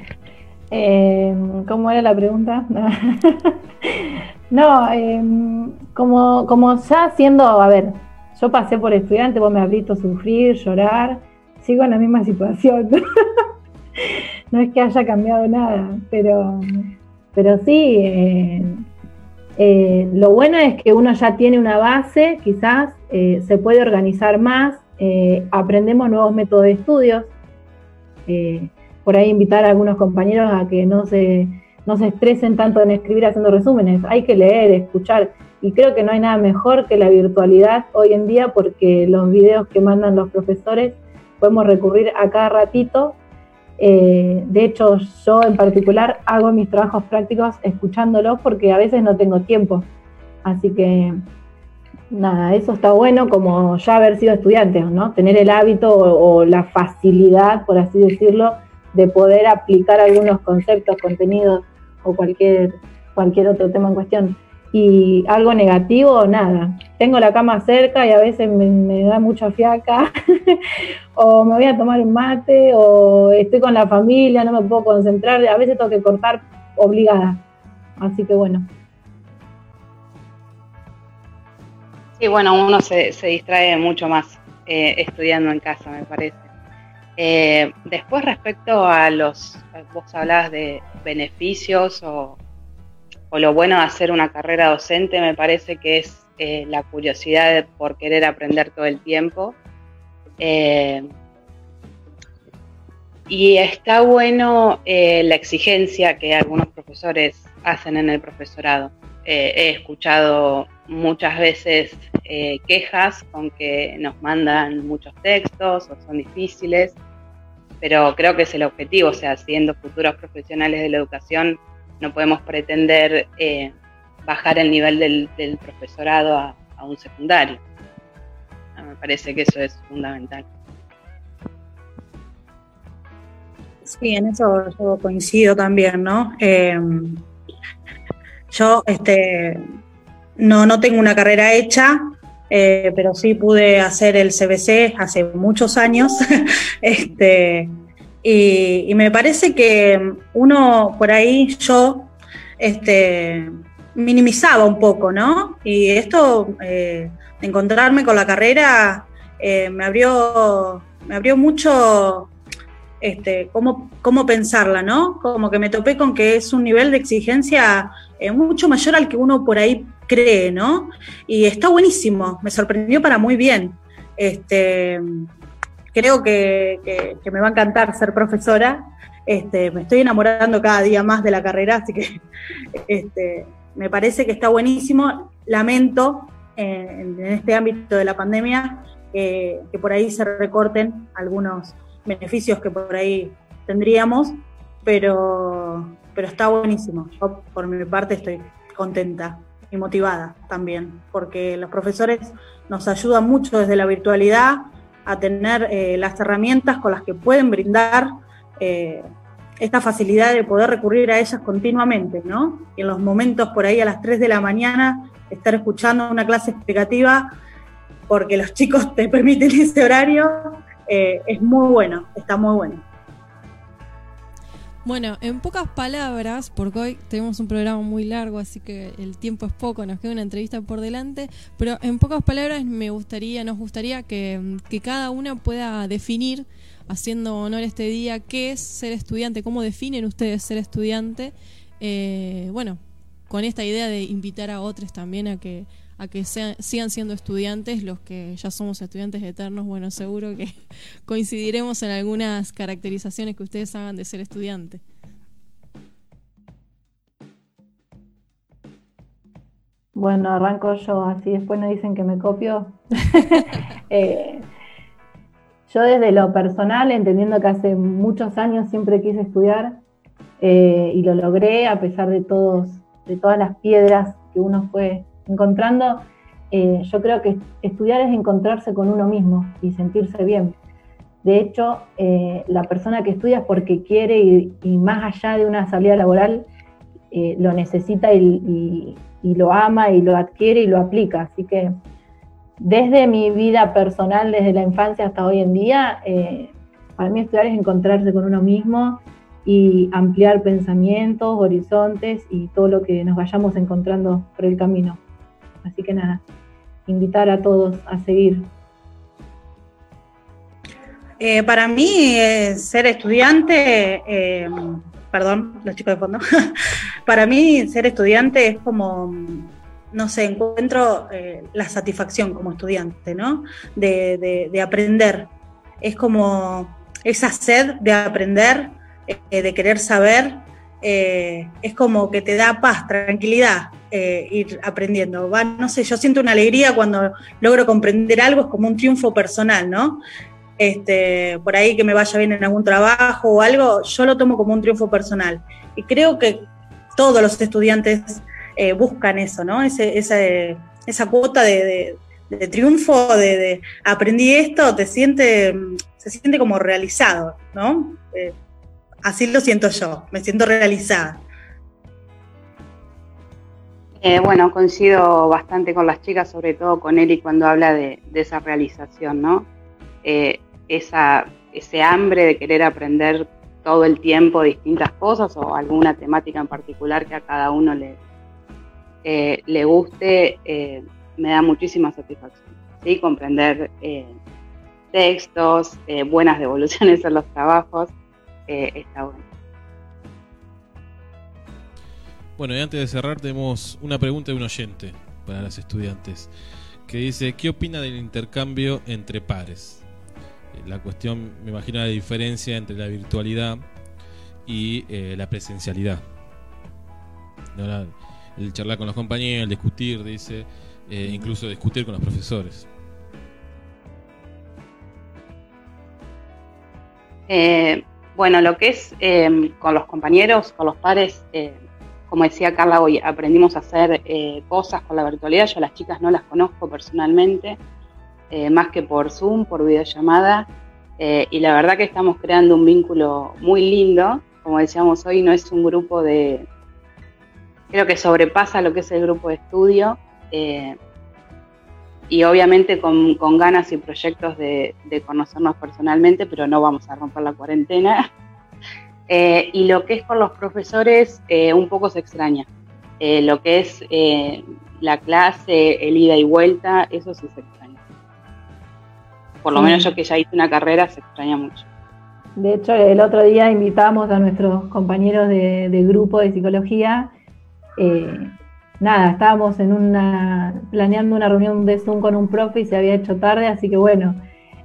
Speaker 14: eh, ¿Cómo era la pregunta? no, eh, como, como ya siendo, a ver, yo pasé por estudiante, vos me has visto sufrir, llorar, sigo en la misma situación. no es que haya cambiado nada, pero, pero sí, eh, eh, lo bueno es que uno ya tiene una base, quizás se puede organizar más, aprendemos nuevos métodos de estudios por ahí invitar a algunos compañeros a que no se, no se estresen tanto en escribir haciendo resúmenes. Hay que leer, escuchar. Y creo que no hay nada mejor que la virtualidad hoy en día porque los videos que mandan los profesores podemos recurrir a cada ratito. Eh, de hecho, yo en particular hago mis trabajos prácticos escuchándolos porque a veces no tengo tiempo. Así que nada, eso está bueno como ya haber sido estudiante, ¿no? Tener el hábito o, o la facilidad, por así decirlo, de poder aplicar algunos conceptos, contenidos o cualquier, cualquier otro tema en cuestión. Y algo negativo, nada. Tengo la cama cerca y a veces me, da mucha fiaca, o me voy a tomar un mate, o estoy con la familia, no me puedo concentrar, a veces tengo que cortar obligada. Así que bueno.
Speaker 13: Sí, bueno, uno se, se distrae mucho más eh, estudiando en casa, me parece. Eh, después respecto a los, vos hablabas de beneficios o, lo bueno de hacer una carrera docente, me parece que es eh, la curiosidad por querer aprender todo el tiempo. Eh, y está bueno la exigencia que algunos profesores hacen en el profesorado. he escuchado muchas veces quejas con que nos mandan muchos textos o son difíciles pero creo que es el objetivo, o sea, siendo futuros profesionales de la educación, no podemos pretender eh, bajar el nivel del, profesorado a, un secundario. Ah, me parece que eso es fundamental.
Speaker 15: Sí, en eso yo coincido también, ¿no? Em, yo este, no, no tengo una carrera hecha, eh, pero sí pude hacer el CBC hace muchos años. este, y, me parece que uno por ahí, yo, este, minimizaba un poco, ¿no? Y esto, eh, encontrarme con la carrera, eh, me abrió, me abrió mucho este, cómo, cómo, pensarla, ¿no? Como que me topé con que es un nivel de exigencia mucho mayor al que uno por ahí cree, ¿no? Y está buenísimo, me sorprendió para muy bien. Este, creo que, me va a encantar ser profesora. Este, me estoy enamorando cada día más de la carrera, así que este, me parece que está buenísimo. Lamento en, este ámbito de la pandemia que por ahí se recorten algunos beneficios que por ahí tendríamos, pero, pero está buenísimo. Yo por mi parte estoy contenta y motivada también, porque los profesores nos ayudan mucho desde la virtualidad a tener eh, las herramientas con las que pueden brindar eh, esta facilidad de poder recurrir a ellas continuamente, ¿no? Y en los momentos por ahí a las 3 de la mañana estar escuchando una clase explicativa porque los chicos te permiten ese horario, eh, es muy bueno, está muy bueno.
Speaker 3: Bueno, en pocas palabras, porque hoy tenemos un programa muy largo, así que el tiempo es poco, nos queda una entrevista por delante, pero en pocas palabras me gustaría, nos gustaría que, cada una pueda definir, haciendo honor a este día, qué es ser estudiante, cómo definen ustedes ser estudiante, eh, bueno, con esta idea de invitar a otros también a que a que sean, sigan siendo estudiantes, los que ya somos estudiantes eternos, bueno, seguro que coincidiremos en algunas caracterizaciones que ustedes hagan de ser estudiante.
Speaker 14: Bueno, arranco yo, así después nos dicen que me copio. Eh, yo desde lo personal, entendiendo que hace muchos años siempre quise estudiar eh, y lo logré a pesar de, todos, de todas las piedras que uno fue encontrando, eh, yo creo que estudiar es encontrarse con uno mismo y sentirse bien. De hecho, eh, la persona que estudia es porque quiere y, más allá de una salida laboral, lo necesita y, lo ama y lo adquiere y lo aplica. Así que desde mi vida personal, desde la infancia hasta hoy en día, para mí estudiar es encontrarse con uno mismo y ampliar pensamientos, horizontes y todo lo que nos vayamos encontrando por el camino. Así que nada, invitar a todos a seguir.
Speaker 15: Eh, para mí, eh, ser estudiante, eh, perdón, los chicos de fondo, para mí ser estudiante es como, no sé, encuentro la satisfacción como estudiante, ¿no? de aprender. Es como esa sed de aprender de querer saber, eh, es como que te da paz, tranquilidad eh, ir aprendiendo. Va, no sé, yo siento una alegría cuando logro comprender algo, es como un triunfo personal, ¿no? Este, por ahí que me vaya bien en algún trabajo o algo, yo lo tomo como un triunfo personal. Y creo que todos los estudiantes buscan eso, ¿no? esa cuota de, triunfo, de, aprendí esto, te siente, se siente como realizado, ¿no? Así lo siento yo, me siento realizada.
Speaker 13: Eh, bueno, coincido bastante con las chicas, sobre todo con Eli cuando habla de, esa realización, ¿no? Eh, esa, ese hambre de querer aprender todo el tiempo distintas cosas o alguna temática en particular que a cada uno le, eh, le guste, me da muchísima satisfacción. ¿sí? Comprender textos, buenas devoluciones en los trabajos, está bueno.
Speaker 4: Bueno, y antes de cerrar tenemos una pregunta de un oyente para los estudiantes que dice, ¿qué opina del intercambio entre pares? Eh, la cuestión, me imagino la diferencia entre la virtualidad y eh, la presencialidad. el charlar con los compañeros, el discutir, dice, eh, incluso discutir con los profesores.
Speaker 13: Bueno, lo que es em, con los compañeros, con los pares, eh, como decía Carla hoy, aprendimos a hacer eh, cosas con la virtualidad. Yo las chicas no las conozco personalmente, eh, más que por Zoom, por videollamada. y la verdad que estamos creando un vínculo muy lindo. Como decíamos hoy, no es un grupo de... Creo que sobrepasa lo que es el grupo de estudio y obviamente con, ganas y proyectos de, conocernos personalmente, pero no vamos a romper la cuarentena. Eh, y lo que es con los profesores, eh, un poco se extraña. Eh, lo que es la clase, el ida y vuelta, eso sí se extraña. Por lo menos yo que ya hice una carrera, se extraña mucho.
Speaker 14: De hecho, el otro día invitamos a nuestros compañeros de, de grupo de psicología nada, estábamos en una, planeando una reunión de Zoom con un profe y se había hecho tarde, así que bueno,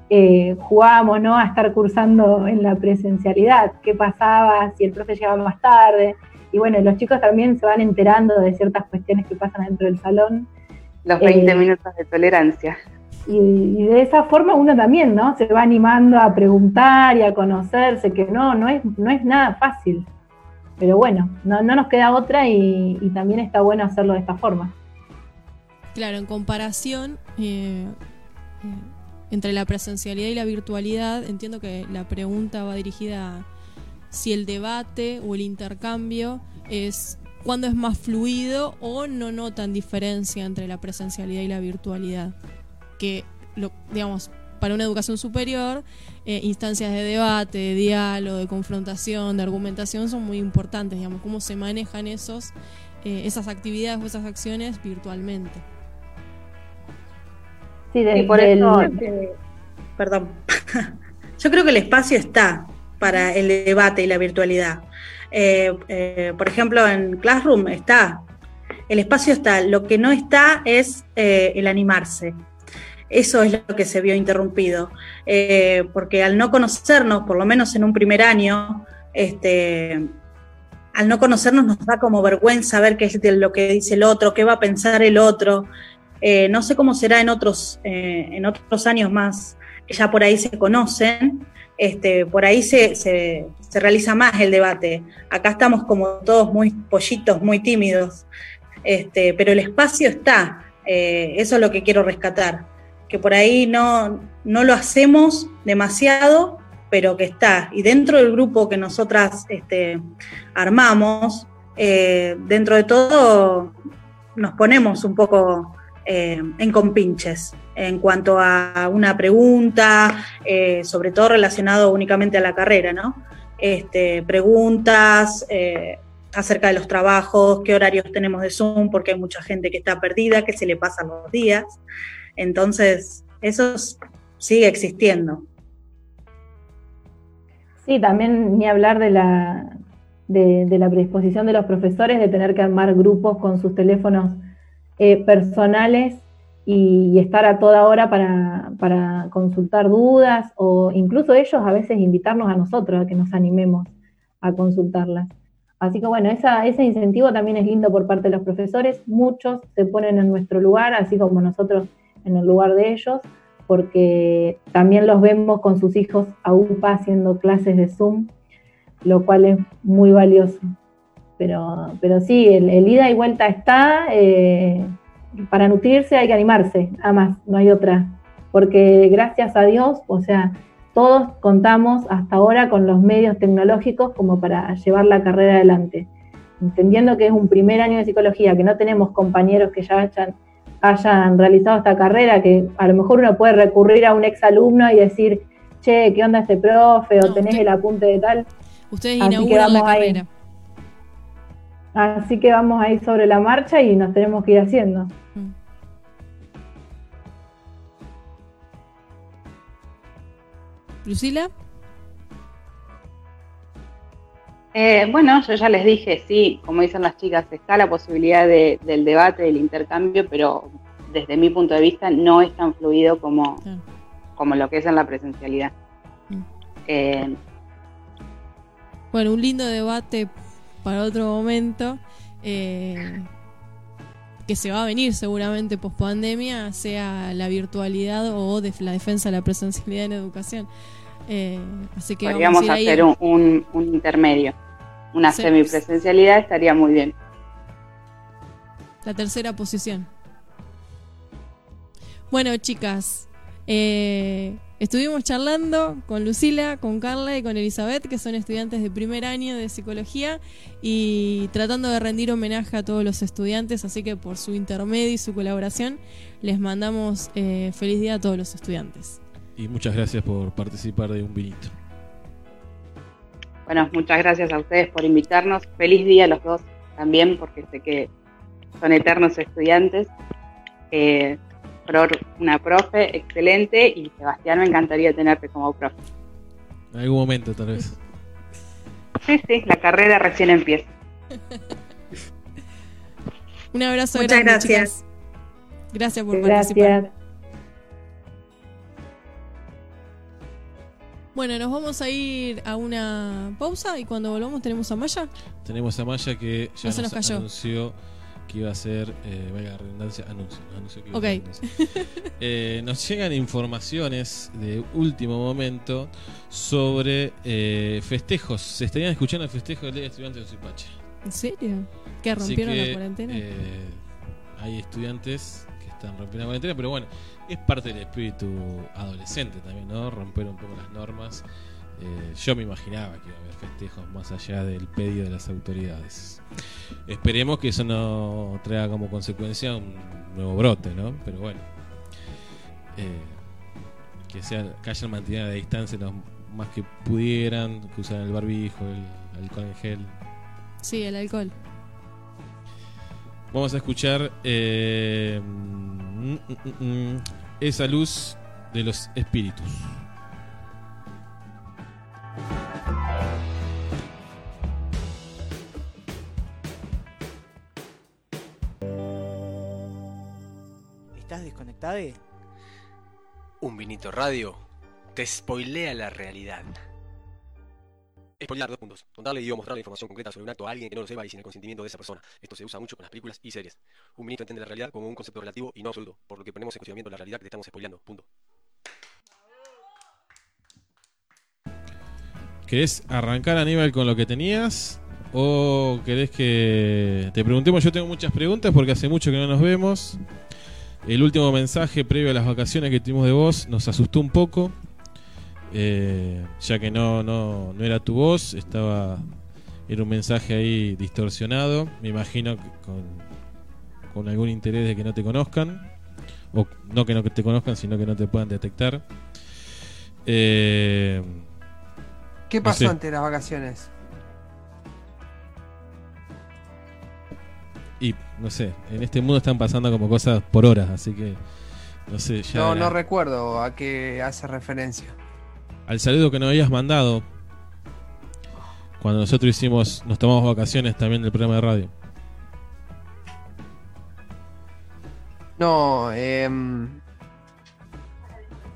Speaker 14: eh, jugábamos ¿no? a estar cursando en la presencialidad, qué pasaba, si el profe llegaba más tarde, y bueno, los chicos también se van enterando de ciertas cuestiones que pasan dentro del salón.
Speaker 13: Los 20 eh, minutos de tolerancia.
Speaker 14: Y, y, de esa forma uno también, ¿no? Se va animando a preguntar y a conocerse, que no, no es, no es nada fácil. Pero bueno, no, nos queda otra y, también está bueno hacerlo de esta forma.
Speaker 3: Claro, en comparación eh, eh, entre la presencialidad y la virtualidad, entiendo que la pregunta va dirigida a si el debate o el intercambio es cuándo es más fluido o no notan diferencia entre la presencialidad y la virtualidad. Que, lo, digamos, para una educación superior, eh, instancias de debate, de diálogo, de confrontación, de argumentación son muy importantes, digamos, cómo se manejan esos, eh, esas actividades o esas acciones virtualmente.
Speaker 15: Sí, de, por eso, perdón, yo creo que el espacio está para el debate y la virtualidad. Eh, por ejemplo, en Classroom está, el espacio está, lo que no está es el animarse eso es lo que se vio interrumpido, eh, porque al no conocernos, por lo menos en un primer año, este, al no conocernos nos da como vergüenza ver qué es lo que dice el otro, qué va a pensar el otro. Eh, no sé cómo será en otros, eh, en otros años más, ya por ahí se conocen, este, por ahí se, se, realiza más el debate. Acá estamos como todos muy pollitos, muy tímidos, este, pero el espacio está, eso es lo que quiero rescatar, que por ahí no, no lo hacemos demasiado, pero que está. Y dentro del grupo que nosotras este, armamos, eh, dentro de todo nos ponemos un poco eh, en compinches en cuanto a una pregunta, eh, sobre todo relacionado únicamente a la carrera, ¿no? Este, preguntas acerca de los trabajos, qué horarios tenemos de Zoom, porque hay mucha gente que está perdida, que se le pasan los días. Entonces, eso sigue existiendo.
Speaker 14: Sí, también ni hablar de la, de, la predisposición de los profesores de tener que armar grupos con sus teléfonos eh, personales y, estar a toda hora para, para, consultar dudas o incluso ellos a veces invitarnos a nosotros a que nos animemos a consultarlas. Así que bueno, ese incentivo también es lindo por parte de los profesores. Muchos se ponen en nuestro lugar, así como nosotros en el lugar de ellos, porque también los vemos con sus hijos a UPA haciendo clases de Zoom, lo cual es muy valioso. Pero, pero sí, el, ida y vuelta está. Eh, para nutrirse hay que animarse, nada más, no hay otra. Porque gracias a Dios, o sea, todos contamos hasta ahora con los medios tecnológicos como para llevar la carrera adelante. Entendiendo que es un primer año de psicología, que no tenemos compañeros que ya hayan, hayan realizado esta carrera, que a lo mejor uno puede recurrir a un ex alumno y decir, che, ¿qué onda este profe? O tenés el apunte de tal.
Speaker 3: Ustedes inauguran la carrera.
Speaker 14: Así que vamos a ir sobre la marcha y nos tenemos que ir haciendo. Mm.
Speaker 3: Lucila.
Speaker 13: Eh, bueno, yo ya les dije, sí, como dicen las chicas, está la posibilidad del debate, del intercambio, pero desde mi punto de vista no es tan fluido como, como lo que es en la presencialidad. Mm.
Speaker 3: Eh, bueno, un lindo debate para otro momento. Eh, que se va a venir seguramente post pandemia, sea la virtualidad o de la defensa de la presencialidad en educación. Eh, así que
Speaker 13: podríamos hacer un, intermedio. Una semipresencialidad estaría muy bien.
Speaker 3: La tercera posición. Bueno, chicas, eh, estuvimos charlando con Lucila, con Carla y con Elizabeth, que son estudiantes de primer año de psicología, y tratando de rendir homenaje a todos los estudiantes, así que por su intermedio y su colaboración, les mandamos eh, feliz día a todos los estudiantes.
Speaker 4: Y muchas gracias por participar de un vinito.
Speaker 13: Bueno, muchas gracias a ustedes por invitarnos. Feliz día a los dos también, porque sé que son eternos estudiantes. Eh, una profe excelente y Sebastián, me encantaría tenerte como profe.
Speaker 4: En algún momento, tal vez.
Speaker 13: Sí, sí, la carrera recién empieza.
Speaker 3: Un abrazo
Speaker 15: Muchas gracias.
Speaker 3: Gracias por participar. Bueno, nos vamos a ir a una pausa y cuando volvamos tenemos a Maya.
Speaker 4: Tenemos a Maya que ya nos, anunció que iba a ser, eh, vaya redundancia, anuncio. anuncio que eh, nos llegan informaciones de último momento sobre eh, festejos. Se estarían escuchando el festejo del Día de Estudiantes de Zipache.
Speaker 3: ¿En serio? ¿Que rompieron la cuarentena?
Speaker 4: Hay estudiantes que están rompiendo la cuarentena, pero bueno, es parte del espíritu adolescente también, ¿no? Romper un poco las normas. Eh, yo me imaginaba que iba a haber festejos más allá del pedido de las autoridades. Esperemos que eso no traiga como consecuencia un nuevo brote, ¿no? Pero bueno, eh, que, sea, que hayan mantenido la distancia lo más que pudieran, que usaran el barbijo, el alcohol en gel.
Speaker 3: Sí, el alcohol.
Speaker 4: Vamos a escuchar eh, mm, mm, mm, esa luz de los espíritus.
Speaker 16: ¿Estás desconectado?
Speaker 17: Un vinito radio te spoilea la realidad. Spoilear dos puntos. Contarle y o mostrar la información concreta sobre un acto a alguien que no lo sepa y sin el consentimiento de esa persona. Esto se usa mucho en las películas y series. Un ministro entiende la realidad como un concepto relativo y no absoluto, por lo que ponemos en cuestionamiento la realidad que te estamos spoileando. Punto.
Speaker 4: ¿Querés arrancar, Aníbal, con lo que tenías? ¿O querés que te preguntemos? Yo tengo muchas preguntas porque hace mucho que no nos vemos. El último mensaje previo a las vacaciones que tuvimos de vos nos asustó un poco eh, ya que no, no, no era tu voz, estaba. Era un mensaje ahí distorsionado. Me imagino que con, con algún interés de que no te conozcan. O no que no te conozcan, sino que no te puedan detectar. Eh,
Speaker 18: ¿Qué
Speaker 4: no
Speaker 18: pasó
Speaker 4: sé.
Speaker 18: antes de las vacaciones?
Speaker 4: Y no sé, en este mundo están pasando como cosas por horas, así que no sé, ya
Speaker 18: No, no recuerdo a qué hace referencia.
Speaker 4: Al saludo que nos habías mandado cuando nosotros hicimos, nos tomamos vacaciones también del programa de radio.
Speaker 18: No, em,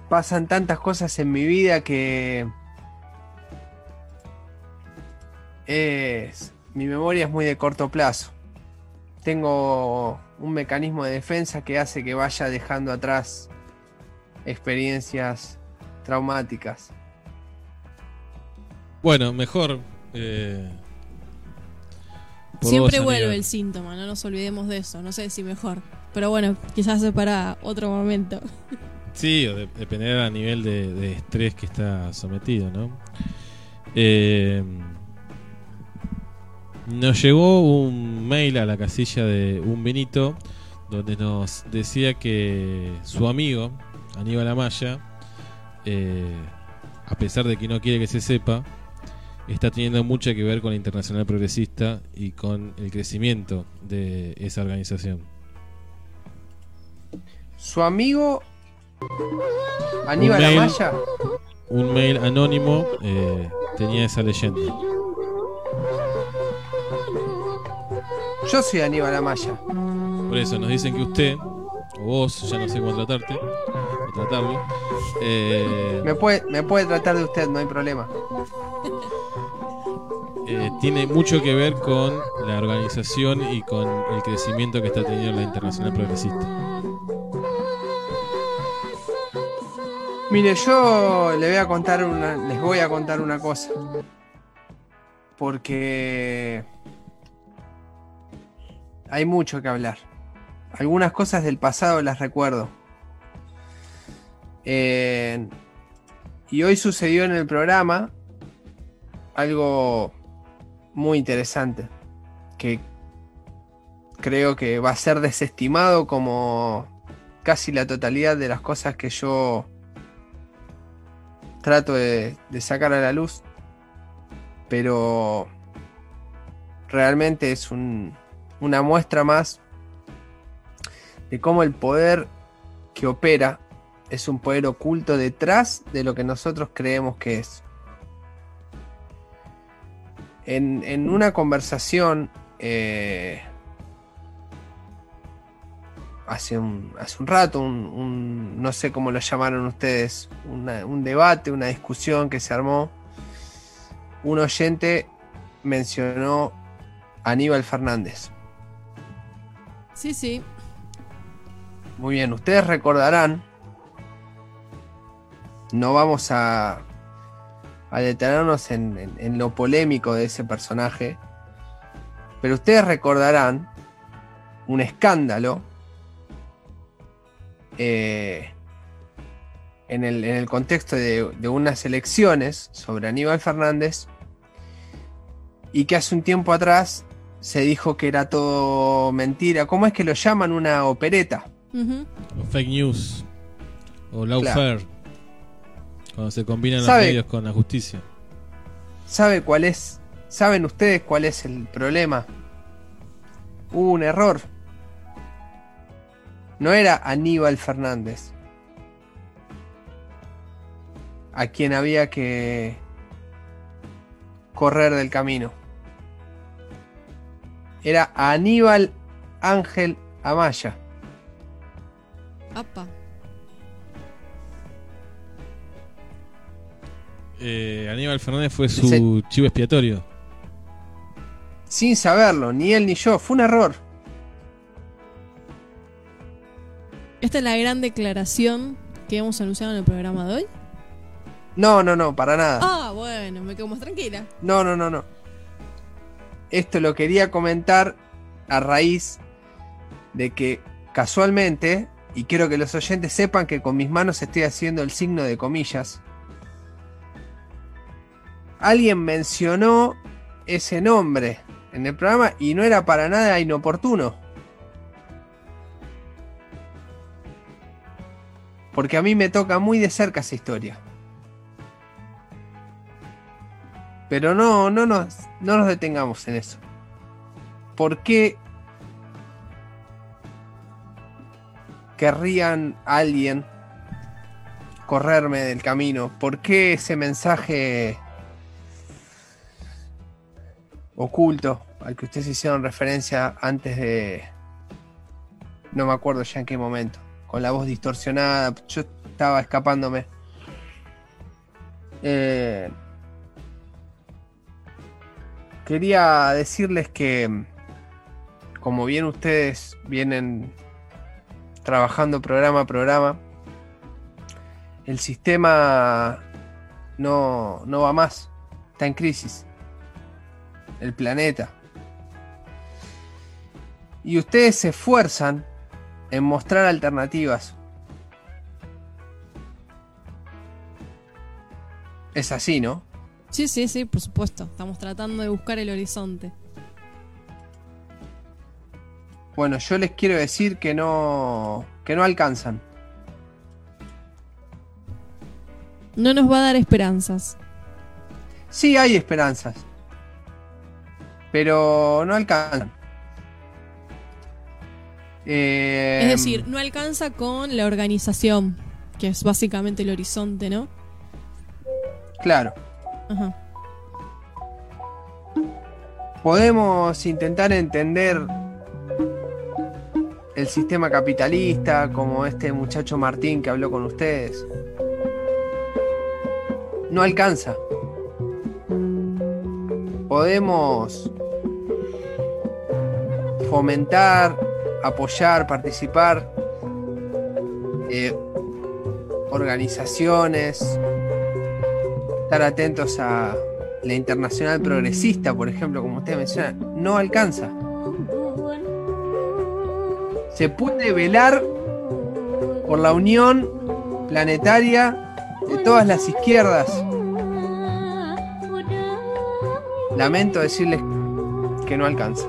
Speaker 18: pasan tantas cosas en mi vida que mi memoria es muy de corto plazo. Tengo un mecanismo de defensa que hace que vaya dejando atrás experiencias traumáticas.
Speaker 4: Bueno, mejor. eh,
Speaker 3: Siempre vuelve el síntoma, no nos olvidemos de eso. No sé si mejor. Pero bueno, quizás es para otro momento.
Speaker 4: Sí, o de- dependerá a nivel de, de estrés que está sometido, ¿no? Eh, nos llegó un mail a la casilla de un Benito donde nos decía que su amigo, Aníbal Amaya, eh, a pesar de que no quiere que se sepa, está teniendo mucho que ver con la Internacional Progresista y con el crecimiento de esa organización.
Speaker 18: Su amigo Aníbal
Speaker 4: Un mail-
Speaker 18: Amaya.
Speaker 4: Un mail anónimo eh, tenía esa leyenda.
Speaker 18: Yo soy Aníbal Amaya.
Speaker 4: Por eso nos dicen que usted, o vos, ya no sé cómo tratarte, o tratarlo, eh,
Speaker 18: Me puede, me puede tratar de usted, no hay problema.
Speaker 4: Eh, tiene mucho que ver con la organización y con el crecimiento que está teniendo la Internacional Progresista.
Speaker 18: Mire, yo le voy a contar una, les voy a contar una cosa. Porque hay mucho que hablar. Algunas cosas del pasado las recuerdo. Eh, y hoy sucedió en el programa algo muy interesante. Que creo que va a ser desestimado como casi la totalidad de las cosas que yo trato de, sacar a la luz, pero realmente es un- una muestra más de cómo el poder que opera es un poder oculto detrás de lo que nosotros creemos que es. En, en una conversación eh, hace un, hace un rato, un, un- no sé cómo lo llamaron ustedes, una- un debate, una discusión que se armó. Un oyente mencionó a Aníbal Fernández.
Speaker 3: Sí, sí.
Speaker 18: Muy bien, ustedes recordarán, no vamos a, a detenernos en, en- en lo polémico de ese personaje, pero ustedes recordarán un escándalo eh, en, el, en el contexto de, de unas elecciones sobre Aníbal Fernández y que hace un tiempo atrás se dijo que era todo mentira. ¿Cómo es que lo llaman una opereta?
Speaker 4: O fake news, o lawfare,
Speaker 18: Claro.
Speaker 4: Cuando se combinan los medios con la justicia.
Speaker 18: ¿Sabe cuál es? ¿Saben ustedes cuál es el problema? Hubo un error. No era Aníbal Fernández. A quien había que correr del camino. Era Aníbal Ángel Amaya.
Speaker 3: Apa.
Speaker 4: Eh, Aníbal Fernández fue su
Speaker 18: Ese-
Speaker 4: chivo expiatorio.
Speaker 18: Sin saberlo, ni él ni yo. Fue un error.
Speaker 3: Esta es la gran declaración que hemos anunciado en el programa de hoy.
Speaker 18: No, no, no, para nada.
Speaker 3: Ah, bueno, me quedo más tranquila.
Speaker 18: No, no, no, no. Esto lo quería comentar a raíz de que casualmente, y quiero que los oyentes sepan que con mis manos estoy haciendo el signo de comillas, alguien mencionó ese nombre en el programa y no era para nada inoportuno. Porque a mí me toca muy de cerca esa historia. Pero no, no nos, no nos detengamos en eso. ¿Por qué querrían alguien correrme del camino? ¿Por qué ese mensaje oculto al que ustedes hicieron referencia antes de... No me acuerdo ya en qué momento. Con la voz distorsionada. Yo estaba escapándome. Eh, quería decirles que, como bien ustedes vienen trabajando programa a programa, el sistema no, no va más, está en crisis. El planeta. Y ustedes se esfuerzan en mostrar alternativas. Es así, ¿no?
Speaker 3: Sí, sí, sí, por supuesto. Estamos tratando de buscar el horizonte.
Speaker 18: Bueno, yo les quiero decir que no que no alcanzan.
Speaker 3: No nos va a dar esperanzas.
Speaker 18: Sí hay esperanzas. Pero no alcanzan. Eh,
Speaker 3: Es decir, no alcanza con la organización, que es básicamente el horizonte, ¿no?
Speaker 18: Claro.
Speaker 3: Ajá.
Speaker 18: Podemos intentar entender el sistema capitalista, como este muchacho Martín que habló con ustedes. No alcanza. Podemos fomentar, apoyar, participar, eh, organizaciones, estar atentos a la internacional progresista, por ejemplo, como usted menciona, no alcanza. Se puede velar por la unión planetaria de todas las izquierdas. Lamento decirles que no alcanza.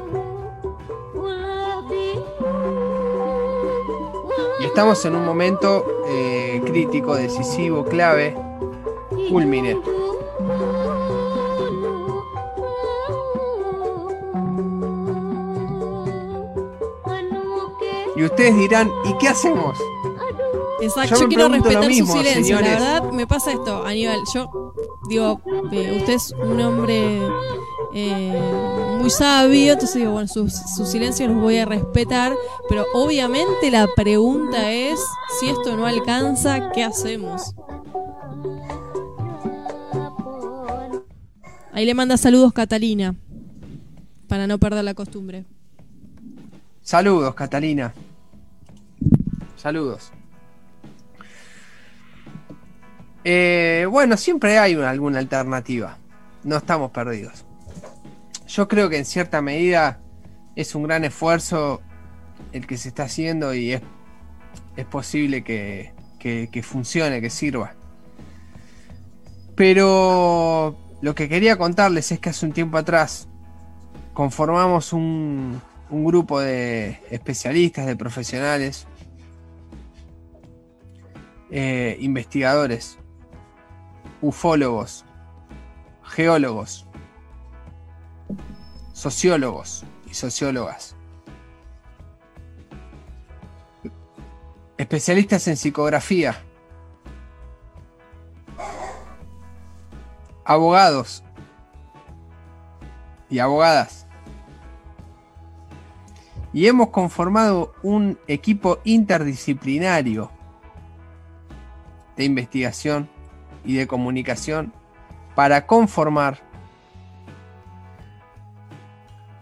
Speaker 18: Estamos en un momento eh, crítico, decisivo, clave, culmine. Y ustedes dirán, ¿y qué hacemos?
Speaker 3: Exacto,
Speaker 18: Yo
Speaker 3: quiero respetar
Speaker 18: mismo,
Speaker 3: su silencio.
Speaker 18: señores.
Speaker 3: La verdad, me pasa esto, Aníbal. Yo digo, eh, usted es un hombre eh, muy sabio, entonces digo, bueno, su silencio los voy a respetar, pero obviamente la pregunta es, si esto no alcanza, ¿qué hacemos? Ahí le manda saludos Catalina, para no perder la costumbre.
Speaker 18: Saludos, Catalina. Saludos. Eh, bueno, siempre hay una- alguna alternativa. No estamos perdidos. Yo creo que en cierta medida es un gran esfuerzo el que se está haciendo y es, es posible que, que- funcione, que sirva. Pero lo que quería contarles es que hace un tiempo atrás conformamos un, un grupo de especialistas, de profesionales, eh, investigadores, ufólogos, geólogos, sociólogos y sociólogas, especialistas en psicografía, abogados. Y abogadas. Y hemos conformado un equipo interdisciplinario de investigación y de comunicación para conformar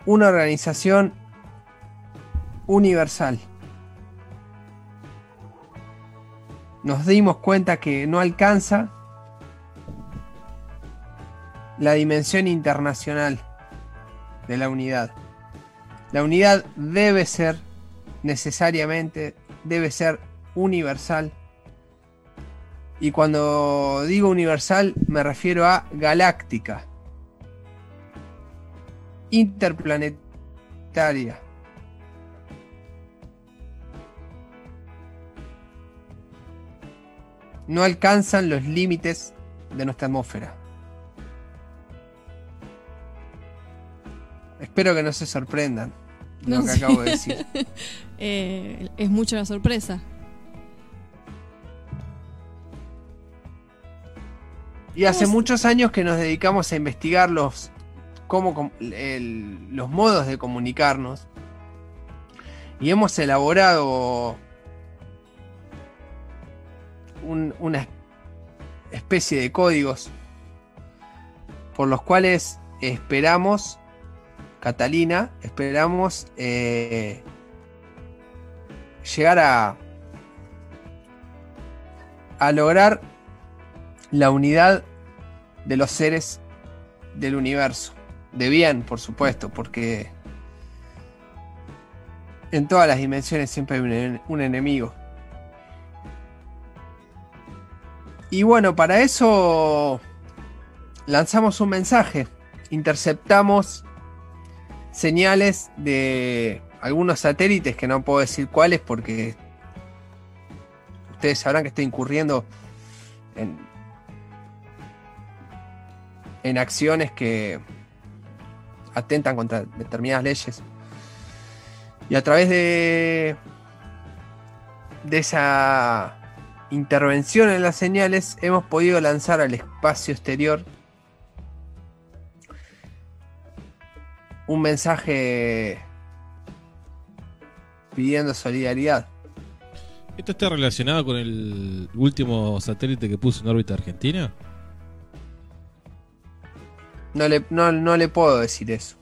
Speaker 18: una organización universal. Nos dimos cuenta que no alcanza la dimensión internacional de la unidad. La unidad debe ser necesariamente, debe ser universal. Y cuando digo universal me refiero a galáctica, interplanetaria. No alcanzan los límites de nuestra atmósfera. Espero que no se sorprendan de lo que acabo de decir.
Speaker 3: Eh, es mucha la sorpresa.
Speaker 18: Y hace muchos años que nos dedicamos a investigar los, cómo, los modos de comunicarnos. Y hemos elaborado un- una especie de códigos por los cuales esperamos, Catalina, esperamos eh, llegar a, a lograr la unidad de los seres del universo. De bien, por supuesto, porque en todas las dimensiones siempre hay un, en- un enemigo. Y bueno, para eso lanzamos un mensaje. Interceptamos señales de algunos satélites que no puedo decir cuáles porque ustedes sabrán que estoy incurriendo en, en acciones que atentan contra determinadas leyes. Y a través de, de esa intervención en las señales hemos podido lanzar al espacio exterior un mensaje pidiendo solidaridad.
Speaker 4: ¿Esto está relacionado con el último satélite que puso en órbita Argentina?
Speaker 18: No le, no, no le puedo decir eso.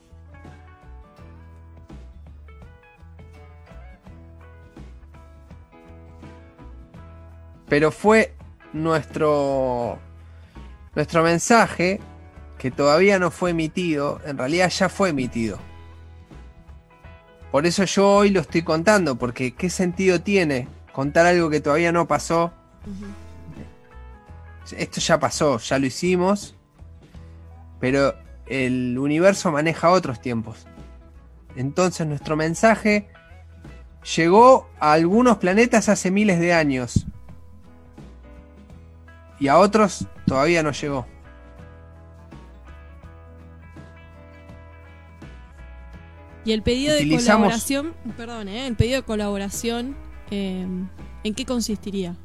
Speaker 18: Pero fue nuestro, nuestro mensaje que todavía no fue emitido, en realidad ya fue emitido. Por eso yo hoy lo estoy contando, porque ¿qué sentido tiene contar algo que todavía no pasó? Esto ya pasó, ya lo hicimos, pero el universo maneja otros tiempos. Entonces nuestro mensaje llegó a algunos planetas hace miles de años y a otros todavía no llegó.
Speaker 3: Y el pedido de colaboración, perdón, ¿eh? el pedido de colaboración, eh, ¿en qué consistiría?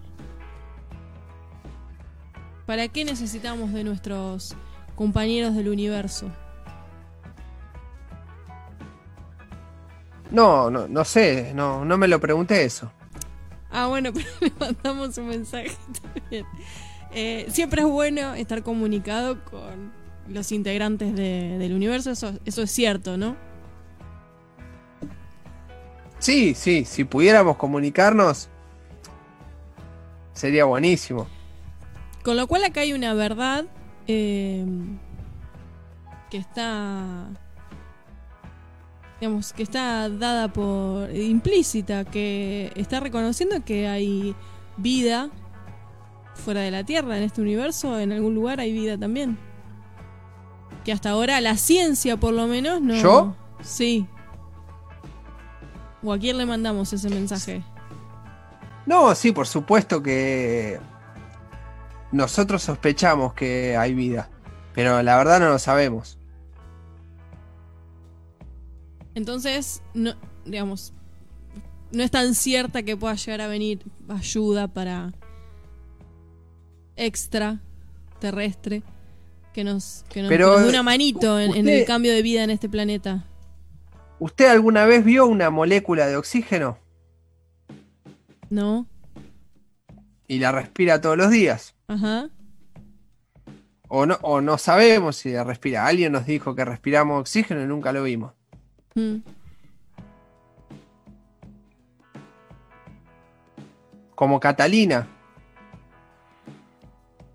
Speaker 3: ¿Para qué necesitamos de nuestros compañeros del universo?
Speaker 18: No, no, no sé, no, no me lo pregunté eso.
Speaker 3: Ah, bueno, pero le mandamos un mensaje también. Eh, siempre es bueno estar comunicado con los integrantes de- del universo, eso, eso es cierto, ¿no?
Speaker 18: Sí, sí, si pudiéramos comunicarnos sería buenísimo.
Speaker 3: Con lo cual acá hay una verdad eh, que está digamos que está dada por implícita que está reconociendo que hay vida fuera de la Tierra en este universo en algún lugar hay vida también. Que hasta ahora la ciencia por lo menos no
Speaker 18: ¿Yo?
Speaker 3: sí. O a quién le mandamos ese mensaje
Speaker 18: No, sí, por supuesto que nosotros sospechamos que hay vida, pero la verdad no lo sabemos.
Speaker 3: Entonces, no, digamos, no es tan cierta que pueda llegar a venir ayuda para extra terrestre que nos, que nos,
Speaker 18: Pero,
Speaker 3: que nos dé una manito en, el cambio de vida en este planeta.
Speaker 18: ¿Usted alguna vez vio una molécula de oxígeno
Speaker 3: ¿No?
Speaker 18: y la respira todos los días?
Speaker 3: Ajá.
Speaker 18: O no, o no sabemos si respira. Alguien nos dijo que respiramos oxígeno y nunca lo vimos.
Speaker 3: Mm.
Speaker 18: Como Catalina.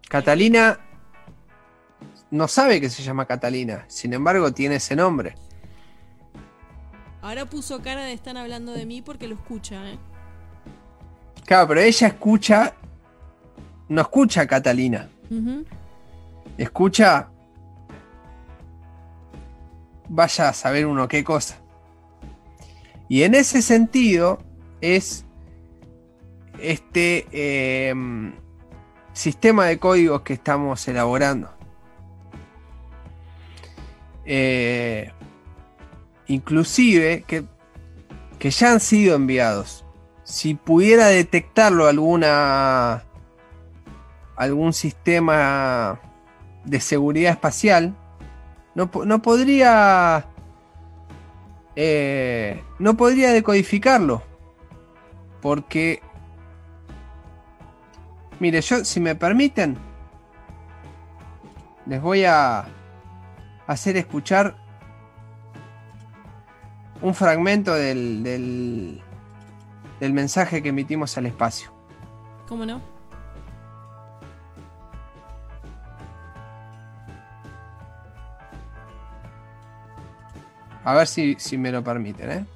Speaker 18: Catalina no sabe que se llama Catalina, sin embargo tiene ese nombre.
Speaker 3: Ahora puso cara de están hablando de mí porque lo escucha, ¿eh?
Speaker 18: Claro, pero ella escucha, no escucha a Catalina, escucha, vaya a saber uno qué cosa. Y en ese sentido es este em, sistema de códigos que estamos elaborando. Eh, inclusive que, que ya han sido enviados. Si pudiera detectarlo alguna algún sistema de seguridad espacial, no, no podría eh, no podría decodificarlo. Porque mire, yo si me permiten les voy a hacer escuchar un fragmento del, del, del mensaje que emitimos al espacio.
Speaker 3: ¿Cómo no?
Speaker 18: A ver si, si me lo permiten, ¿eh?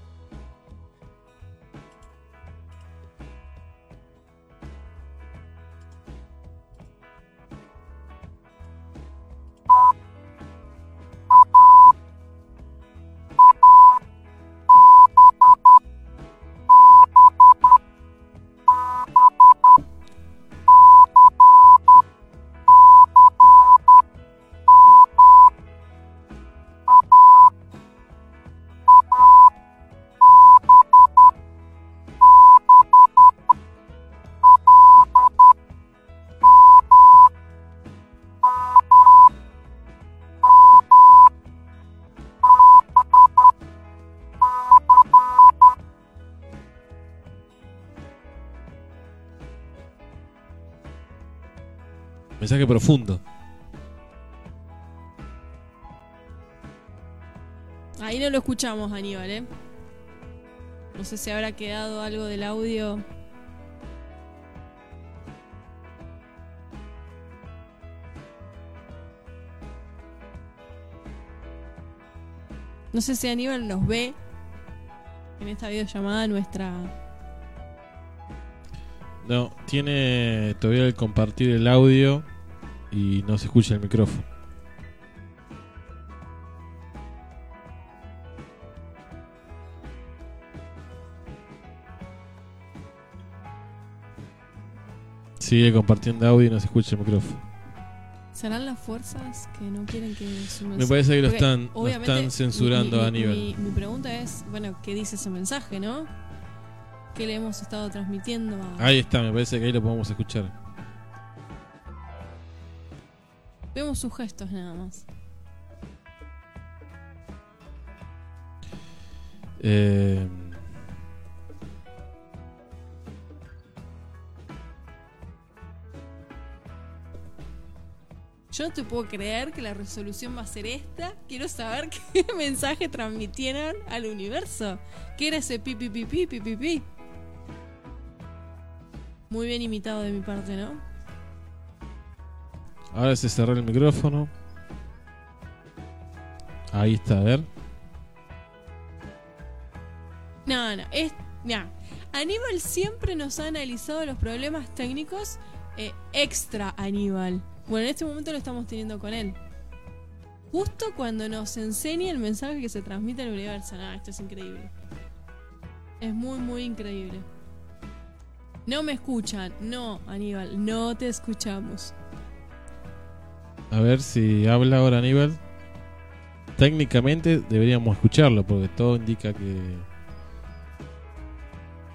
Speaker 4: Mensaje profundo.
Speaker 3: Ahí no lo escuchamos, Aníbal, ¿eh? No sé si habrá quedado algo del audio. No sé si Aníbal nos ve en esta videollamada nuestra.
Speaker 4: No, tiene todavía el compartir el audio y no se escucha el micrófono. Sigue compartiendo audio y no se escucha el micrófono.
Speaker 3: ¿Serán las fuerzas que no quieren que su mensaje-
Speaker 4: Me parece que lo están- lo
Speaker 3: obviamente,
Speaker 4: están censurando
Speaker 3: mi- mi-
Speaker 4: a Aníbal.
Speaker 3: Mi, mi pregunta es, bueno, ¿qué dice ese mensaje, no? ¿Qué le hemos estado transmitiendo a...
Speaker 4: Ahí está, me parece que ahí lo podemos escuchar.
Speaker 3: Sus gestos nada más.
Speaker 4: Eh,
Speaker 3: Yo no te puedo creer que la resolución va a ser esta. Quiero saber qué mensaje transmitieron al universo. ¿Qué era ese pi pi pi pi pi pi pi? Muy bien imitado de mi parte, ¿no?
Speaker 4: Ahora se cerró el micrófono. Ahí está, a ver.
Speaker 3: No, no, es. Mira, Aníbal siempre nos ha analizado los problemas técnicos eh, extra Aníbal. Bueno, en este momento lo estamos teniendo con él. Justo cuando nos enseña el mensaje que se transmite al universo. No, esto es increíble. Es muy, muy increíble. No me escuchan. No, Aníbal, no te escuchamos.
Speaker 4: A ver si habla ahora Aníbal. Técnicamente deberíamos escucharlo porque todo indica que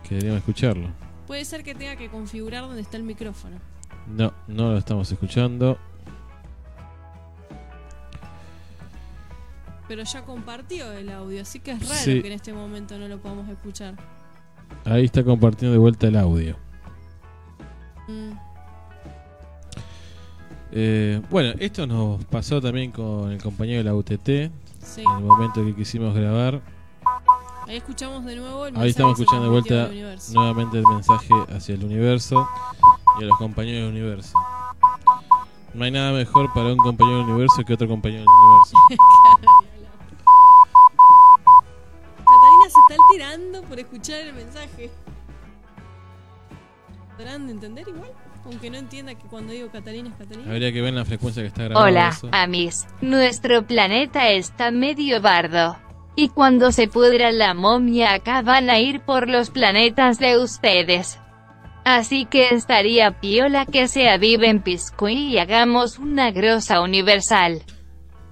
Speaker 4: que deberíamos escucharlo.
Speaker 3: Puede ser que tenga que configurar donde está el micrófono.
Speaker 4: No, no lo estamos escuchando.
Speaker 3: Pero ya compartió el audio, así que es raro
Speaker 4: Sí.
Speaker 3: que en este momento no lo podamos escuchar.
Speaker 4: Ahí está compartiendo de vuelta el audio.
Speaker 3: Mm.
Speaker 4: Eh, bueno, esto nos pasó también con el compañero de la UTT.
Speaker 3: Sí.
Speaker 4: En el momento que quisimos grabar.
Speaker 3: Ahí escuchamos de nuevo el
Speaker 4: Ahí estamos escuchando de vuelta nuevamente el mensaje hacia el universo y a los compañeros del universo. No hay nada mejor para un compañero del universo que otro compañero del universo.
Speaker 3: Catalina se está tirando por escuchar el mensaje. ¿Podrán entender igual? Aunque no entienda que cuando digo Catalina es Catalina.
Speaker 4: Habría que ver la frecuencia que está grabando
Speaker 8: Hola,
Speaker 4: eso.
Speaker 8: amis. Nuestro planeta está medio bardo. Y cuando se pudra la momia acá van a ir por los planetas de ustedes. Así que estaría piola que se aviven Piscuí y hagamos una grosa universal.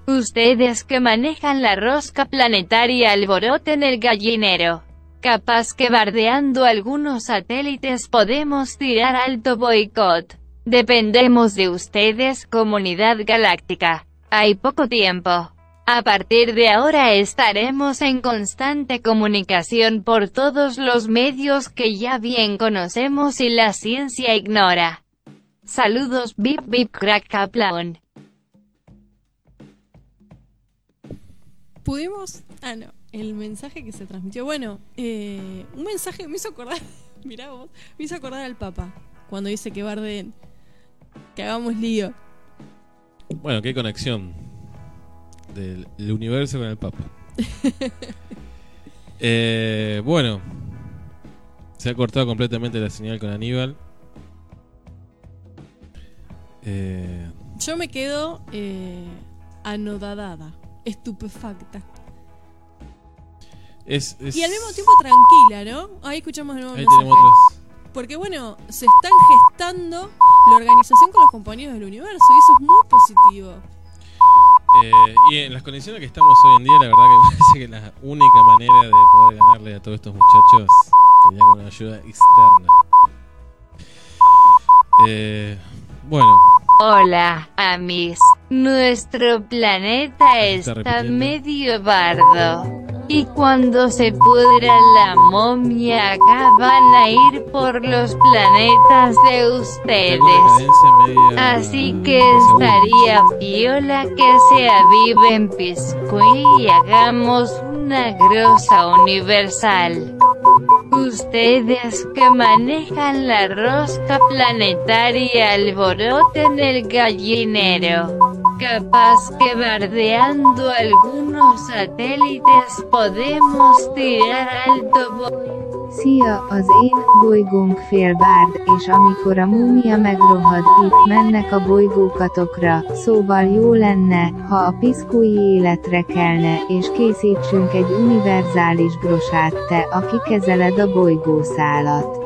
Speaker 8: Ustedes que manejan la rosca planetaria alboroten el gallinero. Capaz que bardeando algunos satélites podemos tirar alto boicot. Dependemos de ustedes, comunidad galáctica. Hay poco tiempo. A partir de ahora estaremos en constante comunicación por todos los medios que ya bien conocemos y la ciencia ignora. Saludos Bip Bip Crack.
Speaker 3: Pudimos. Ah, no. El mensaje que se transmitió. Bueno, eh, un mensaje que me hizo acordar. Mirá vos. Me hizo acordar al Papa. Cuando dice que barden. Que hagamos lío.
Speaker 4: Bueno, qué conexión del el universo con el Papa. Eh, bueno, se ha cortado completamente la señal con Aníbal. Eh,
Speaker 3: Yo me quedo eh, anodadada. Estupefacta.
Speaker 4: Es, es-
Speaker 3: Y al mismo tiempo tranquila, ¿no? Ahí escuchamos de nuevo
Speaker 4: Ahí
Speaker 3: mensaje.
Speaker 4: tenemos otros.
Speaker 3: Porque bueno, se están gestando la organización con los compañeros del universo y eso es muy positivo.
Speaker 4: Eh, y en las condiciones que estamos hoy en día, la verdad que me parece que la única manera de poder ganarle a todos estos muchachos sería con una ayuda externa. Eh, bueno,
Speaker 8: Hola, amis. Nuestro planeta
Speaker 4: está
Speaker 8: está medio bardo. Y cuando se pudra la momia acá van a ir por los planetas de ustedes.
Speaker 4: media
Speaker 8: Así que estaría piola que se aviven Piscuí y hagamos una grosa universal. Ustedes que manejan la rosca planetaria alboroten el gallinero. Capaz que bardeando algunos satélites podemos tirar alto
Speaker 19: Szia, az én bolygónk félbárd, és amikor a múmia megrohad, itt mennek a bolygókatokra, szóval jó lenne, ha a piszkói életre kelne, és készítsünk egy univerzális grosát te, aki kezeled a bolygószálat.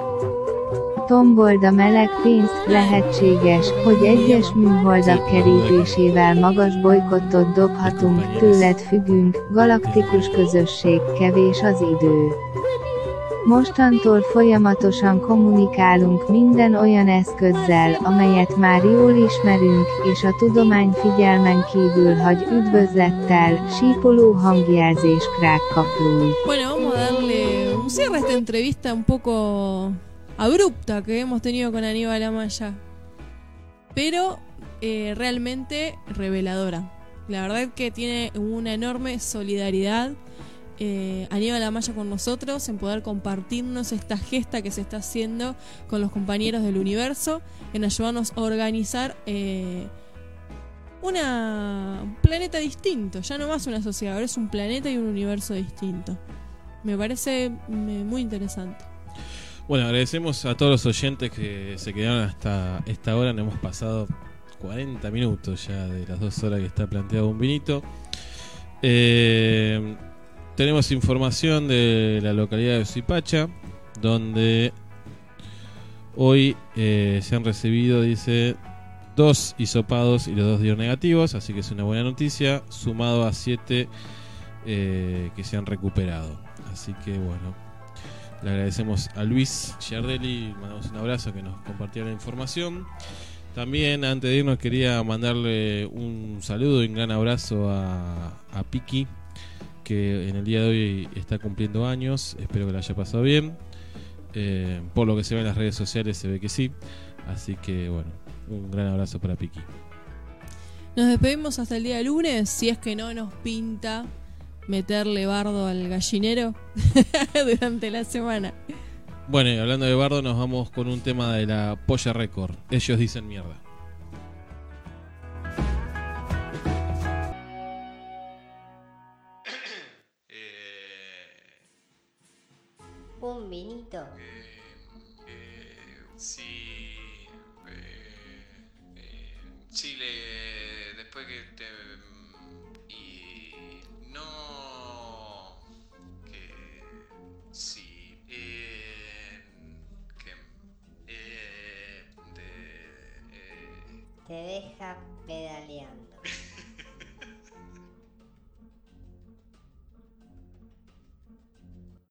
Speaker 19: Tombold a meleg pénzt, lehetséges, hogy egyes műholdak kerítésével magas bolykottot dobhatunk, tőled függünk, galaktikus közösség, kevés az idő. Mostantól folyamatosan kommunikálunk minden olyan eszközzel, amelyet már jól ismerünk, és a tudomány figyelmen kívül hagy üdvözlettel, sípoló hangjelzés krákkaplúj.
Speaker 3: Bueno, vamos a darle un cierre a esta entrevista un poco abrupta que hemos tenido con Aníbal Amaya. Pero eh, realmente reveladora. La verdad que tiene una enorme solidaridad eh, Aníbal Amaya con nosotros en poder compartirnos esta gesta que se está haciendo con los compañeros del universo, en ayudarnos a organizar eh, una, un planeta distinto, ya no más una sociedad, ahora es un planeta y un universo distinto. Me parece me- muy interesante.
Speaker 4: Bueno, agradecemos a todos los oyentes que se quedaron hasta esta hora. Nos hemos pasado 40 minutos ya de las dos horas que está planteado un vinito. Eh, tenemos información de la localidad de Zipacha, donde hoy eh, se han recibido, dice, dos hisopados y los dos dieron negativos, así que es una buena noticia, sumado a siete eh, que se han recuperado. Así que bueno, le agradecemos a Luis Giardelli, mandamos un abrazo que nos compartió la información. También antes de irnos quería mandarle un saludo y un gran abrazo a, a Piki, que en el día de hoy está cumpliendo años, espero que lo haya pasado bien. Eh, por lo que se ve en las redes sociales se ve que sí, así que bueno, un gran abrazo para Piki.
Speaker 3: Nos despedimos hasta el día lunes, si es que no nos pinta meterle bardo al gallinero durante la semana.
Speaker 4: Bueno, y hablando de bardo, nos vamos con un tema de la Polla Record. Ellos dicen mierda.
Speaker 20: Eh. Un vinito.
Speaker 21: Te deja pedaleando.